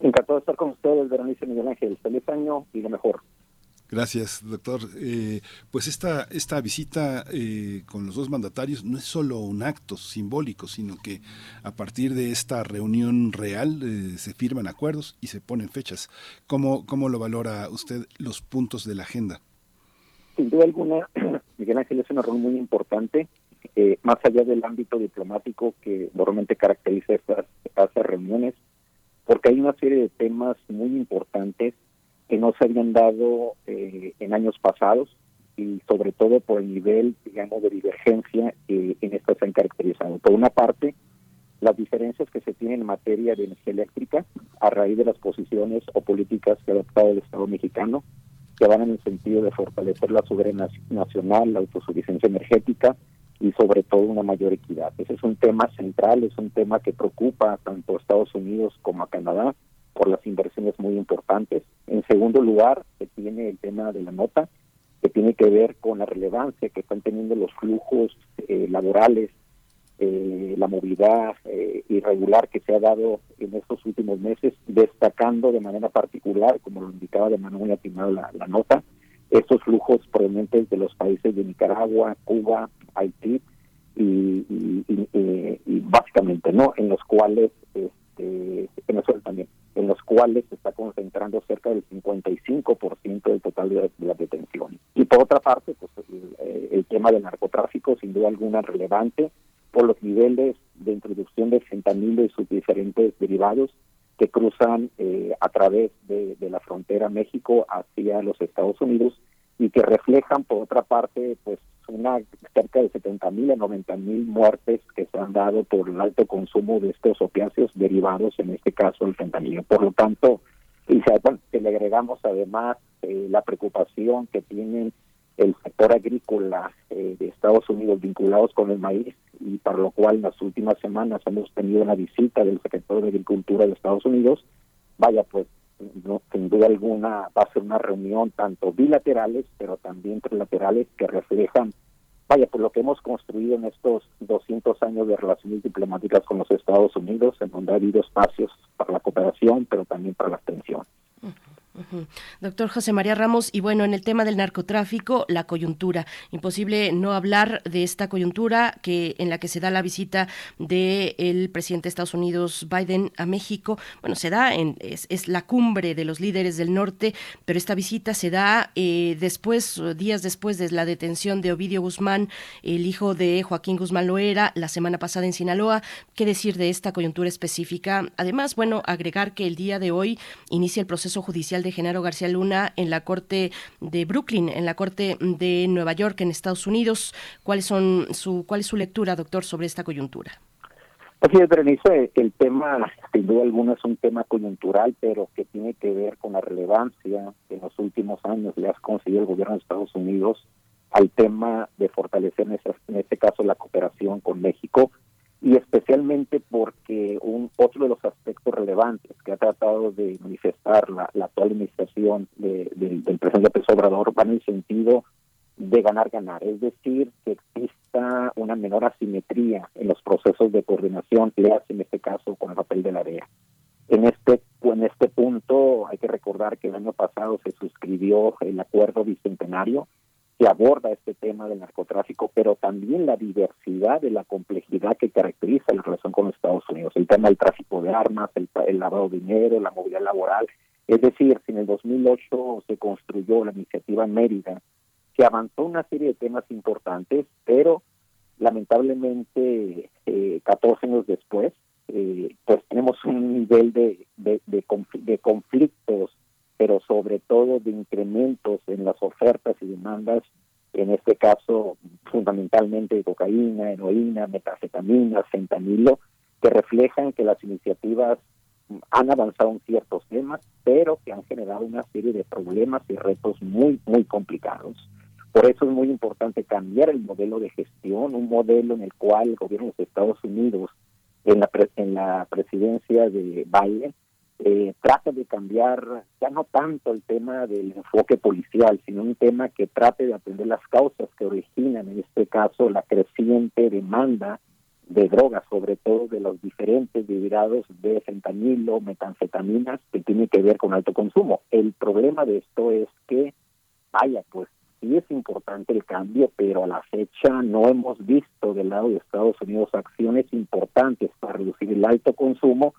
Encantado de estar con ustedes, Berenice Miguel Ángel. Feliz año y lo mejor. Gracias, doctor. Eh, pues esta, esta visita eh, con los dos mandatarios no es solo un acto simbólico, sino que a partir de esta reunión real eh, se firman acuerdos y se ponen fechas. ¿Cómo, ¿Cómo lo valora usted los puntos de la agenda? Sin duda alguna, Miguel Ángel es una reunión muy importante, más allá del ámbito diplomático que normalmente caracteriza estas, estas reuniones porque hay una serie de temas muy importantes que no se habían dado eh, en años pasados y sobre todo por el nivel, digamos, de divergencia que en esto se han caracterizado. Por una parte, las diferencias que se tienen en materia de energía eléctrica a raíz de las posiciones o políticas que ha adoptado el Estado mexicano, que van en el sentido de fortalecer la soberanía nacional, la autosuficiencia energética, y sobre todo una mayor equidad. Ese es un tema central, es un tema que preocupa tanto a Estados Unidos como a Canadá por las inversiones muy importantes. En segundo lugar, se tiene el tema de la nota, que tiene que ver con la relevancia que están teniendo los flujos eh, laborales, eh, la movilidad eh, irregular que se ha dado en estos últimos meses, destacando de manera particular, como lo indicaba de manera muy atinada la, la nota, estos flujos provenientes de los países de Nicaragua, Cuba, Haití y, básicamente no en los cuales este, Venezuela también en los cuales se está concentrando cerca del 55% del total de, las detenciones. Y por otra parte pues el, el, tema del narcotráfico sin duda alguna relevante por los niveles de introducción de fentanilo y sus diferentes derivados que cruzan eh, a través de, la frontera México hacia los Estados Unidos y que reflejan, por otra parte, pues una cerca de 70 mil a 90 mil muertes que se han dado por el alto consumo de estos opiáceos derivados, en este caso el fentanilo. Por lo tanto, y bueno, le agregamos además eh, la preocupación que tienen el sector agrícola eh, de Estados Unidos vinculados con el maíz y para lo cual en las últimas semanas hemos tenido una visita del secretario de Agricultura de Estados Unidos, vaya pues no, sin duda alguna va a ser una reunión tanto bilaterales pero también trilaterales que reflejan vaya por lo que hemos construido en estos 200 años de relaciones diplomáticas con los Estados Unidos en donde ha habido espacios para la cooperación pero también para Doctor José María Ramos, y bueno, en el tema del narcotráfico, la coyuntura. Imposible no hablar de esta coyuntura que en la que se da la visita del presidente de Estados Unidos, Biden, a México. Bueno, se da, en, es, la cumbre de los líderes del norte, pero esta visita se da eh, después, días después de la detención de Ovidio Guzmán, el hijo de Joaquín Guzmán Loera, la semana pasada en Sinaloa. ¿Qué decir de esta coyuntura específica? Además, bueno, agregar que el día de hoy inicia el proceso judicial de Genaro García Luna en la Corte de Brooklyn, en la Corte de Nueva York, en Estados Unidos. ¿Cuáles son su, ¿Cuál es su lectura, doctor, sobre esta coyuntura? Así es, Berenice, el tema, sin duda alguna, es un tema coyuntural, pero que tiene que ver con la relevancia que en los últimos años le ha conseguido el gobierno de Estados Unidos al tema de fortalecer, en este caso, la cooperación con México, y especialmente porque un otro de los aspectos relevantes que ha tratado de manifestar la, actual administración de, del presidente López Obrador va en el sentido de ganar-ganar, es decir, que exista una menor asimetría en los procesos de coordinación, le hace en este caso con el papel de la DEA. En este, en este punto hay que recordar que el año pasado se suscribió el acuerdo bicentenario que aborda este tema del narcotráfico, pero también la diversidad de la complejidad que caracteriza la relación con los Estados Unidos, el tema del tráfico de armas, el, lavado de dinero, la movilidad laboral. Es decir, si en el 2008 se construyó la iniciativa Mérida, que avanzó una serie de temas importantes, pero lamentablemente eh, 14 años después, eh, pues tenemos un nivel de, de, conflictos, pero sobre todo de incrementos en las ofertas y demandas, en este caso fundamentalmente de cocaína, heroína, metafetamina, fentanilo, que reflejan que las iniciativas han avanzado en ciertos temas, pero que han generado una serie de problemas y retos muy, muy complicados. Por eso es muy importante cambiar el modelo de gestión, un modelo en el cual el gobierno de Estados Unidos, en la, en la presidencia de Biden, eh, trata de cambiar ya no tanto el tema del enfoque policial, sino un tema que trate de atender las causas que originan, en este caso, la creciente demanda de drogas, sobre todo de los diferentes derivados de fentanilo, metanfetaminas, que tiene que ver con alto consumo. El problema de esto es que, vaya, pues sí es importante el cambio, pero a la fecha no hemos visto del lado de Estados Unidos acciones importantes para reducir el alto consumo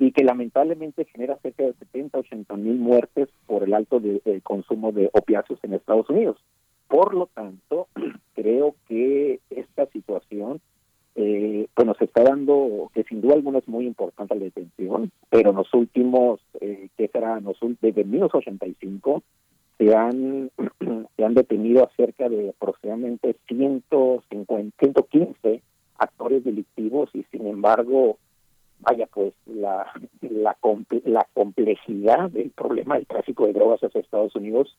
y que lamentablemente genera cerca de 70, 80 mil muertes por el alto de, eh, consumo de opiáceos en Estados Unidos. Por lo tanto, creo que esta situación eh, pues nos está dando, que sin duda alguna es muy importante la detención, pero en los últimos, eh, ¿qué será? desde 1985 se han, se han detenido a cerca de aproximadamente 150, 115 actores delictivos y sin embargo, vaya pues la, la, la complejidad del problema del tráfico de drogas hacia Estados Unidos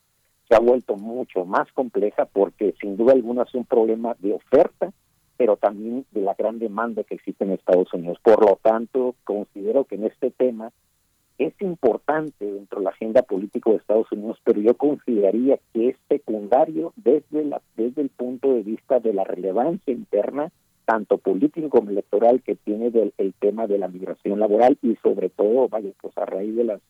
se ha vuelto mucho más compleja porque sin duda alguna es un problema de oferta, pero también de la gran demanda que existe en Estados Unidos. Por lo tanto, considero que en este tema es importante dentro de la agenda política de Estados Unidos, pero yo consideraría que es secundario desde, la, desde el punto de vista de la relevancia interna, tanto político como electoral, que tiene del, el tema de la migración laboral y sobre todo, vaya, pues a raíz de las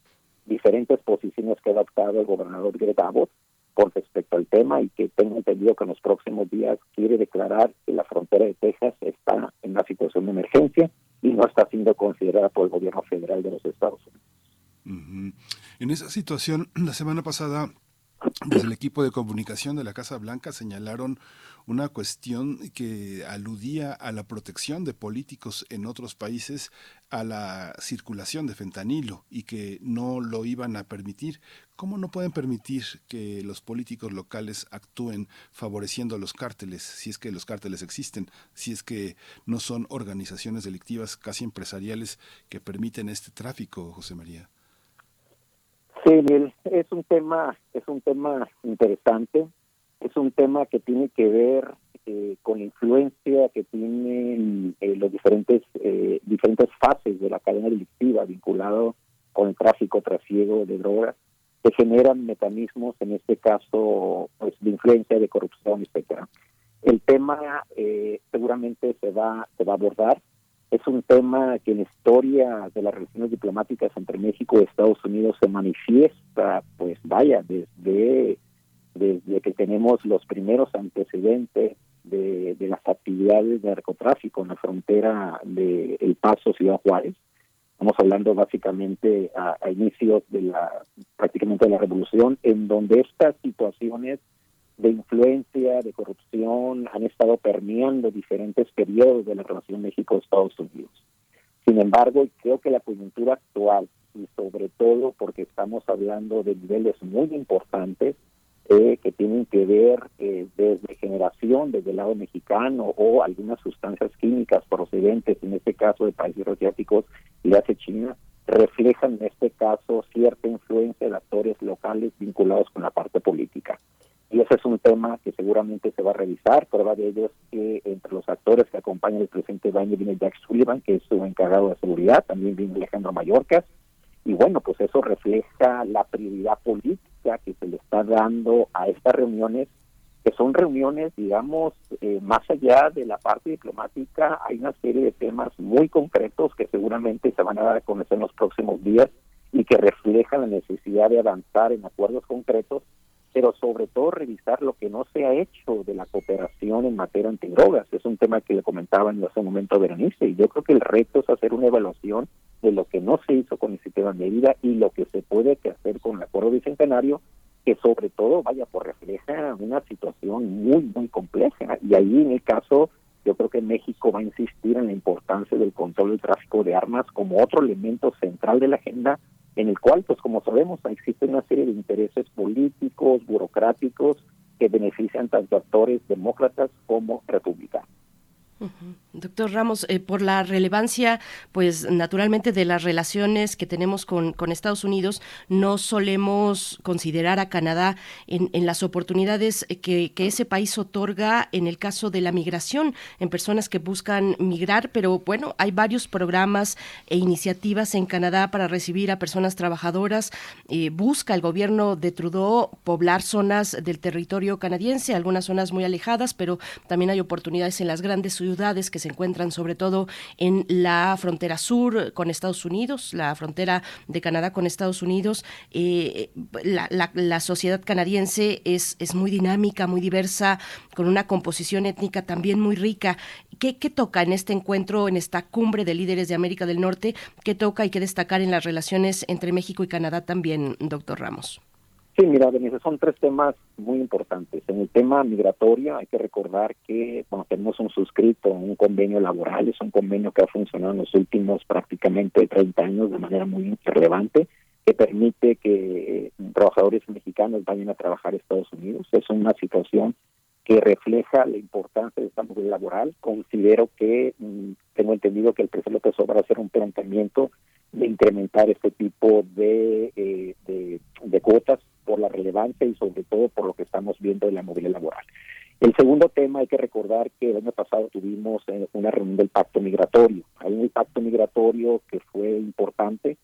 diferentes posiciones que ha adoptado el gobernador Greg Abbott con respecto al tema y que tengo entendido que en los próximos días quiere declarar que la frontera de Texas está en una situación de emergencia y no está siendo considerada por el gobierno federal de los Estados Unidos. En esa situación, la semana pasada, desde el equipo de comunicación de la Casa Blanca señalaron una cuestión que aludía a la protección de políticos en otros países a la circulación de fentanilo y que no lo iban a permitir. ¿Cómo no pueden permitir que los políticos locales actúen favoreciendo a los cárteles, si es que los cárteles existen, si es que no son organizaciones delictivas casi empresariales que permiten este tráfico, José María? Sí, es un tema, es un tema interesante, es un tema que tiene que ver eh, con la influencia que tienen eh, los diferentes eh, diferentes fases de la cadena delictiva vinculado con el tráfico, trasiego de drogas, que generan mecanismos, en este caso, pues de influencia, de corrupción, etcétera. El tema seguramente se va se va a abordar es un tema que en la historia de las relaciones diplomáticas entre México y Estados Unidos se manifiesta, pues vaya, desde, desde que tenemos los primeros antecedentes de, las actividades de narcotráfico en la frontera de El Paso, Ciudad Juárez. Estamos hablando básicamente a, a inicios de la, prácticamente de la revolución, en donde estas situaciones de influencia, de corrupción, han estado permeando diferentes periodos de la relación México-Estados Unidos. Sin embargo, creo que la coyuntura actual, y sobre todo porque estamos hablando de niveles muy importantes, eh, que tienen que ver eh, desde generación, desde el lado mexicano, o algunas sustancias químicas procedentes, en este caso de países asiáticos, y hace China, reflejan en este caso cierta influencia de actores locales vinculados con la parte política. Y ese es un tema que seguramente se va a revisar. Prueba de ello es que entre los actores que acompañan al presidente Biden viene Jack Sullivan, que es su encargado de seguridad, también viene Alejandro Mallorca. Y bueno, pues eso refleja la prioridad política que se le está dando a estas reuniones, que son reuniones, digamos, eh, más allá de la parte diplomática, hay una serie de temas muy concretos que seguramente se van a dar a conocer en los próximos días y que reflejan la necesidad de avanzar en acuerdos concretos pero sobre todo revisar lo que no se ha hecho de la cooperación en materia antidrogas. Es un tema que le comentaba en ese momento a y yo creo que el reto es hacer una evaluación de lo que no se hizo con el sistema de medida y lo que se puede hacer con el acuerdo bicentenario, que sobre todo, vaya, por refleja una situación muy, muy compleja. Y ahí en el caso, yo creo que México va a insistir en la importancia del control del tráfico de armas como otro elemento central de la agenda en el cual, pues como sabemos, existe una serie de intereses políticos, burocráticos, que benefician tanto actores demócratas como republicanos. Doctor Ramos, eh, por la relevancia, pues naturalmente de las relaciones que tenemos con, Estados Unidos, no solemos considerar a Canadá en, las oportunidades que, ese país otorga en el caso de la migración, en personas que buscan migrar, pero bueno, hay varios programas e iniciativas en Canadá para recibir a personas trabajadoras. Eh, busca el gobierno de Trudeau poblar zonas del territorio canadiense, algunas zonas muy alejadas, pero también hay oportunidades en las grandes ciudades que se encuentran sobre todo en la frontera sur con Estados Unidos, la frontera de Canadá con Estados Unidos. Eh, la, sociedad canadiense es, es muy dinámica, muy diversa, con una composición étnica también muy rica. ¿Qué, ¿Qué, toca en este encuentro, en esta cumbre de líderes de América del Norte? ¿Qué toca y qué destacar en las relaciones entre México y Canadá también, doctor Ramos? Sí, mira, Denise, son tres temas muy importantes. En el tema migratorio hay que recordar que bueno, tenemos un suscrito, un convenio laboral, es un convenio que ha funcionado en los últimos prácticamente 30 años de manera muy relevante, que permite que eh, trabajadores mexicanos vayan a trabajar a Estados Unidos. Es una situación que refleja la importancia de esta movilidad laboral. Considero que, mm, tengo entendido que el presidente López Obrador hacer un planteamiento de incrementar este tipo de, eh, de, cuotas por la relevancia y sobre todo por lo que estamos viendo de la movilidad laboral. El segundo tema, hay que recordar que el año pasado tuvimos eh, una reunión del pacto migratorio. Hay un pacto migratorio que fue importante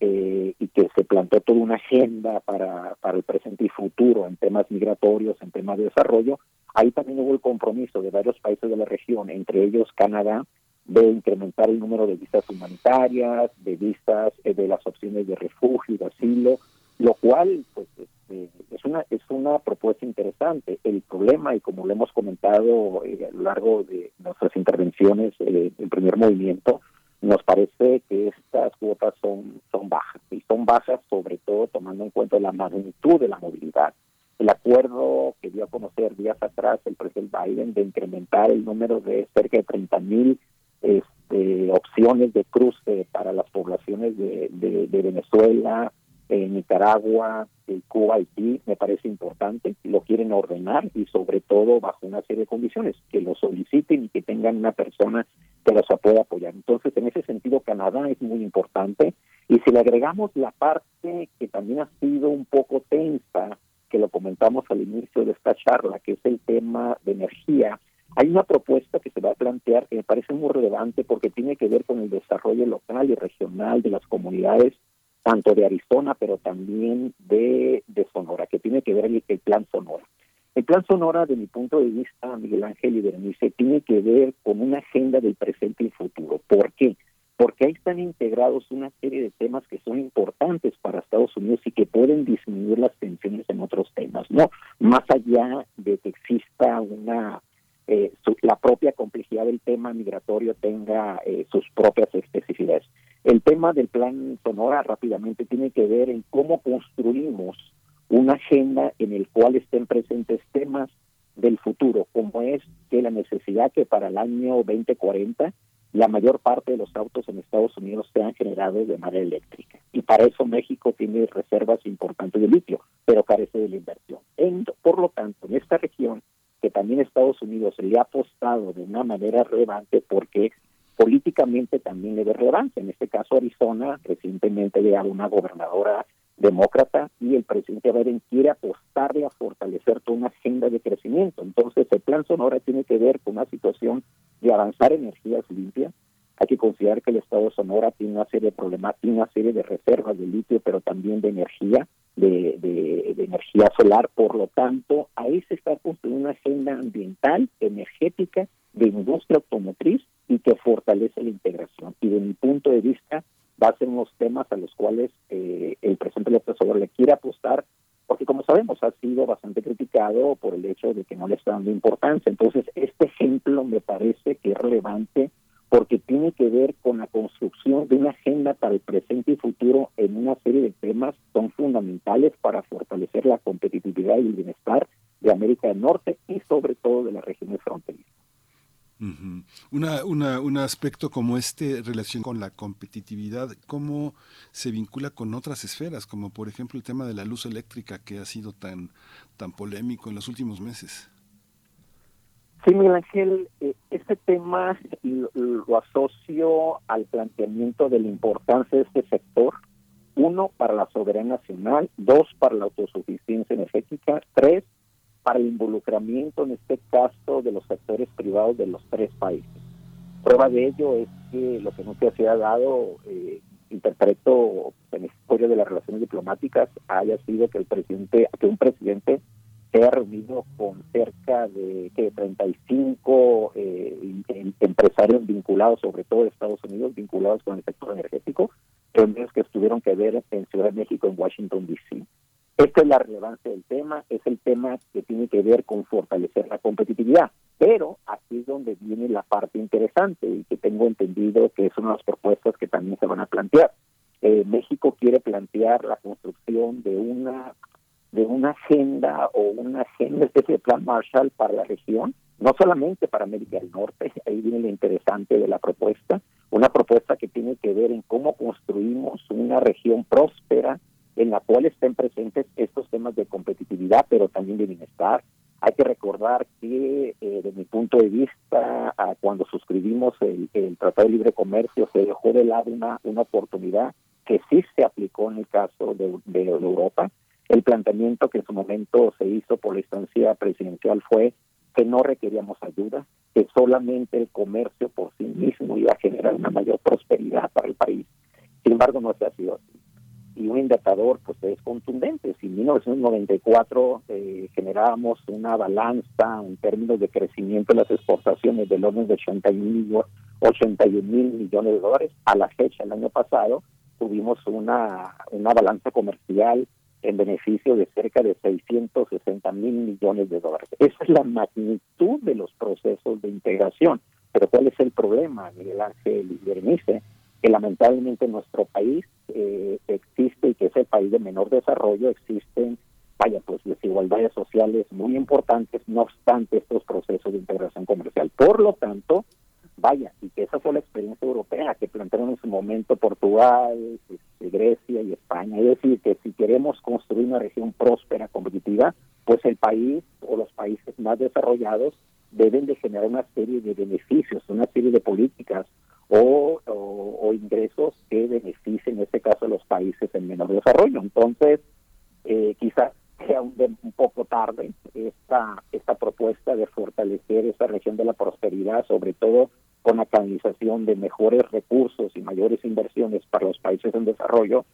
eh, y que se planteó toda una agenda para, para el presente y futuro en temas migratorios, en temas de desarrollo. Ahí también hubo el compromiso de varios países de la región, entre ellos Canadá, de incrementar el número de visas humanitarias, de visas eh, de las opciones de refugio de asilo, lo cual pues este, es una es una propuesta interesante. El problema y como lo hemos comentado eh, a lo largo de nuestras intervenciones eh, en primer movimiento, nos parece que estas cuotas son son bajas y son bajas sobre todo tomando en cuenta la magnitud de la movilidad. El acuerdo que dio a conocer días atrás el presidente Biden de incrementar el número de cerca de 30 mil este, opciones de cruce para las poblaciones de, de, Venezuela, Nicaragua, Cuba, Haití, me parece importante. Lo quieren ordenar y sobre todo bajo una serie de condiciones, que lo soliciten y que tengan una persona que los pueda apoyar. Entonces, en ese sentido, Canadá es muy importante. Y si le agregamos la parte que también ha sido un poco tensa, que lo comentamos al inicio de esta charla, que es el tema de energía, hay una propuesta que se va a plantear que me parece muy relevante porque tiene que ver con el desarrollo local y regional de las comunidades, tanto de Arizona, pero también de, de Sonora, que tiene que ver el, plan Sonora. El plan Sonora, de mi punto de vista, Miguel Ángel y Berenice, tiene que ver con una agenda del presente y futuro. ¿Por qué? Porque ahí están integrados una serie de temas que son importantes para Estados Unidos y que pueden disminuir las tensiones en otros temas, ¿no? Más allá de que exista una eh, la propia complejidad del tema migratorio tenga eh, sus propias especificidades. El tema del plan Sonora rápidamente tiene que ver en cómo construimos una agenda en el cual estén presentes temas del futuro, como es que la necesidad que para el año 2040 la mayor parte de los autos en Estados Unidos sean generados de manera eléctrica. Y para eso México tiene reservas importantes de litio, pero carece de la inversión. En, por lo tanto, en esta región, que también Estados Unidos le ha apostado de una manera relevante porque políticamente también le ve relevancia. En este caso, Arizona recientemente a una gobernadora demócrata y el presidente Biden quiere apostarle a fortalecer toda una agenda de crecimiento. Entonces, el plan Sonora tiene que ver con una situación de avanzar energías limpias. Hay que considerar que el estado Sonora tiene una serie de problemas, tiene una serie de reservas de litio, pero también de energía, de, de, de energía solar. Por lo tanto, ahí se está construyendo una agenda ambiental, energética, de industria automotriz que fortalece la integración. Y de mi punto de vista, va a ser unos temas a los cuales eh, el presidente López Obrador le quiere apostar, porque como sabemos ha sido bastante criticado por el hecho de que no le está dando importancia. Entonces, este ejemplo me parece que es relevante porque tiene que ver con la construcción de una agenda para el presente y futuro en una serie de temas son fundamentales para fortalecer la competitividad y el bienestar de América del Norte y sobre todo de las regiones una, una, un aspecto como este, relación con la competitividad, ¿cómo se vincula con otras esferas, como por ejemplo el tema de la luz eléctrica que ha sido tan, tan polémico en los últimos meses? Sí, Miguel Ángel, eh, este tema lo, lo, asocio al planteamiento de la importancia de este sector. Uno, para la soberanía nacional. Dos, para la autosuficiencia energética. Tres, el involucramiento, en este caso, de los sectores privados de los tres países. Prueba de ello es que lo que nunca se ha dado, eh, interpreto en la historia de las relaciones diplomáticas, haya sido que el presidente, que un presidente se reunido con cerca de que 35 eh, empresarios vinculados, sobre todo de Estados Unidos, vinculados con el sector energético, reuniones que estuvieron que ver en Ciudad de México, en Washington, D.C. Esta es la relevancia del tema, es el tema que tiene que ver con fortalecer la competitividad. Pero aquí es donde viene la parte interesante y que tengo entendido que es una de las propuestas que también se van a plantear. Eh, México quiere plantear la construcción de una de una agenda o una agenda, especie de plan Marshall para la región, no solamente para América del Norte, ahí viene lo interesante de la propuesta, una propuesta que tiene que ver en cómo construimos una región próspera, en la cual estén presentes estos temas de competitividad, pero también de bienestar. Hay que recordar que, eh, de mi punto de vista, cuando suscribimos el, Tratado de Libre Comercio, se dejó de lado una, una oportunidad que sí se aplicó en el caso de, de, Europa. El planteamiento que en su momento se hizo por la instancia presidencial fue que no requeríamos ayuda, que solamente el comercio por sí mismo iba a generar una mayor prosperidad para el país. Sin embargo, no se ha sido un indicador pues es contundente. Si en 1994 eh, generábamos una balanza en términos de crecimiento de las exportaciones del orden de 81 mil millones de dólares, a la fecha, el año pasado, tuvimos una, una balanza comercial en beneficio de cerca de 660 mil millones de dólares. Esa es la magnitud de los procesos de integración. Pero ¿cuál es el problema, Miguel Ángel y Berenice? Que lamentablemente en nuestro país eh, existe y que es el país de menor desarrollo, existen, vaya, pues desigualdades sociales muy importantes, no obstante estos procesos de integración comercial. Por lo tanto, vaya, y que esa fue la experiencia europea que plantearon en su momento Portugal, este, Grecia y España. Es decir, que si queremos construir una región próspera, competitiva, pues el país o los países más desarrollados deben de generar una serie de beneficios, una serie de políticas o, ingresos que beneficien, en este caso, a los países en menor desarrollo. Entonces, eh, quizás sea un, un, poco tarde esta, esta propuesta de fortalecer esa región de la prosperidad, sobre todo con la canalización de mejores recursos y mayores inversiones para los países en desarrollo.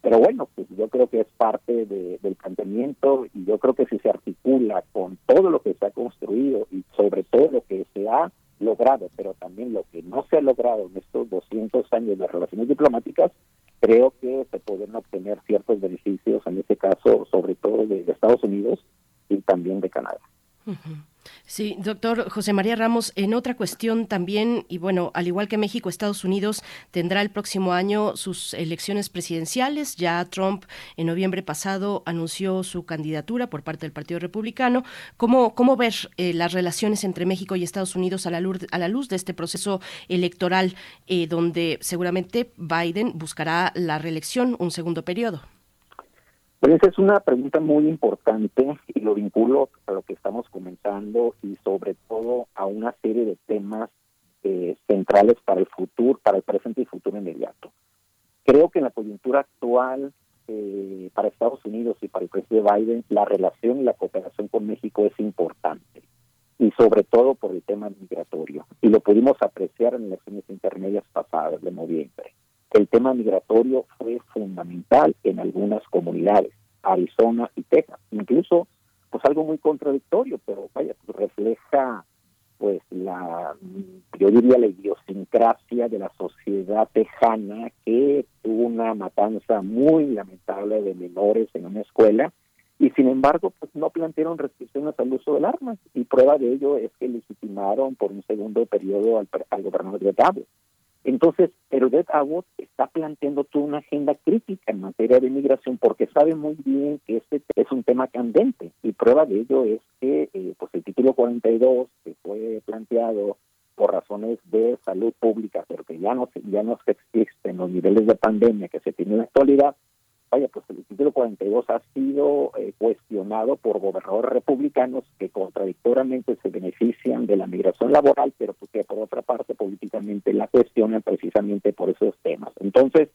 Pero bueno, pues yo creo que es parte de, del planteamiento y yo creo que si se articula con todo lo que se ha construido y sobre todo lo que se ha logrado, pero también lo que no se ha logrado en estos 200 años de relaciones diplomáticas, creo que se pueden obtener ciertos beneficios, en este caso, sobre todo de, de Estados Unidos y también de Canadá. Sí, doctor José María Ramos, en otra cuestión también, y bueno, al igual que México, Estados Unidos tendrá el próximo año sus elecciones presidenciales. Ya Trump en noviembre pasado anunció su candidatura por parte del Partido Republicano. ¿Cómo, cómo ver eh, las relaciones entre México y Estados Unidos a la luz, a la luz de este proceso electoral eh, donde seguramente Biden buscará la reelección un segundo periodo? Pues esa es una pregunta muy importante y lo vinculo a lo que estamos comenzando y sobre todo a una serie de temas eh, centrales para el futuro, para el presente y futuro inmediato. Creo que en la coyuntura actual eh, para Estados Unidos y para el presidente Biden la relación y la cooperación con México es importante y sobre todo por el tema migratorio. Y lo pudimos apreciar en las elecciones intermedias pasadas de noviembre. El tema migratorio fue fundamental en algunas comunidades, Arizona y Texas. Incluso, pues algo muy contradictorio, pero vaya, pues refleja pues la, yo diría la idiosincrasia de la sociedad tejana que tuvo una matanza muy lamentable de menores en una escuela y sin embargo pues no plantearon restricciones al uso del arma y prueba de ello es que legitimaron por un segundo periodo al, al gobernador de Abbott. Entonces, Herodet Abbott está planteando toda una agenda crítica en materia de inmigración porque sabe muy bien que este es un tema candente. Y prueba de ello es que eh, pues el título 42 que fue planteado por razones de salud pública, pero que ya no ya no existen los niveles de pandemia que se tienen en la actualidad, vaya, pues el título 42 ha sido eh, cuestionado por gobernadores republicanos que contradictoriamente se benefician de la migración laboral, pero pues que por otra parte políticamente la cuestionan precisamente por esos temas. Entonces,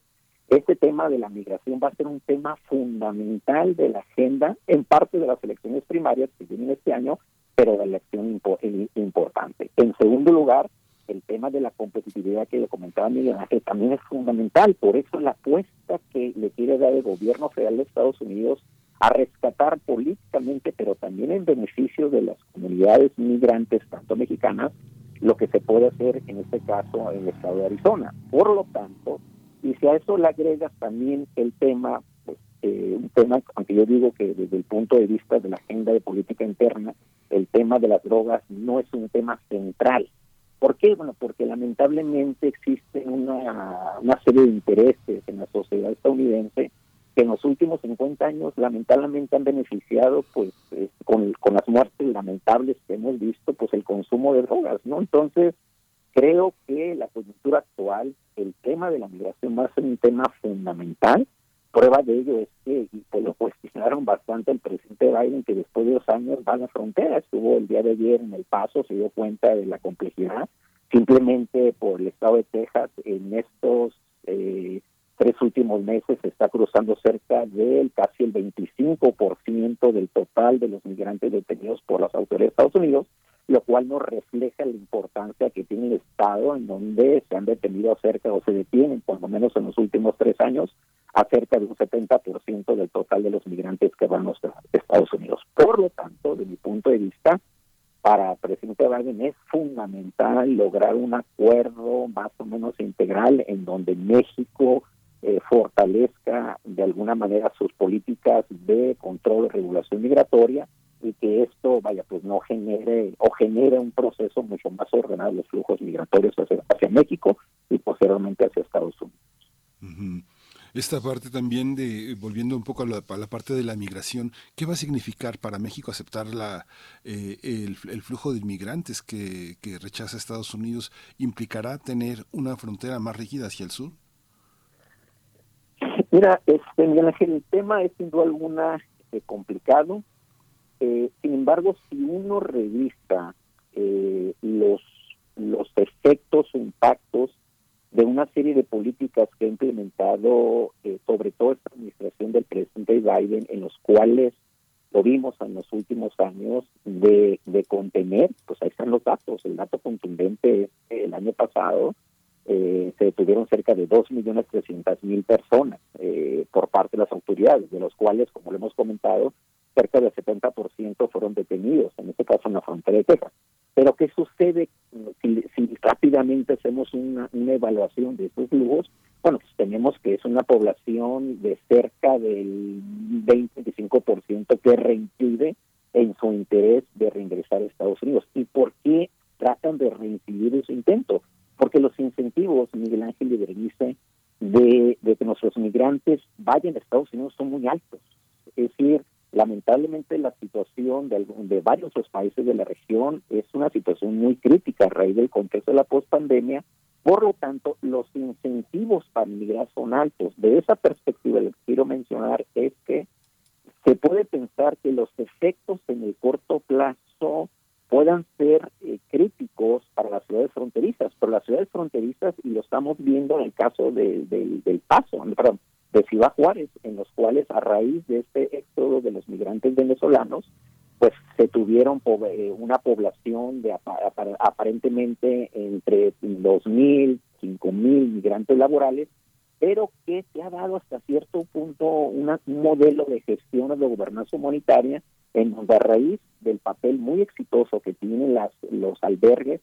este tema de la migración va a ser un tema fundamental de la agenda, en parte de las elecciones primarias que vienen este año, pero de la elección importante. En segundo lugar, el tema de la competitividad que le comentaba Miguel Ángel también es fundamental. Por eso la apuesta que le quiere dar el gobierno federal de Estados Unidos a rescatar políticamente, pero también en beneficio de las comunidades migrantes, tanto mexicanas, lo que se puede hacer en este caso en el estado de Arizona. Por lo tanto, y si a eso le agregas también el tema, pues, eh, un tema, aunque yo digo que desde el punto de vista de la agenda de política interna, el tema de las drogas no es un tema central ¿Por qué? Bueno, porque lamentablemente existe una, una serie de intereses en la sociedad estadounidense que en los últimos 50 años lamentablemente han beneficiado pues con, con las muertes lamentables que hemos visto pues el consumo de drogas, ¿no? Entonces creo que la coyuntura actual, el tema de la migración va a ser un tema fundamental. Prueba de ello es que, y lo cuestionaron bastante el presidente Biden, que después de dos años va a la frontera, estuvo el día de ayer en El Paso, se dio cuenta de la complejidad. Simplemente por el estado de Texas, en estos eh, tres últimos meses se está cruzando cerca del casi el 25% del total de los migrantes detenidos por las autoridades de Estados Unidos, lo cual nos refleja la importancia que tiene el Estado en donde se han detenido cerca o se detienen, por lo menos en los últimos tres años, a cerca de un 70% del total de los migrantes que van a Estados Unidos. Por lo tanto, de mi punto de vista, para presidente Biden es fundamental lograr un acuerdo más o menos integral en donde México eh, fortalezca de alguna manera sus políticas de control y regulación migratoria y que esto vaya pues no genere o genere un proceso mucho más ordenado de los flujos migratorios hacia, hacia México y posteriormente hacia Estados Unidos esta parte también de, volviendo un poco a la, parte de la migración, ¿qué va a significar para México aceptar la, eh, el, flujo de inmigrantes que, rechaza Estados Unidos? ¿Implicará tener una frontera más rígida hacia el sur? Mira, este, el tema es sin duda alguna eh, complicado. Eh, sin embargo, si uno revista los, los efectos o impactos de una serie de políticas que ha implementado, eh, sobre todo esta administración del presidente Biden, en los cuales lo vimos en los últimos años de, de contener, pues ahí están los datos. El dato contundente es que el año pasado eh, se detuvieron cerca de 2.300.000 personas eh, por parte de las autoridades, de los cuales, como lo hemos comentado, cerca del 70% fueron detenidos, en este caso en la frontera de Texas. Pero ¿qué sucede si, rápidamente hacemos una, evaluación de estos flujos? Bueno, pues tenemos que es una población de cerca del 20-25% que reincide en su interés de reingresar a Estados Unidos. ¿Y por qué tratan de reincidir ese intento? Porque los incentivos, Miguel Ángel y Berenice, de, de que nuestros migrantes vayan a Estados Unidos son muy altos. Es decir, Lamentablemente la situación de, de varios los países de la región es una situación muy crítica a raíz del contexto de la pospandemia. Por lo tanto, los incentivos para migrar son altos. De esa perspectiva, que quiero mencionar es que puede pensar que los efectos en el corto plazo puedan ser eh, críticos para las ciudades fronterizas, pero las ciudades fronterizas, y lo estamos viendo en el caso de, del Paso, perdón, de Ciudad Juárez, en los cuales a raíz de este éxodo de los migrantes venezolanos, pues se tuvieron eh, una población de aparentemente entre 2.000, 5.000 migrantes laborales, pero que se ha dado hasta cierto punto un modelo de gestión de gobernanza humanitaria en donde a raíz del papel muy exitoso que tienen las, los albergues,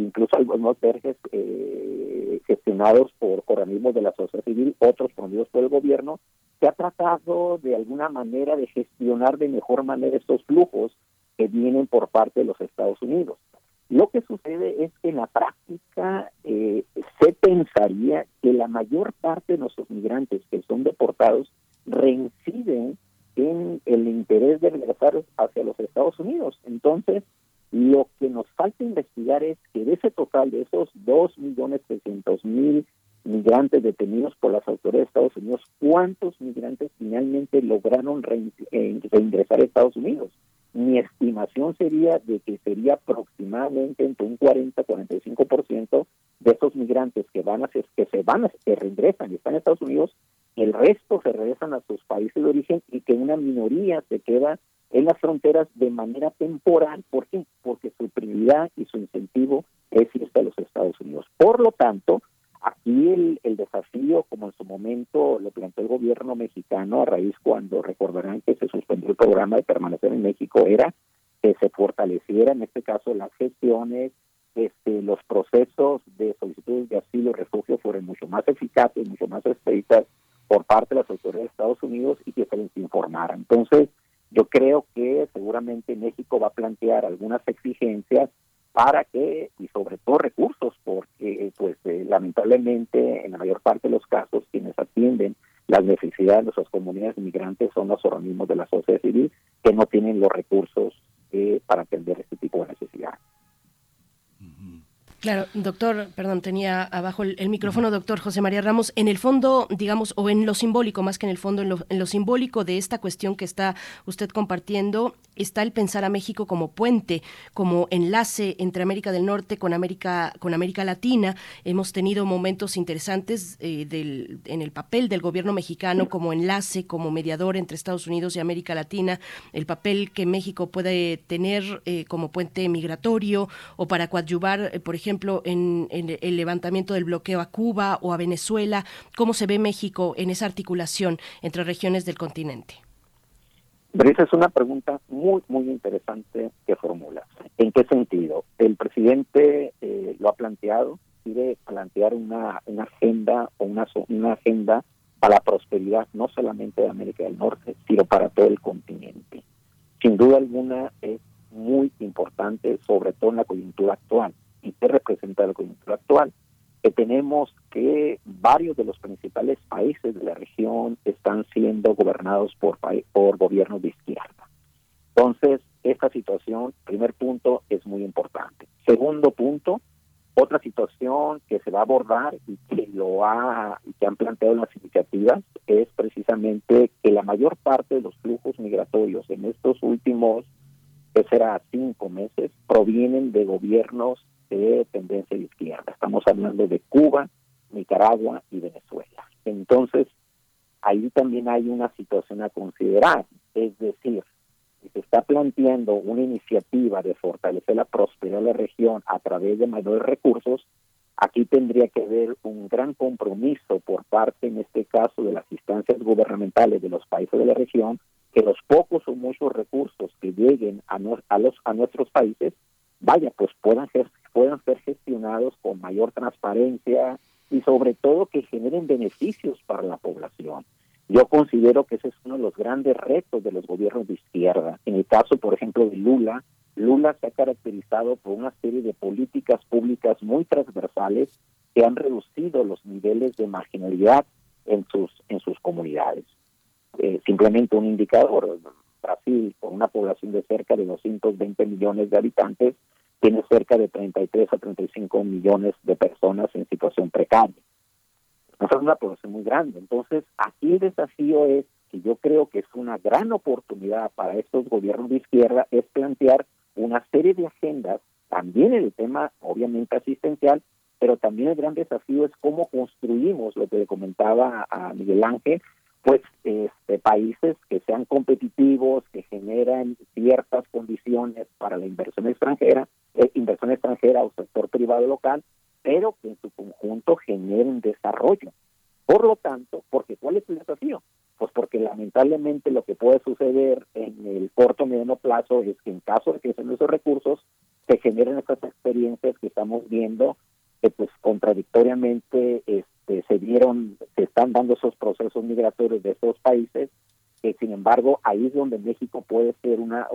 incluso algunos albergues eh, gestionados por organismos de la sociedad civil, otros promovidos por el gobierno, se ha tratado de alguna manera de gestionar de mejor manera estos flujos que vienen por parte de los Estados Unidos. Lo que sucede es que en la práctica eh, se pensaría que la mayor parte de nuestros migrantes que son deportados reinciden en el interés de regresar hacia los Estados Unidos. Entonces, lo que nos falta investigar es que de ese total, de esos 2.300.000 migrantes detenidos por las autoridades de Estados Unidos, ¿cuántos migrantes finalmente lograron eh, reingresar a Estados Unidos? Mi estimación sería de que sería aproximadamente entre un 40-45% de esos migrantes que van a que se van a, que reingresan y están en Estados Unidos el resto se regresan a sus países de origen y que una minoría se queda en las fronteras de manera temporal. ¿Por qué? Porque su prioridad y su incentivo es irse a los Estados Unidos. Por lo tanto, aquí el, desafío, como en su momento lo planteó el gobierno mexicano a raíz cuando recordarán que se suspendió el programa de permanecer en México, era que se fortaleciera en este caso las gestiones, este, los procesos de solicitudes de asilo y refugio fueron mucho más eficaces, mucho más estrictas por parte de las autoridades de Estados Unidos y que se les informara. Entonces, yo creo que seguramente México va a plantear algunas exigencias para que, y sobre todo recursos, porque pues eh, lamentablemente en la mayor parte de los casos quienes atienden las necesidades de nuestras comunidades inmigrantes son los organismos de la sociedad civil que no tienen los recursos eh, para atender este tipo de necesidades. Claro, doctor, perdón, tenía abajo el, micrófono, doctor José María Ramos. En el fondo, digamos, o en lo simbólico, más que en el fondo, en lo, simbólico de esta cuestión que está usted compartiendo, está el pensar a México como puente, como enlace entre América del Norte con América, con América Latina. Hemos tenido momentos interesantes eh, del, en el papel del gobierno mexicano como enlace, como mediador entre Estados Unidos y América Latina, el papel que México puede tener eh, como puente migratorio o para coadyuvar, eh, por ejemplo, ejemplo, en, el levantamiento del bloqueo a Cuba o a Venezuela? ¿Cómo se ve México en esa articulación entre regiones del continente? esa es una pregunta muy, muy interesante que formula. ¿En qué sentido? El presidente eh, lo ha planteado, quiere plantear una, una agenda o una, una agenda para la prosperidad no solamente de América del Norte, sino para todo el continente. Sin duda alguna es muy importante, sobre todo en la coyuntura actual y que representa la coyuntura actual, que tenemos que varios de los principales países de la región están siendo gobernados por, por gobiernos de izquierda. Entonces, esta situación, primer punto, es muy importante. Segundo punto, otra situación que se va a abordar y que lo ha y que han planteado las iniciativas es precisamente que la mayor parte de los flujos migratorios en estos últimos que será cinco meses provienen de gobiernos de tendencia de izquierda. Estamos hablando de Cuba, Nicaragua y Venezuela. Entonces, ahí también hay una situación a considerar, es decir, si se está planteando una iniciativa de fortalecer la prosperidad de la región a través de mayores recursos, aquí tendría que haber un gran compromiso por parte, en este caso, de las instancias gubernamentales de los países de la región, que los pocos o muchos recursos que lleguen a, a, los, a nuestros países, vaya, pues puedan ser puedan ser gestionados con mayor transparencia y sobre todo que generen beneficios para la población. Yo considero que ese es uno de los grandes retos de los gobiernos de izquierda. En el caso, por ejemplo, de Lula, Lula se ha caracterizado por una serie de políticas públicas muy transversales que han reducido los niveles de marginalidad en sus en sus comunidades. Eh, simplemente un indicador, Brasil, con una población de cerca de 220 millones de habitantes, tiene cerca de 33 a 35 millones de personas en situación precaria. es una población muy grande. Entonces, aquí el desafío es que yo creo que es una gran oportunidad para estos gobiernos de izquierda es plantear una serie de agendas, también en el tema obviamente asistencial, pero también el gran desafío es cómo construimos, lo que le comentaba a Miguel Ángel, pues este, países que sean competitivos, que generan ciertas condiciones para la inversión extranjera, eh, inversión extranjera o sector privado local, pero que en su conjunto generen desarrollo. Por lo tanto, porque ¿cuál es el desafío? Pues porque lamentablemente lo que puede suceder en el corto o mediano plazo es que en caso de que sean esos recursos, se generen estas experiencias que estamos viendo que pues contradictoriamente este, se dieron, se están dando esos procesos migratorios de estos países, que sin embargo ahí es donde México puede ser una,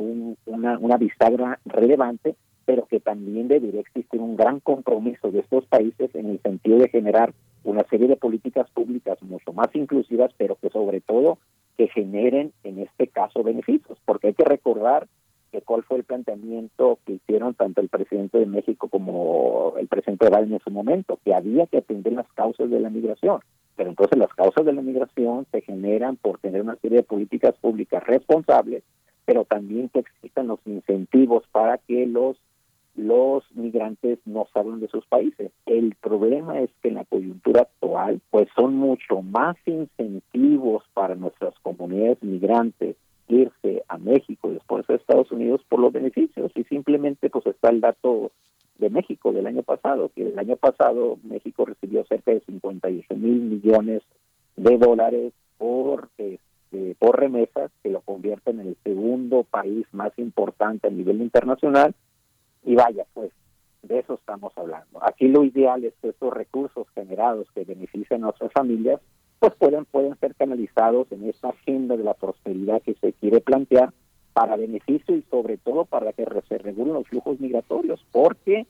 una, una bisagra relevante, pero que también debería existir un gran compromiso de estos países en el sentido de generar una serie de políticas públicas mucho más inclusivas, pero que sobre todo que generen en este caso beneficios, porque hay que recordar que cuál fue el planteamiento que hicieron tanto el presidente de México como el presidente de Biden en su momento, que había que atender las causas de la migración. Pero entonces las causas de la migración se generan por tener una serie de políticas públicas responsables, pero también que existan los incentivos para que los los migrantes no salgan de sus países. El problema es que en la coyuntura actual, pues son mucho más incentivos para nuestras comunidades migrantes irse a México y después a Estados Unidos por los beneficios y simplemente pues está el dato de México del año pasado, que el año pasado México recibió cerca de 58 mil millones de dólares por este, por remesas que lo convierten en el segundo país más importante a nivel internacional y vaya pues de eso estamos hablando. Aquí lo ideal es que estos recursos generados que benefician a nuestras familias pues pueden, pueden ser canalizados en esta agenda de la prosperidad que se quiere plantear para beneficio y sobre todo para que se regulen los flujos migratorios, porque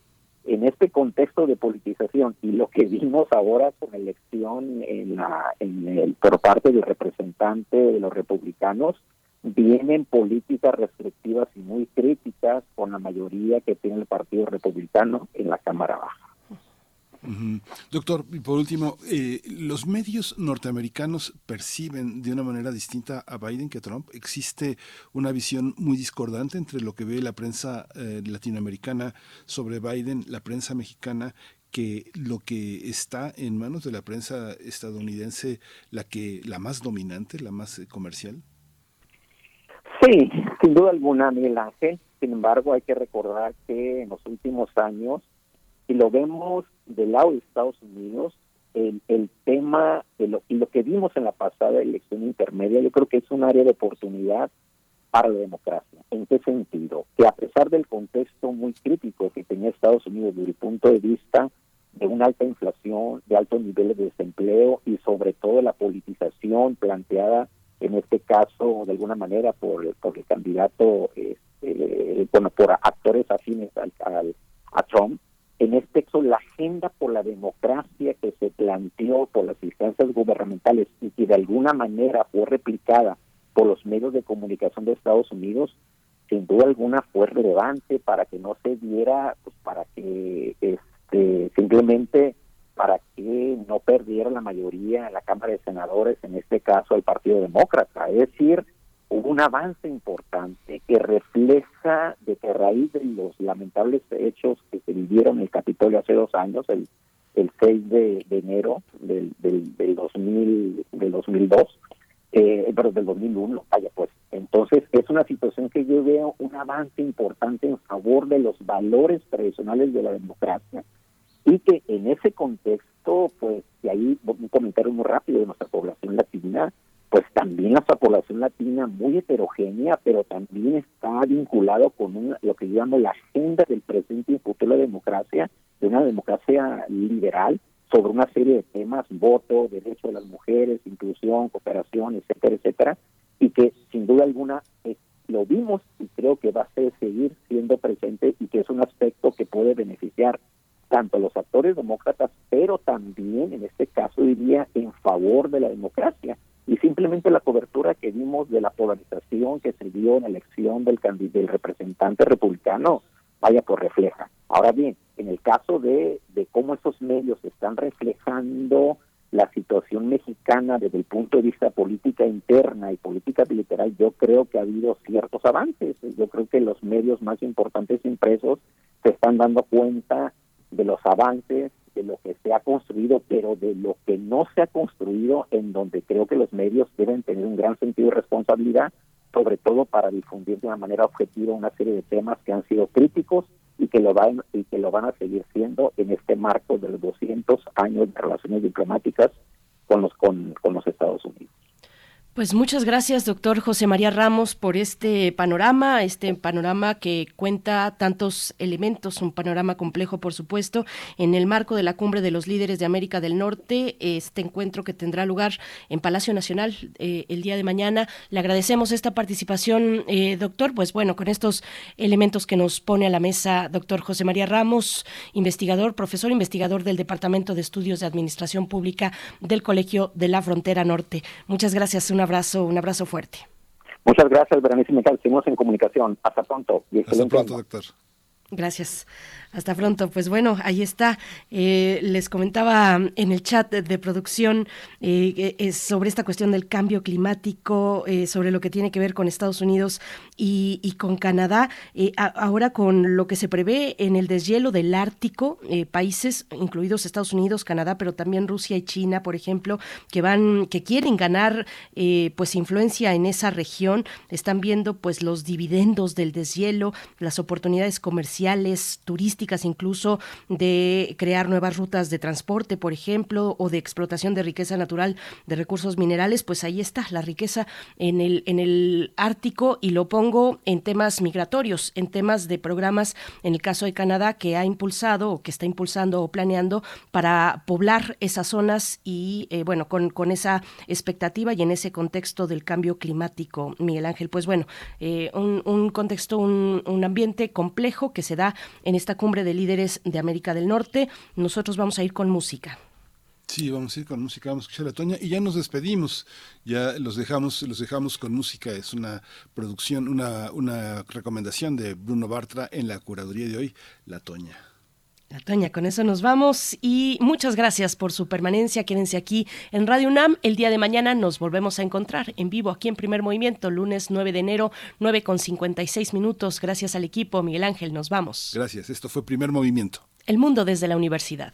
en este contexto de politización y lo que vimos ahora con elección en la, en el, por parte del representante de los republicanos, vienen políticas restrictivas y muy críticas con la mayoría que tiene el Partido Republicano en la Cámara Baja. Doctor, y por último, eh, ¿los medios norteamericanos perciben de una manera distinta a Biden que a Trump? ¿Existe una visión muy discordante entre lo que ve la prensa eh, latinoamericana sobre Biden, la prensa mexicana, que lo que está en manos de la prensa estadounidense, la que la más dominante, la más eh, comercial? Sí, sin duda alguna, Miguel Ángel. Sin embargo, hay que recordar que en los últimos años si lo vemos del lado de Estados Unidos, el, el tema de lo, y lo que vimos en la pasada elección intermedia, yo creo que es un área de oportunidad para la democracia. ¿En qué sentido? Que a pesar del contexto muy crítico que tenía Estados Unidos desde el punto de vista de una alta inflación, de altos niveles de desempleo y sobre todo la politización planteada en este caso de alguna manera por, por el candidato, este, bueno, por actores afines al, al, a Trump, en este caso la agenda por la democracia que se planteó por las instancias gubernamentales y que de alguna manera fue replicada por los medios de comunicación de Estados Unidos, sin duda alguna fue relevante para que no se diera, pues para que este, simplemente para que no perdiera la mayoría en la Cámara de Senadores, en este caso el Partido Demócrata. Es decir, hubo un avance importante que refleja de que raíz de los lamentables hechos que se vivieron en el Capitolio hace dos años, el, el 6 de, enero del, del, del, 2000, del 2002, eh, pero del 2001, vaya pues. Entonces es una situación que yo veo un avance importante en favor de los valores tradicionales de la democracia y que en ese contexto, pues, y ahí un comentario muy rápido de nuestra población latina, pues también nuestra población latina muy heterogénea, pero también está vinculado con lo que llamo la agenda del presente y futuro de la democracia, de una democracia liberal sobre una serie de temas, voto, derecho de las mujeres, inclusión, cooperación, etcétera, etcétera, y que sin duda alguna eh, lo vimos y creo que va a ser, seguir siendo presente y que es un aspecto que puede beneficiar tanto los actores demócratas, pero también en este caso diría en favor de la democracia y simplemente la cobertura que vimos de la polarización que se dio en la elección del, del representante republicano, vaya por refleja. Ahora bien, en el caso de, de cómo esos medios están reflejando la situación mexicana desde el punto de vista política interna y política bilateral, yo creo que ha habido ciertos avances. Yo creo que los medios más importantes impresos se están dando cuenta de los avances, de lo que se ha construido, pero de lo que no se ha construido, en donde creo que los medios deben tener un gran sentido de responsabilidad, sobre todo para difundir de una manera objetiva una serie de temas que han sido críticos y que lo van y que lo van a seguir siendo en este marco de los 200 años de relaciones diplomáticas con los con, con los Estados Unidos. Pues muchas gracias, doctor José María Ramos, por este panorama, este panorama que cuenta tantos elementos, un panorama complejo, por supuesto, en el marco de la Cumbre de los Líderes de América del Norte, este encuentro que tendrá lugar en Palacio Nacional eh, el día de mañana. Le agradecemos esta participación, eh, doctor. Pues bueno, con estos elementos que nos pone a la mesa, doctor José María Ramos, investigador, profesor investigador del Departamento de Estudios de Administración Pública del Colegio de la Frontera Norte. Muchas gracias abrazo, un abrazo fuerte. Muchas gracias, Berenice Mical. Seguimos en comunicación. Hasta pronto. Hasta pronto, doctor. Gracias. Hasta pronto. Pues bueno, ahí está. Eh, les comentaba en el chat de, producción eh, sobre esta cuestión del cambio climático, eh, sobre lo que tiene que ver con Estados Unidos y, con Canadá. ahora con lo que se prevé en el deshielo del Ártico, países incluidos Estados Unidos, Canadá, pero también Rusia y China, por ejemplo, que van, que quieren ganar pues influencia en esa región, están viendo pues los dividendos del deshielo, las oportunidades comerciales, turísticas incluso de crear nuevas rutas de transporte, por ejemplo, o de explotación de riqueza natural de recursos minerales, pues ahí está la riqueza en el, en el Ártico y lo pongo en temas migratorios, en temas de programas, en el caso de Canadá, que ha impulsado o que está impulsando o planeando para poblar esas zonas y, eh, bueno, con, con esa expectativa y en ese contexto del cambio climático, Miguel Ángel. Pues bueno, eh, un, un, contexto, un, un ambiente complejo que se da en esta cumbre de líderes de América del Norte. Nosotros vamos a ir con música. Sí, vamos a ir con música, vamos a escuchar a Toña y ya nos despedimos, ya los dejamos, los dejamos con música, es una producción, una, una recomendación de Bruno Bartra en la curaduría de hoy, La Toña. Toña, con eso nos vamos y muchas gracias por su permanencia. Quédense aquí en Radio UNAM. El día de mañana nos volvemos a encontrar en vivo aquí en Primer Movimiento, lunes 9 de enero, 9 con 56 minutos. Gracias al equipo. Miguel Ángel, nos vamos. Gracias. Esto fue Primer Movimiento. El mundo desde la universidad.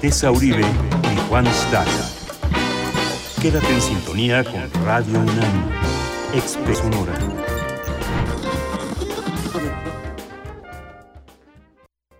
Tessa Uribe y Juan Staca. Quédate en sintonía con Radio UNAM, Express.